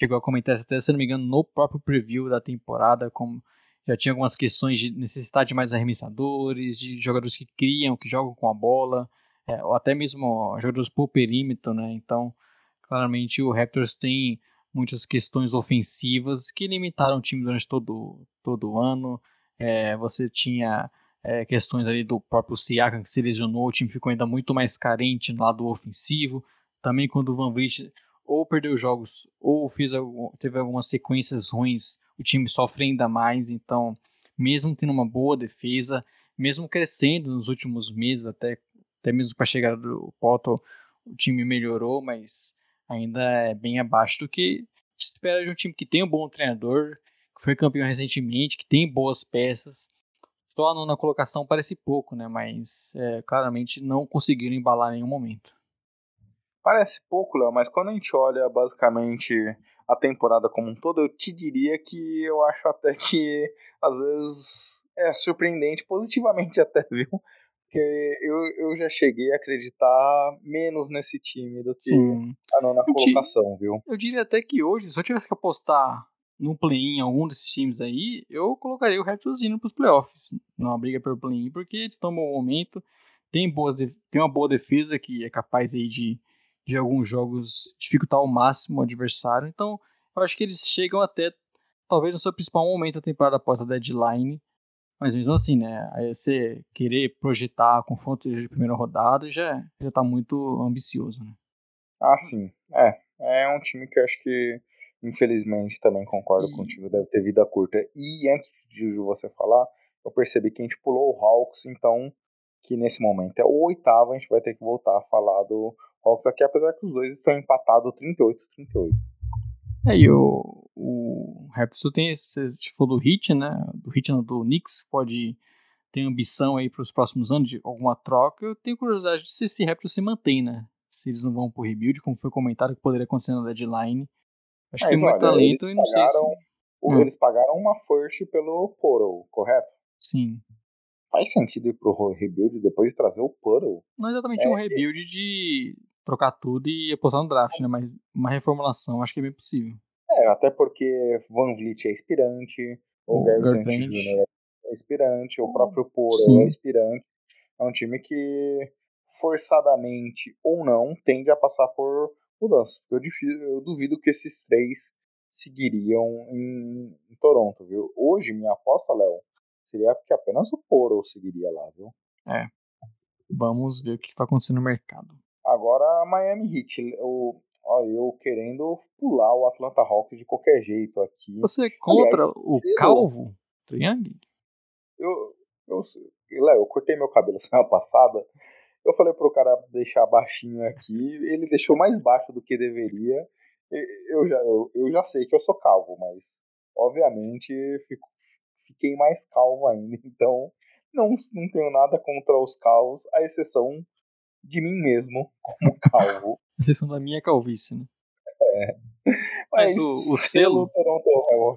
chegou a comentar até, se não me engano, no próprio preview da temporada, como já tinha algumas questões de necessidade de mais arremessadores, de jogadores que criam, que jogam com a bola é, ou até mesmo jogadores por perímetro, né? Então, claramente o Raptors tem muitas questões ofensivas que limitaram o time durante todo, todo o ano. É, você tinha é, questões ali do próprio Siakam que se lesionou, o time ficou ainda muito mais carente no lado ofensivo. Também quando o Van Vliet ou perdeu jogos ou fez, teve algumas sequências ruins, o time sofre ainda mais. Então, mesmo tendo uma boa defesa, mesmo crescendo nos últimos meses, até até mesmo com a chegada do Poto, o time melhorou, mas ainda é bem abaixo do que se espera de um time que tem um bom treinador, que foi campeão recentemente, que tem boas peças. Só a nona colocação parece pouco, né? Mas é, claramente não conseguiram embalar em nenhum momento. Parece pouco, Léo, mas quando a gente olha basicamente a temporada como um todo, eu te diria que eu acho até que às vezes é surpreendente, positivamente até, viu? porque eu, eu já cheguei a acreditar menos nesse time do que Sim. a nona eu colocação, viu? Eu diria até que hoje, se eu tivesse que apostar no play-in algum desses times aí, eu colocaria o Raptors indo pros playoffs, numa briga pelo play-in, porque eles estão no bom momento, tem, boas tem uma boa defesa que é capaz aí de, de alguns jogos dificultar ao máximo o adversário, então eu acho que eles chegam até talvez no seu principal momento da temporada após a deadline, mas mesmo assim, né? Aí você querer projetar confronto de primeira rodada já, já tá muito ambicioso, né? Ah, sim. É. É um time que eu acho que, infelizmente, também concordo e... contigo, deve ter vida curta. E antes de você falar, eu percebi que a gente pulou o Hawks, então, que nesse momento é o oitavo, a gente vai ter que voltar a falar do Hawks aqui, apesar que os dois estão empatados 38-38. É, e o, o Raptors tem, você falou do Hit, né? Do Hit, não, do Knicks, pode ter ambição aí para os próximos anos de alguma troca. Eu tenho curiosidade de se esse Raptors se mantém, né? Se eles não vão pro rebuild, como foi comentado que poderia acontecer na deadline. Acho Mas, que tem muito talento e não pagaram, sei se... Hum. Eles pagaram uma first pelo Portal, correto? Sim. Faz sentido ir pro rebuild depois de trazer o Portal? Não é exatamente é, um rebuild de trocar tudo e apostar no draft, né? Mas uma reformulação acho que é bem possível. É, até porque Van Vliet é inspirante, o, o Gary Trent Jr. é inspirante, o próprio Poro é inspirante. É um time que, forçadamente ou não, tende a passar por mudanças. Eu, eu duvido que esses três seguiriam em, em Toronto, viu? Hoje, minha aposta, Léo, seria que apenas o Poro seguiria lá, viu? É. Vamos ver o que vai acontecer no mercado. Agora, Miami Heat. O, ó, eu querendo pular o Atlanta Hawks de qualquer jeito aqui. Você é contra Aliás, o Calvo Triangle? Eu, eu, Léo, eu cortei meu cabelo semana passada. Eu falei pro cara deixar baixinho aqui. Ele deixou mais baixo do que deveria. Eu já, eu, eu já sei que eu sou calvo, mas obviamente fico, fiquei mais calvo ainda. Então não, não tenho nada contra os calvos, a exceção de mim mesmo como calvo. Exceção da minha calvície, né? É. Mas, Mas o, o selo. Toronto,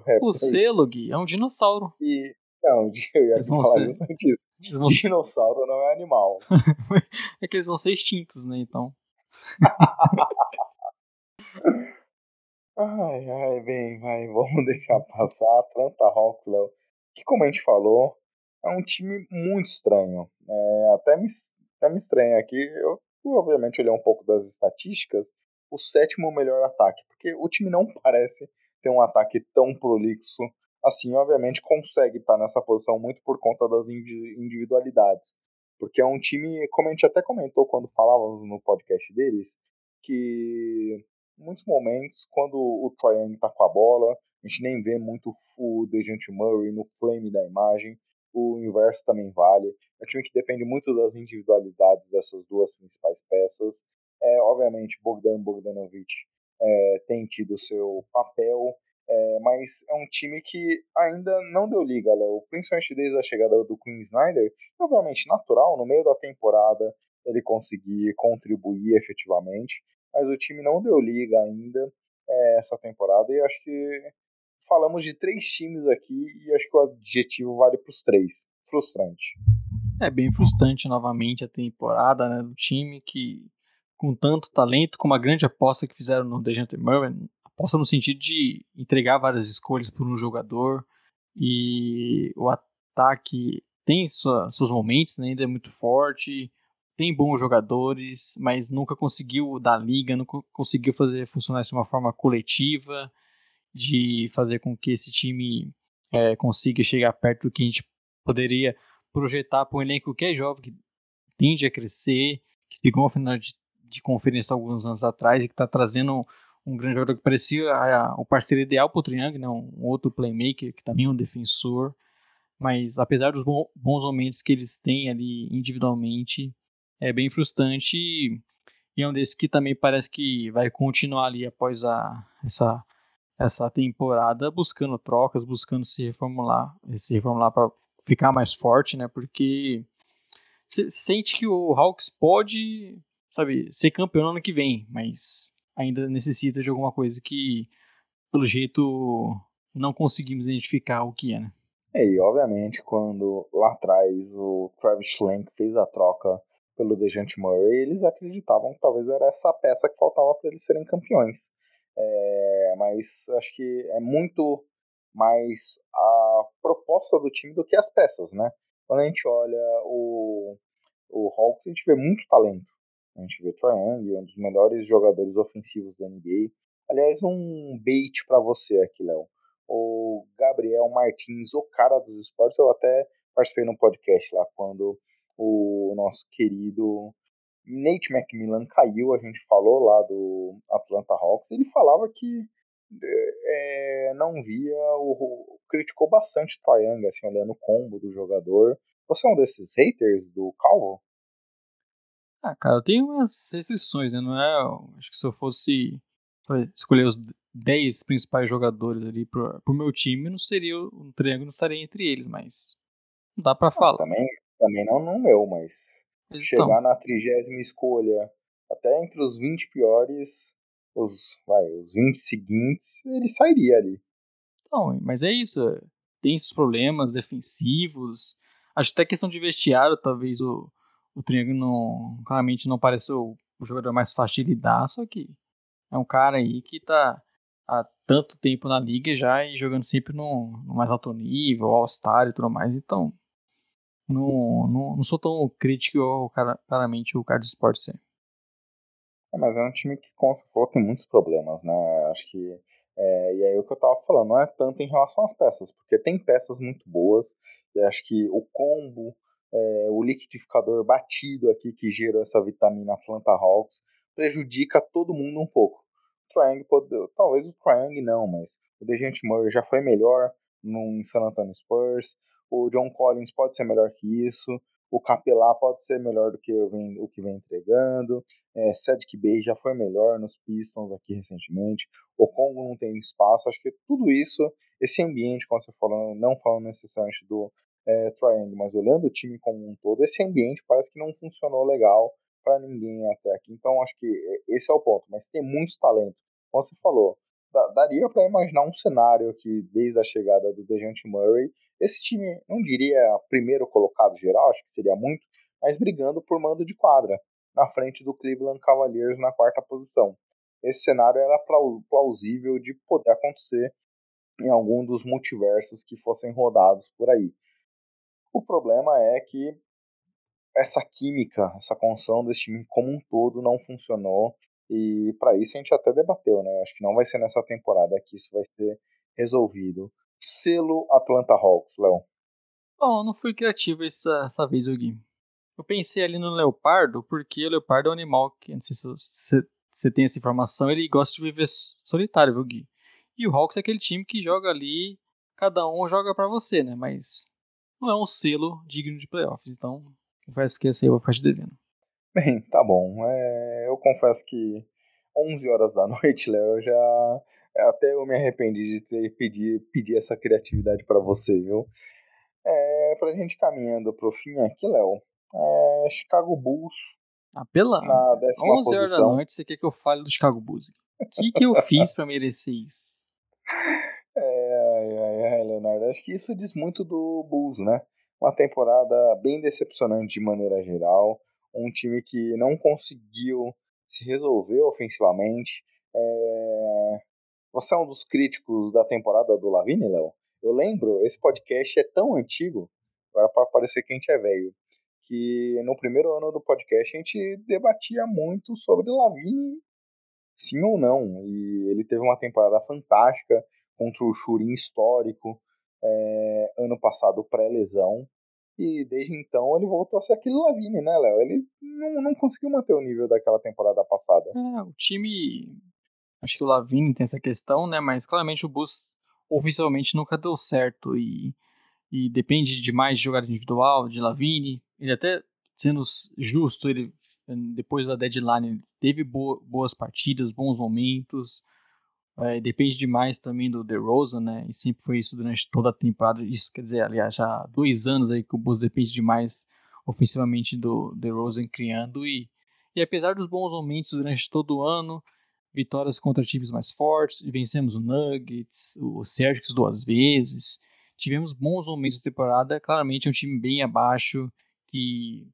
é o selo, Gui, é um dinossauro. E. Não, eu ia falar ser... isso. Vão... Dinossauro não é animal. é que eles vão ser extintos, né? Então. ai, ai, bem, vai, vamos deixar passar. Atlanta Hawks, Léo. Que, como a gente falou, é um time muito estranho. É, até me até me estranha aqui. Eu, obviamente, olhei um pouco das estatísticas. O sétimo melhor ataque, porque o time não parece ter um ataque tão prolixo assim. Obviamente, consegue estar nessa posição muito por conta das individualidades. Porque é um time, como a gente até comentou quando falávamos no podcast deles, que em muitos momentos, quando o Trae Young tá com a bola, a gente nem vê muito o Dejante Murray no frame da imagem o inverso também vale. É um time que depende muito das individualidades dessas duas principais peças. É, obviamente, Bogdan Bogdanovic é, tem tido seu papel, é, mas é um time que ainda não deu liga, Léo. Principalmente desde a chegada do Queen Snyder. Obviamente, natural, no meio da temporada ele conseguir contribuir efetivamente, mas o time não deu liga ainda é, essa temporada e acho que falamos de três times aqui e acho que o adjetivo vale para os três. Frustrante. É bem frustrante novamente a temporada né, do time que, com tanto talento, com uma grande aposta que fizeram no Dejante Murray, aposta no sentido de entregar várias escolhas por um jogador e o ataque tem sua, seus momentos, né, ainda é muito forte, tem bons jogadores, mas nunca conseguiu dar liga, nunca conseguiu fazer funcionar de uma forma coletiva de fazer com que esse time é, consiga chegar perto do que a gente poderia projetar para um elenco que é jovem, que tende a crescer, que ficou no final de, de conferência alguns anos atrás e que está trazendo um, grande jogador que parecia a, a, o parceiro ideal para o Triângulo, né? um, outro playmaker que também é um defensor. Mas apesar dos bons momentos que eles têm ali individualmente, é bem frustrante e é um desses que também parece que vai continuar ali após a, essa essa temporada buscando trocas, buscando se reformular, se reformular para ficar mais forte, né? Porque você sente que o Hawks pode, sabe, ser campeão no ano que vem, mas ainda necessita de alguma coisa que, pelo jeito, não conseguimos identificar o que é, né? É, e obviamente quando lá atrás o Travis Schlenk fez a troca pelo Dejante Murray, eles acreditavam que talvez era essa peça que faltava para eles serem campeões. É, mas acho que é muito mais a proposta do time do que as peças, né? Quando a gente olha o, o Hawks, a gente vê muito talento. A gente vê Trae Young, um dos melhores jogadores ofensivos da NBA. Aliás, um bait para você aqui, Léo. o Gabriel Martins, o cara dos esportes. Eu até participei no podcast lá quando o nosso querido Nate McMillan caiu, a gente falou lá do Atlanta Hawks. Ele falava que é, não via, o, criticou bastante o Young, assim, olhando o combo do jogador. Você é um desses haters do Calvo? Ah, cara, eu tenho umas restrições, né? Não é. Acho que se eu fosse escolher os 10 principais jogadores ali pro, pro meu time, não seria. Um triângulo não estaria entre eles, mas. Não dá pra falar. também, também não no meu, mas. Então. Chegar na trigésima escolha, até entre os 20 piores, os, vai, os 20 seguintes, ele sairia ali. Não, mas é isso. Tem esses problemas defensivos. Acho que até questão de vestiário, talvez o, o Triângulo não, claramente não pareceu o jogador mais fácil de lidar, só que é um cara aí que tá há tanto tempo na liga já e jogando sempre no, no mais alto nível, All-Star e tudo mais, então não, não, não sou tão crítico claramente o Carlos Sports é. é. Mas é um time que, como você falou, tem muitos problemas, né? Acho que. É, e aí o que eu tava falando, não é tanto em relação às peças, porque tem peças muito boas, e acho que o combo, é, o liquidificador batido aqui que gerou essa vitamina Atlanta Hawks, prejudica todo mundo um pouco. O pode, talvez o Triangle não, mas o Dejante Murray já foi melhor no San Antonio Spurs, o John Collins pode ser melhor que isso, o Capelá pode ser melhor do que vem, o que vem entregando, é, Cedric Bay já foi melhor nos Pistons aqui recentemente, o Congo não tem espaço, acho que tudo isso, esse ambiente, como você falou, não falando necessariamente do é, Triangle, mas olhando o time como um todo, esse ambiente parece que não funcionou legal para ninguém até aqui, então acho que esse é o ponto, mas tem muito talento, como você falou, daria para imaginar um cenário que desde a chegada do Dejante Murray, esse time, não diria primeiro colocado geral, acho que seria muito, mas brigando por mando de quadra, na frente do Cleveland Cavaliers na quarta posição. Esse cenário era plausível de poder acontecer em algum dos multiversos que fossem rodados por aí. O problema é que essa química, essa construção desse time como um todo não funcionou e para isso a gente até debateu, né? Acho que não vai ser nessa temporada que isso vai ser resolvido. Selo Atlanta Hawks, Léo. Bom, não fui criativo essa, essa vez, Gui. Eu pensei ali no Leopardo, porque o Leopardo é um animal que, não sei se você tem essa informação, ele gosta de viver solitário, viu, Gui? E o Hawks é aquele time que joga ali, cada um joga para você, né? Mas não é um selo digno de playoffs, então esse aí eu vou ficar te devendo. Bem, tá bom. É, eu confesso que 11 horas da noite, Léo, eu já. Até eu me arrependi de ter pedir, pedir essa criatividade para você, viu? É, pra gente caminhando pro fim aqui, Léo, é, Chicago Bulls. Ah, pela na décima 11 horas da noite, você quer que eu fale do Chicago Bulls? O que, que eu fiz para merecer isso? É, ai, ai, Leonardo, acho que isso diz muito do Bulls, né? Uma temporada bem decepcionante de maneira geral um time que não conseguiu se resolver ofensivamente. É... Você é um dos críticos da temporada do Lavine, Léo? Eu lembro, esse podcast é tão antigo, para parecer que a gente é velho, que no primeiro ano do podcast a gente debatia muito sobre Lavine, sim ou não. E ele teve uma temporada fantástica contra o Churin histórico, é, ano passado pré-lesão. E desde então ele voltou a ser aquele Lavine, né, Léo? Ele não, não conseguiu manter o nível daquela temporada passada. É, o time. Acho que o Lavine tem essa questão, né? Mas claramente o Bus oficialmente nunca deu certo. E, e depende demais de jogada individual, de Lavine. Ele até, sendo justo, ele depois da deadline teve boas partidas, bons momentos. É, depende demais também do DeRozan, né? E sempre foi isso durante toda a temporada. Isso quer dizer, aliás, já há dois anos aí que o Bulls depende demais ofensivamente do DeRozan criando. E, e apesar dos bons momentos durante todo o ano, vitórias contra times mais fortes, vencemos o Nuggets, o Celtics duas vezes, tivemos bons momentos da temporada. Claramente é um time bem abaixo que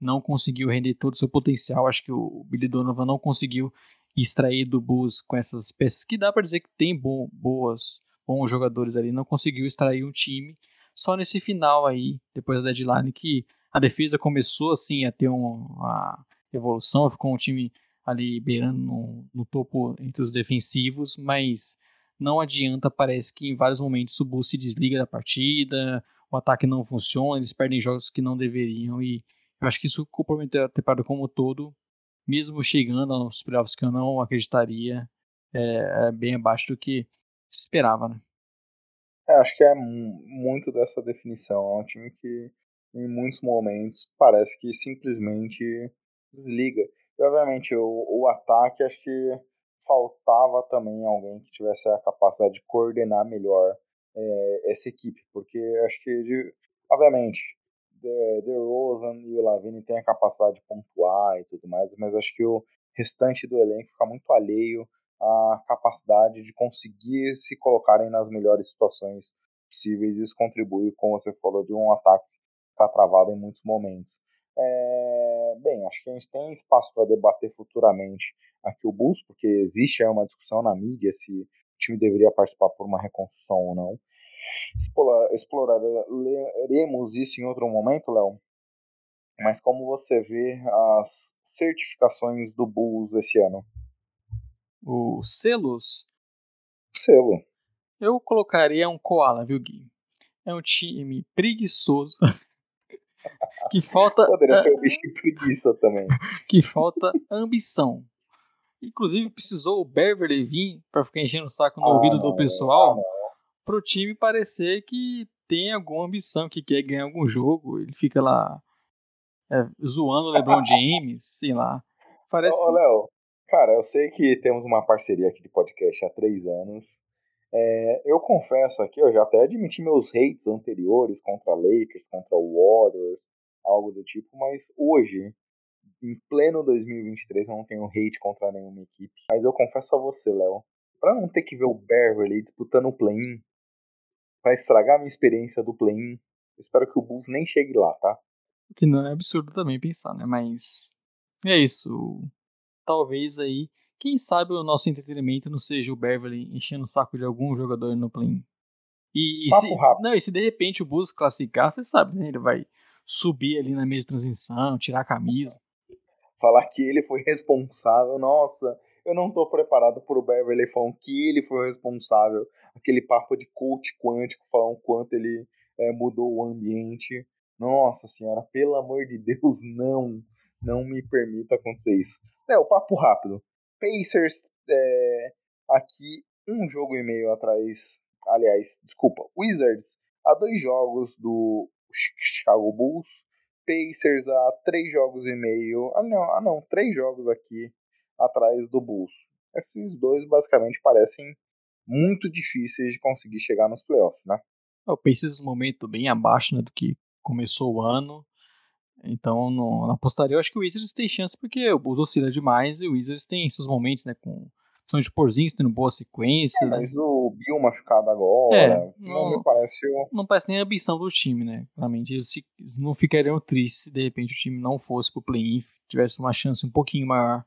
não conseguiu render todo o seu potencial. Acho que o Billy Donovan não conseguiu extrair do Bulls com essas peças que dá para dizer que tem bom, boas, bons jogadores ali, não conseguiu extrair um time. Só nesse final aí, depois da deadline, que a defesa começou assim a ter uma evolução, ficou um time ali beirando no, no topo entre os defensivos, mas não adianta, parece que em vários momentos o Bulls se desliga da partida, o ataque não funciona, eles perdem jogos que não deveriam e eu acho que isso comprometeu a temporada como todo, mesmo chegando aos playoffs que eu não acreditaria, é, é bem abaixo do que se esperava, né? É, acho que é muito dessa definição. É um time que, em muitos momentos, parece que simplesmente desliga. E, obviamente, o, o ataque, acho que faltava também alguém que tivesse a capacidade de coordenar melhor é, essa equipe, porque acho que, obviamente, The, Rosen e o Lavine têm a capacidade de pontuar e tudo mais, mas acho que o restante do elenco fica muito alheio à capacidade de conseguir se colocarem nas melhores situações possíveis. Isso contribui, como você falou, de um ataque ficar travado em muitos momentos. É, bem, acho que a gente tem espaço para debater futuramente aqui o Bulls, porque existe aí uma discussão na mídia se time deveria participar por uma reconstrução ou não. Explorar, exploraremos isso em outro momento, Léo. Mas como você vê as certificações do Bulls esse ano? Os selos? Selo. Eu colocaria um koala, viu, Gui? É um time preguiçoso. que falta. Poderia ser um bicho de preguiça também. que falta ambição. Inclusive, precisou o Beverly vir para ficar enchendo o saco no ah, ouvido do pessoal ah, para o time parecer que tem alguma ambição, que quer ganhar algum jogo. Ele fica lá é, zoando o LeBron James, sei lá. Parece. Ô, Léo, cara, eu sei que temos uma parceria aqui de podcast há três anos. É, eu confesso aqui, eu já até admiti meus hates anteriores contra Lakers, contra Warriors, algo do tipo, mas hoje, em pleno 2023, eu não tenho hate contra nenhuma equipe. Mas eu confesso a você, Léo, para não ter que ver o Beverly disputando o play-in, pra estragar a minha experiência do play-in, eu espero que o Bulls nem chegue lá, tá? Que não é absurdo também pensar, né? Mas é isso. Talvez aí, quem sabe o nosso entretenimento não seja o Beverly enchendo o saco de algum jogador no play-in. E, e se, não, e se de repente o Bulls classificar, você sabe, né? Ele vai subir ali na mesa de transição, tirar a camisa. Falar que ele foi responsável, nossa, eu não tô preparado pro Beverly falando que ele foi responsável. Aquele papo de coach quântico falando quanto ele é, mudou o ambiente. Nossa senhora, pelo amor de Deus, não. Não me permita acontecer isso. É, o papo rápido. Pacers, é, aqui um jogo e meio atrás. Aliás, desculpa, Wizards, há dois jogos do Chicago Bulls. Pacers há três jogos e meio. Ah, não, ah, não três jogos aqui atrás do Bulls. Esses dois basicamente parecem muito difíceis de conseguir chegar nos playoffs, né? O Pacers um momento bem abaixo né, do que começou o ano. Então, no, na apostaria, eu acho que o Wizards tem chance, porque o Bulls oscila demais e o Wizards tem seus momentos, né, com são de Porzinho tendo boa sequência. É, né? Mas o Bill machucado agora, é, não, não, me parece. Não parece nem a ambição do time, né? Realmente, eles, eles não ficariam tristes se de repente o time não fosse pro play-in, tivesse uma chance um pouquinho maior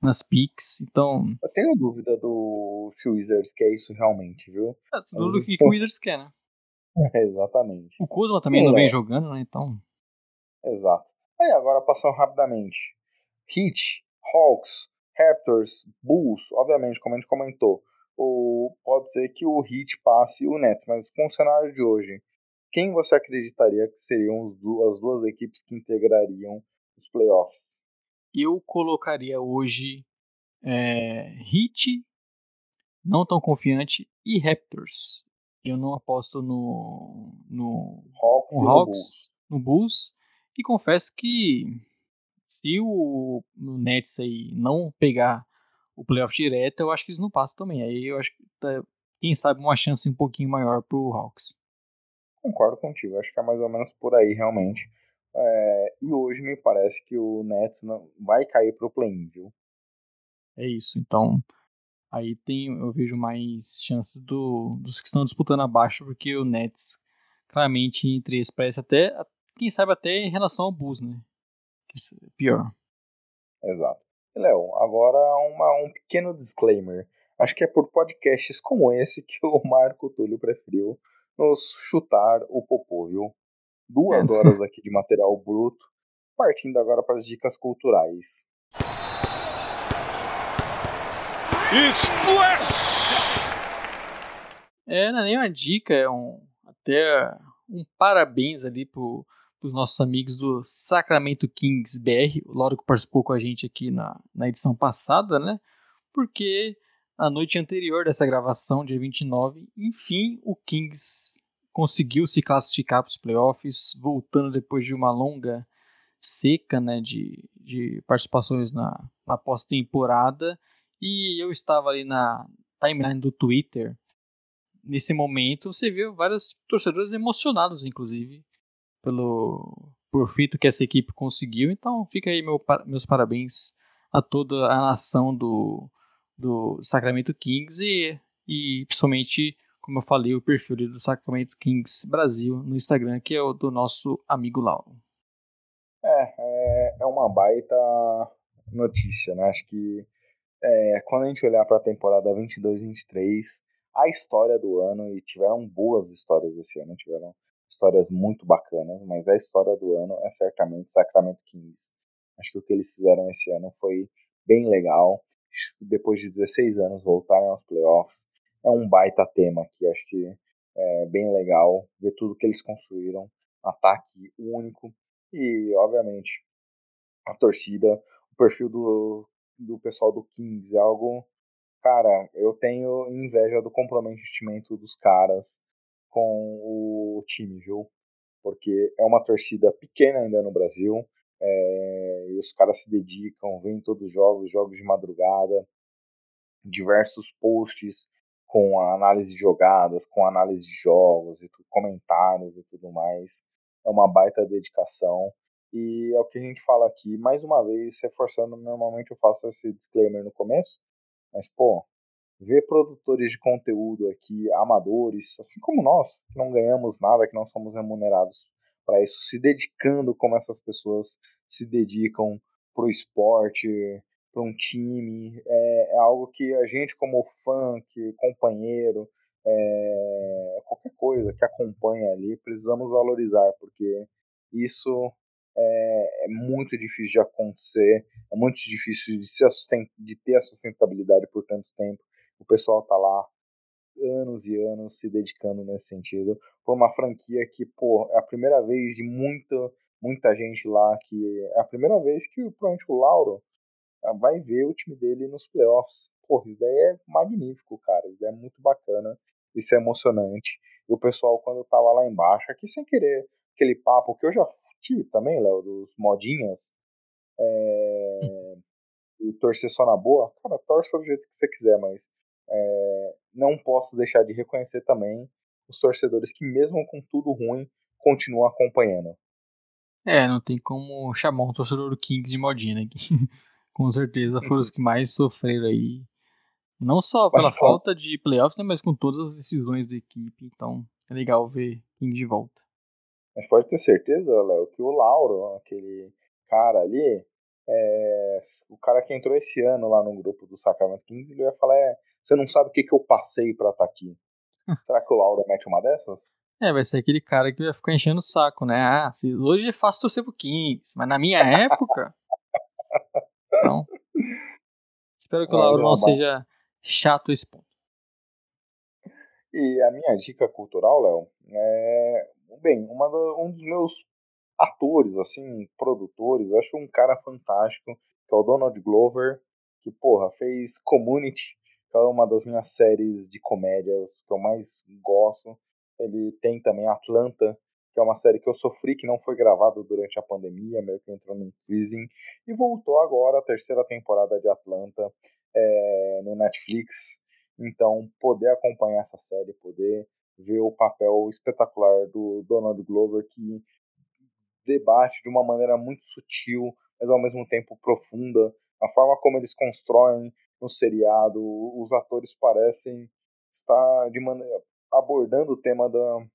nas picks, então... Eu tenho dúvida do se o Wizards quer isso realmente, viu? É, tudo do que, o Wizards quer, né? É, exatamente. O Kuzma também Sim, não vem é. jogando, né? Então... Exato. Aí agora passando rapidamente. Heat, Hawks, Raptors, Bulls, obviamente, como a gente comentou, o, pode ser que o Heat passe o Nets, mas com o cenário de hoje, quem você acreditaria que seriam as duas equipes que integrariam os playoffs? Eu colocaria hoje é, Heat, não tão confiante, e Raptors. Eu não aposto no, no Hawks, no, Hawks, no Bulls. E confesso que se o, Nets aí não pegar o playoff direto, eu acho que eles não passam também. Aí eu acho que tá, quem sabe uma chance um pouquinho maior pro Hawks. Concordo contigo, acho que é mais ou menos por aí realmente. É, e hoje me parece que o Nets não vai cair pro play-in, viu? É isso, então aí tem, eu vejo mais chances do, dos que estão disputando abaixo, porque o Nets claramente entre eles parece até, quem sabe até em relação ao Bulls, né? Pior. Exato. Léo, agora uma, um pequeno disclaimer. Acho que é por podcasts como esse que o Marco Túlio preferiu nos chutar o popô, viu? Duas é. horas aqui de material bruto, partindo agora para as dicas culturais. Splash! É, não é nem uma dica, é um até um parabéns ali pro, pros nossos amigos do Sacramento Kings BR. O Lauro que participou com a gente aqui na, na edição passada, né? Porque a noite anterior dessa gravação, dia 29, enfim, o Kings conseguiu se classificar para os playoffs, voltando depois de uma longa seca né, de, de participações na, na pós-temporada. E eu estava ali na timeline do Twitter. Nesse momento, você viu vários torcedores emocionados, inclusive, pelo por feito que essa equipe conseguiu. Então, fica aí meu, meus parabéns a toda a nação do, do Sacramento Kings e, e principalmente, como eu falei, o perfil do Sacramento Kings Brasil no Instagram, que é o do nosso amigo Lauro. É, é, é uma baita notícia, né? Acho que é, quando a gente olhar para a temporada 22-23, a história do ano, e tiveram boas histórias esse ano, tiveram histórias muito bacanas, mas a história do ano é certamente Sacramento Kings. Acho que o que eles fizeram esse ano foi bem legal. Depois de 16 anos voltarem aos playoffs, é um baita tema que acho que é bem legal ver tudo que eles construíram, ataque único e, obviamente, a torcida, o perfil do, do pessoal do Kings é algo. Cara, eu tenho inveja do comprometimento dos caras com o time, viu? Porque é uma torcida pequena ainda no Brasil, é, e os caras se dedicam, vêm todos os jogos, jogos de madrugada, diversos posts com análise de jogadas, com análise de jogos, e comentários e tudo mais. É uma baita dedicação. E é o que a gente fala aqui, mais uma vez, reforçando, normalmente eu faço esse disclaimer no começo, mas pô, ver produtores de conteúdo aqui, amadores, assim como nós, que não ganhamos nada, que não somos remunerados para isso, se dedicando como essas pessoas se dedicam para o esporte, para um time, é, é, algo que a gente como fã, que companheiro, é, qualquer coisa que acompanha ali, precisamos valorizar, porque isso é, é, muito difícil de acontecer, é muito difícil de, se de ter a sustentabilidade por tanto tempo. O pessoal tá lá anos e anos se dedicando nesse sentido. Foi uma franquia que, pô, é a primeira vez de muita, muita gente lá que é a primeira vez que provavelmente o Lauro ah, vai ver o time dele nos playoffs. Pô, isso daí é magnífico, cara. Isso daí é muito bacana. Isso é emocionante. E o pessoal, quando tava lá embaixo, aqui sem querer aquele papo que eu já tive também, Léo, dos modinhas, é, e torcer só na boa, cara, torce do jeito que você quiser, mas é, não posso deixar de reconhecer também os torcedores que, mesmo com tudo ruim, continuam acompanhando. É, não tem como chamar um torcedor do Kings de modinha, né? com certeza foram os que mais sofreram aí. Não só pela mas, falta de playoffs, né, mas com todas as decisões da equipe. Então é legal ver Kings de volta. Mas pode ter certeza, Léo, que o Lauro, aquele cara ali, é, o cara que entrou esse ano lá no grupo do Sacramento Kings, ele ia falar: é, você não sabe o que, que eu passei pra estar tá aqui. Será que o Lauro mete uma dessas? É, vai ser aquele cara que vai ficar enchendo o saco, né? Ah, se, hoje é fácil torcer pro Kings, mas na minha época. então. Espero que o Lauro não seja chato esse ponto. E a minha dica cultural, Léo, é bem, uma do, um dos meus atores, assim, produtores, eu acho um cara fantástico, que é o Donald Glover, que, porra, fez Community, que é uma das minhas séries de comédias que eu mais gosto. Ele tem também Atlanta, que é uma série que eu sofri, que não foi gravada durante a pandemia, meio que entrou num freezing, e voltou agora a terceira temporada de Atlanta é, no Netflix. Então, poder acompanhar essa série, poder ver o papel espetacular do Donald Glover que debate de uma maneira muito sutil, mas ao mesmo tempo profunda, a forma como eles constroem no seriado, os atores parecem estar de maneira abordando o tema da,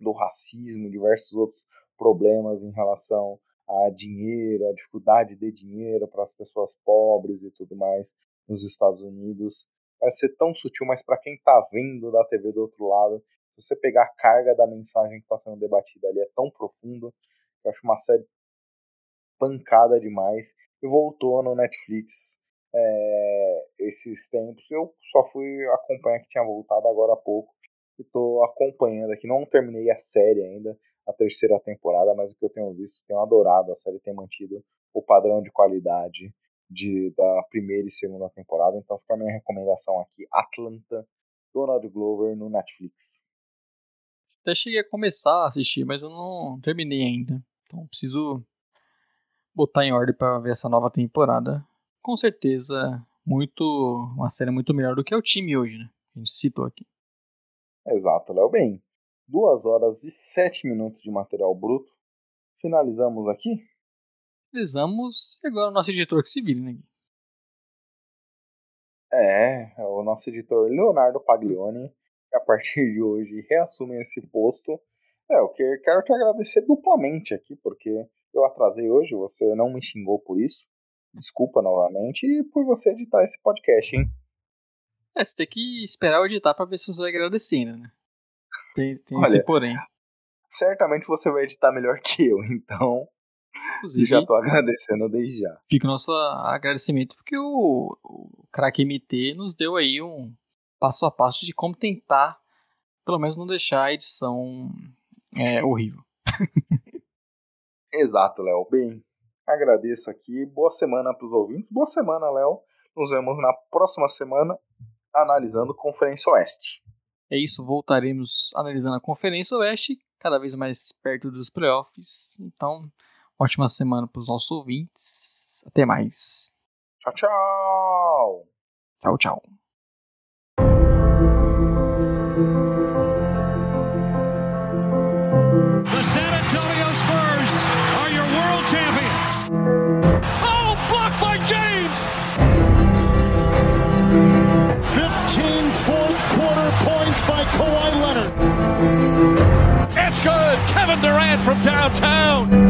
do racismo, diversos outros problemas em relação a dinheiro, a dificuldade de dinheiro para as pessoas pobres e tudo mais nos Estados Unidos. Vai ser tão sutil, mas para quem está vendo da TV do outro lado, se você pegar a carga da mensagem que está sendo debatida ali, é tão profundo, eu acho uma série pancada demais, e voltou no Netflix é, esses tempos. Eu só fui acompanhar que tinha voltado agora há pouco. E tô acompanhando aqui. Não terminei a série ainda, a terceira temporada, mas o que eu tenho visto, tenho adorado. A série tem mantido o padrão de qualidade de, da primeira e segunda temporada. Então fica a minha recomendação aqui: Atlanta, Donald Glover no Netflix. Até cheguei a começar a assistir, mas eu não terminei ainda. Então preciso botar em ordem para ver essa nova temporada. Com certeza, muito uma série muito melhor do que é o time hoje, né? A gente citou aqui. Exato, Léo. Bem, duas horas e sete minutos de material bruto. Finalizamos aqui? Finalizamos e agora o nosso editor que se vire, né? É, o nosso editor Leonardo Paglioni, a partir de hoje reassume esse posto. É, eu quero te agradecer duplamente aqui, porque eu atrasei hoje, você não me xingou por isso. Desculpa novamente e por você editar esse podcast, hein? É, você tem que esperar eu editar pra ver se você vai agradecendo, né? Tem, tem Olha, esse porém. Certamente você vai editar melhor que eu, então Inclusive, já tô agradecendo desde já. fica o nosso agradecimento porque o, o Crack MT nos deu aí um passo a passo de como tentar, pelo menos não deixar a edição é, horrível. Exato, Léo. Bem, agradeço aqui. Boa semana para os ouvintes. Boa semana, Léo. Nos vemos na próxima semana analisando Conferência Oeste. É isso, voltaremos analisando a Conferência Oeste, cada vez mais perto dos playoffs. Então, ótima semana para os nossos ouvintes. Até mais. Tchau, tchau! Tchau, tchau. Durant from downtown.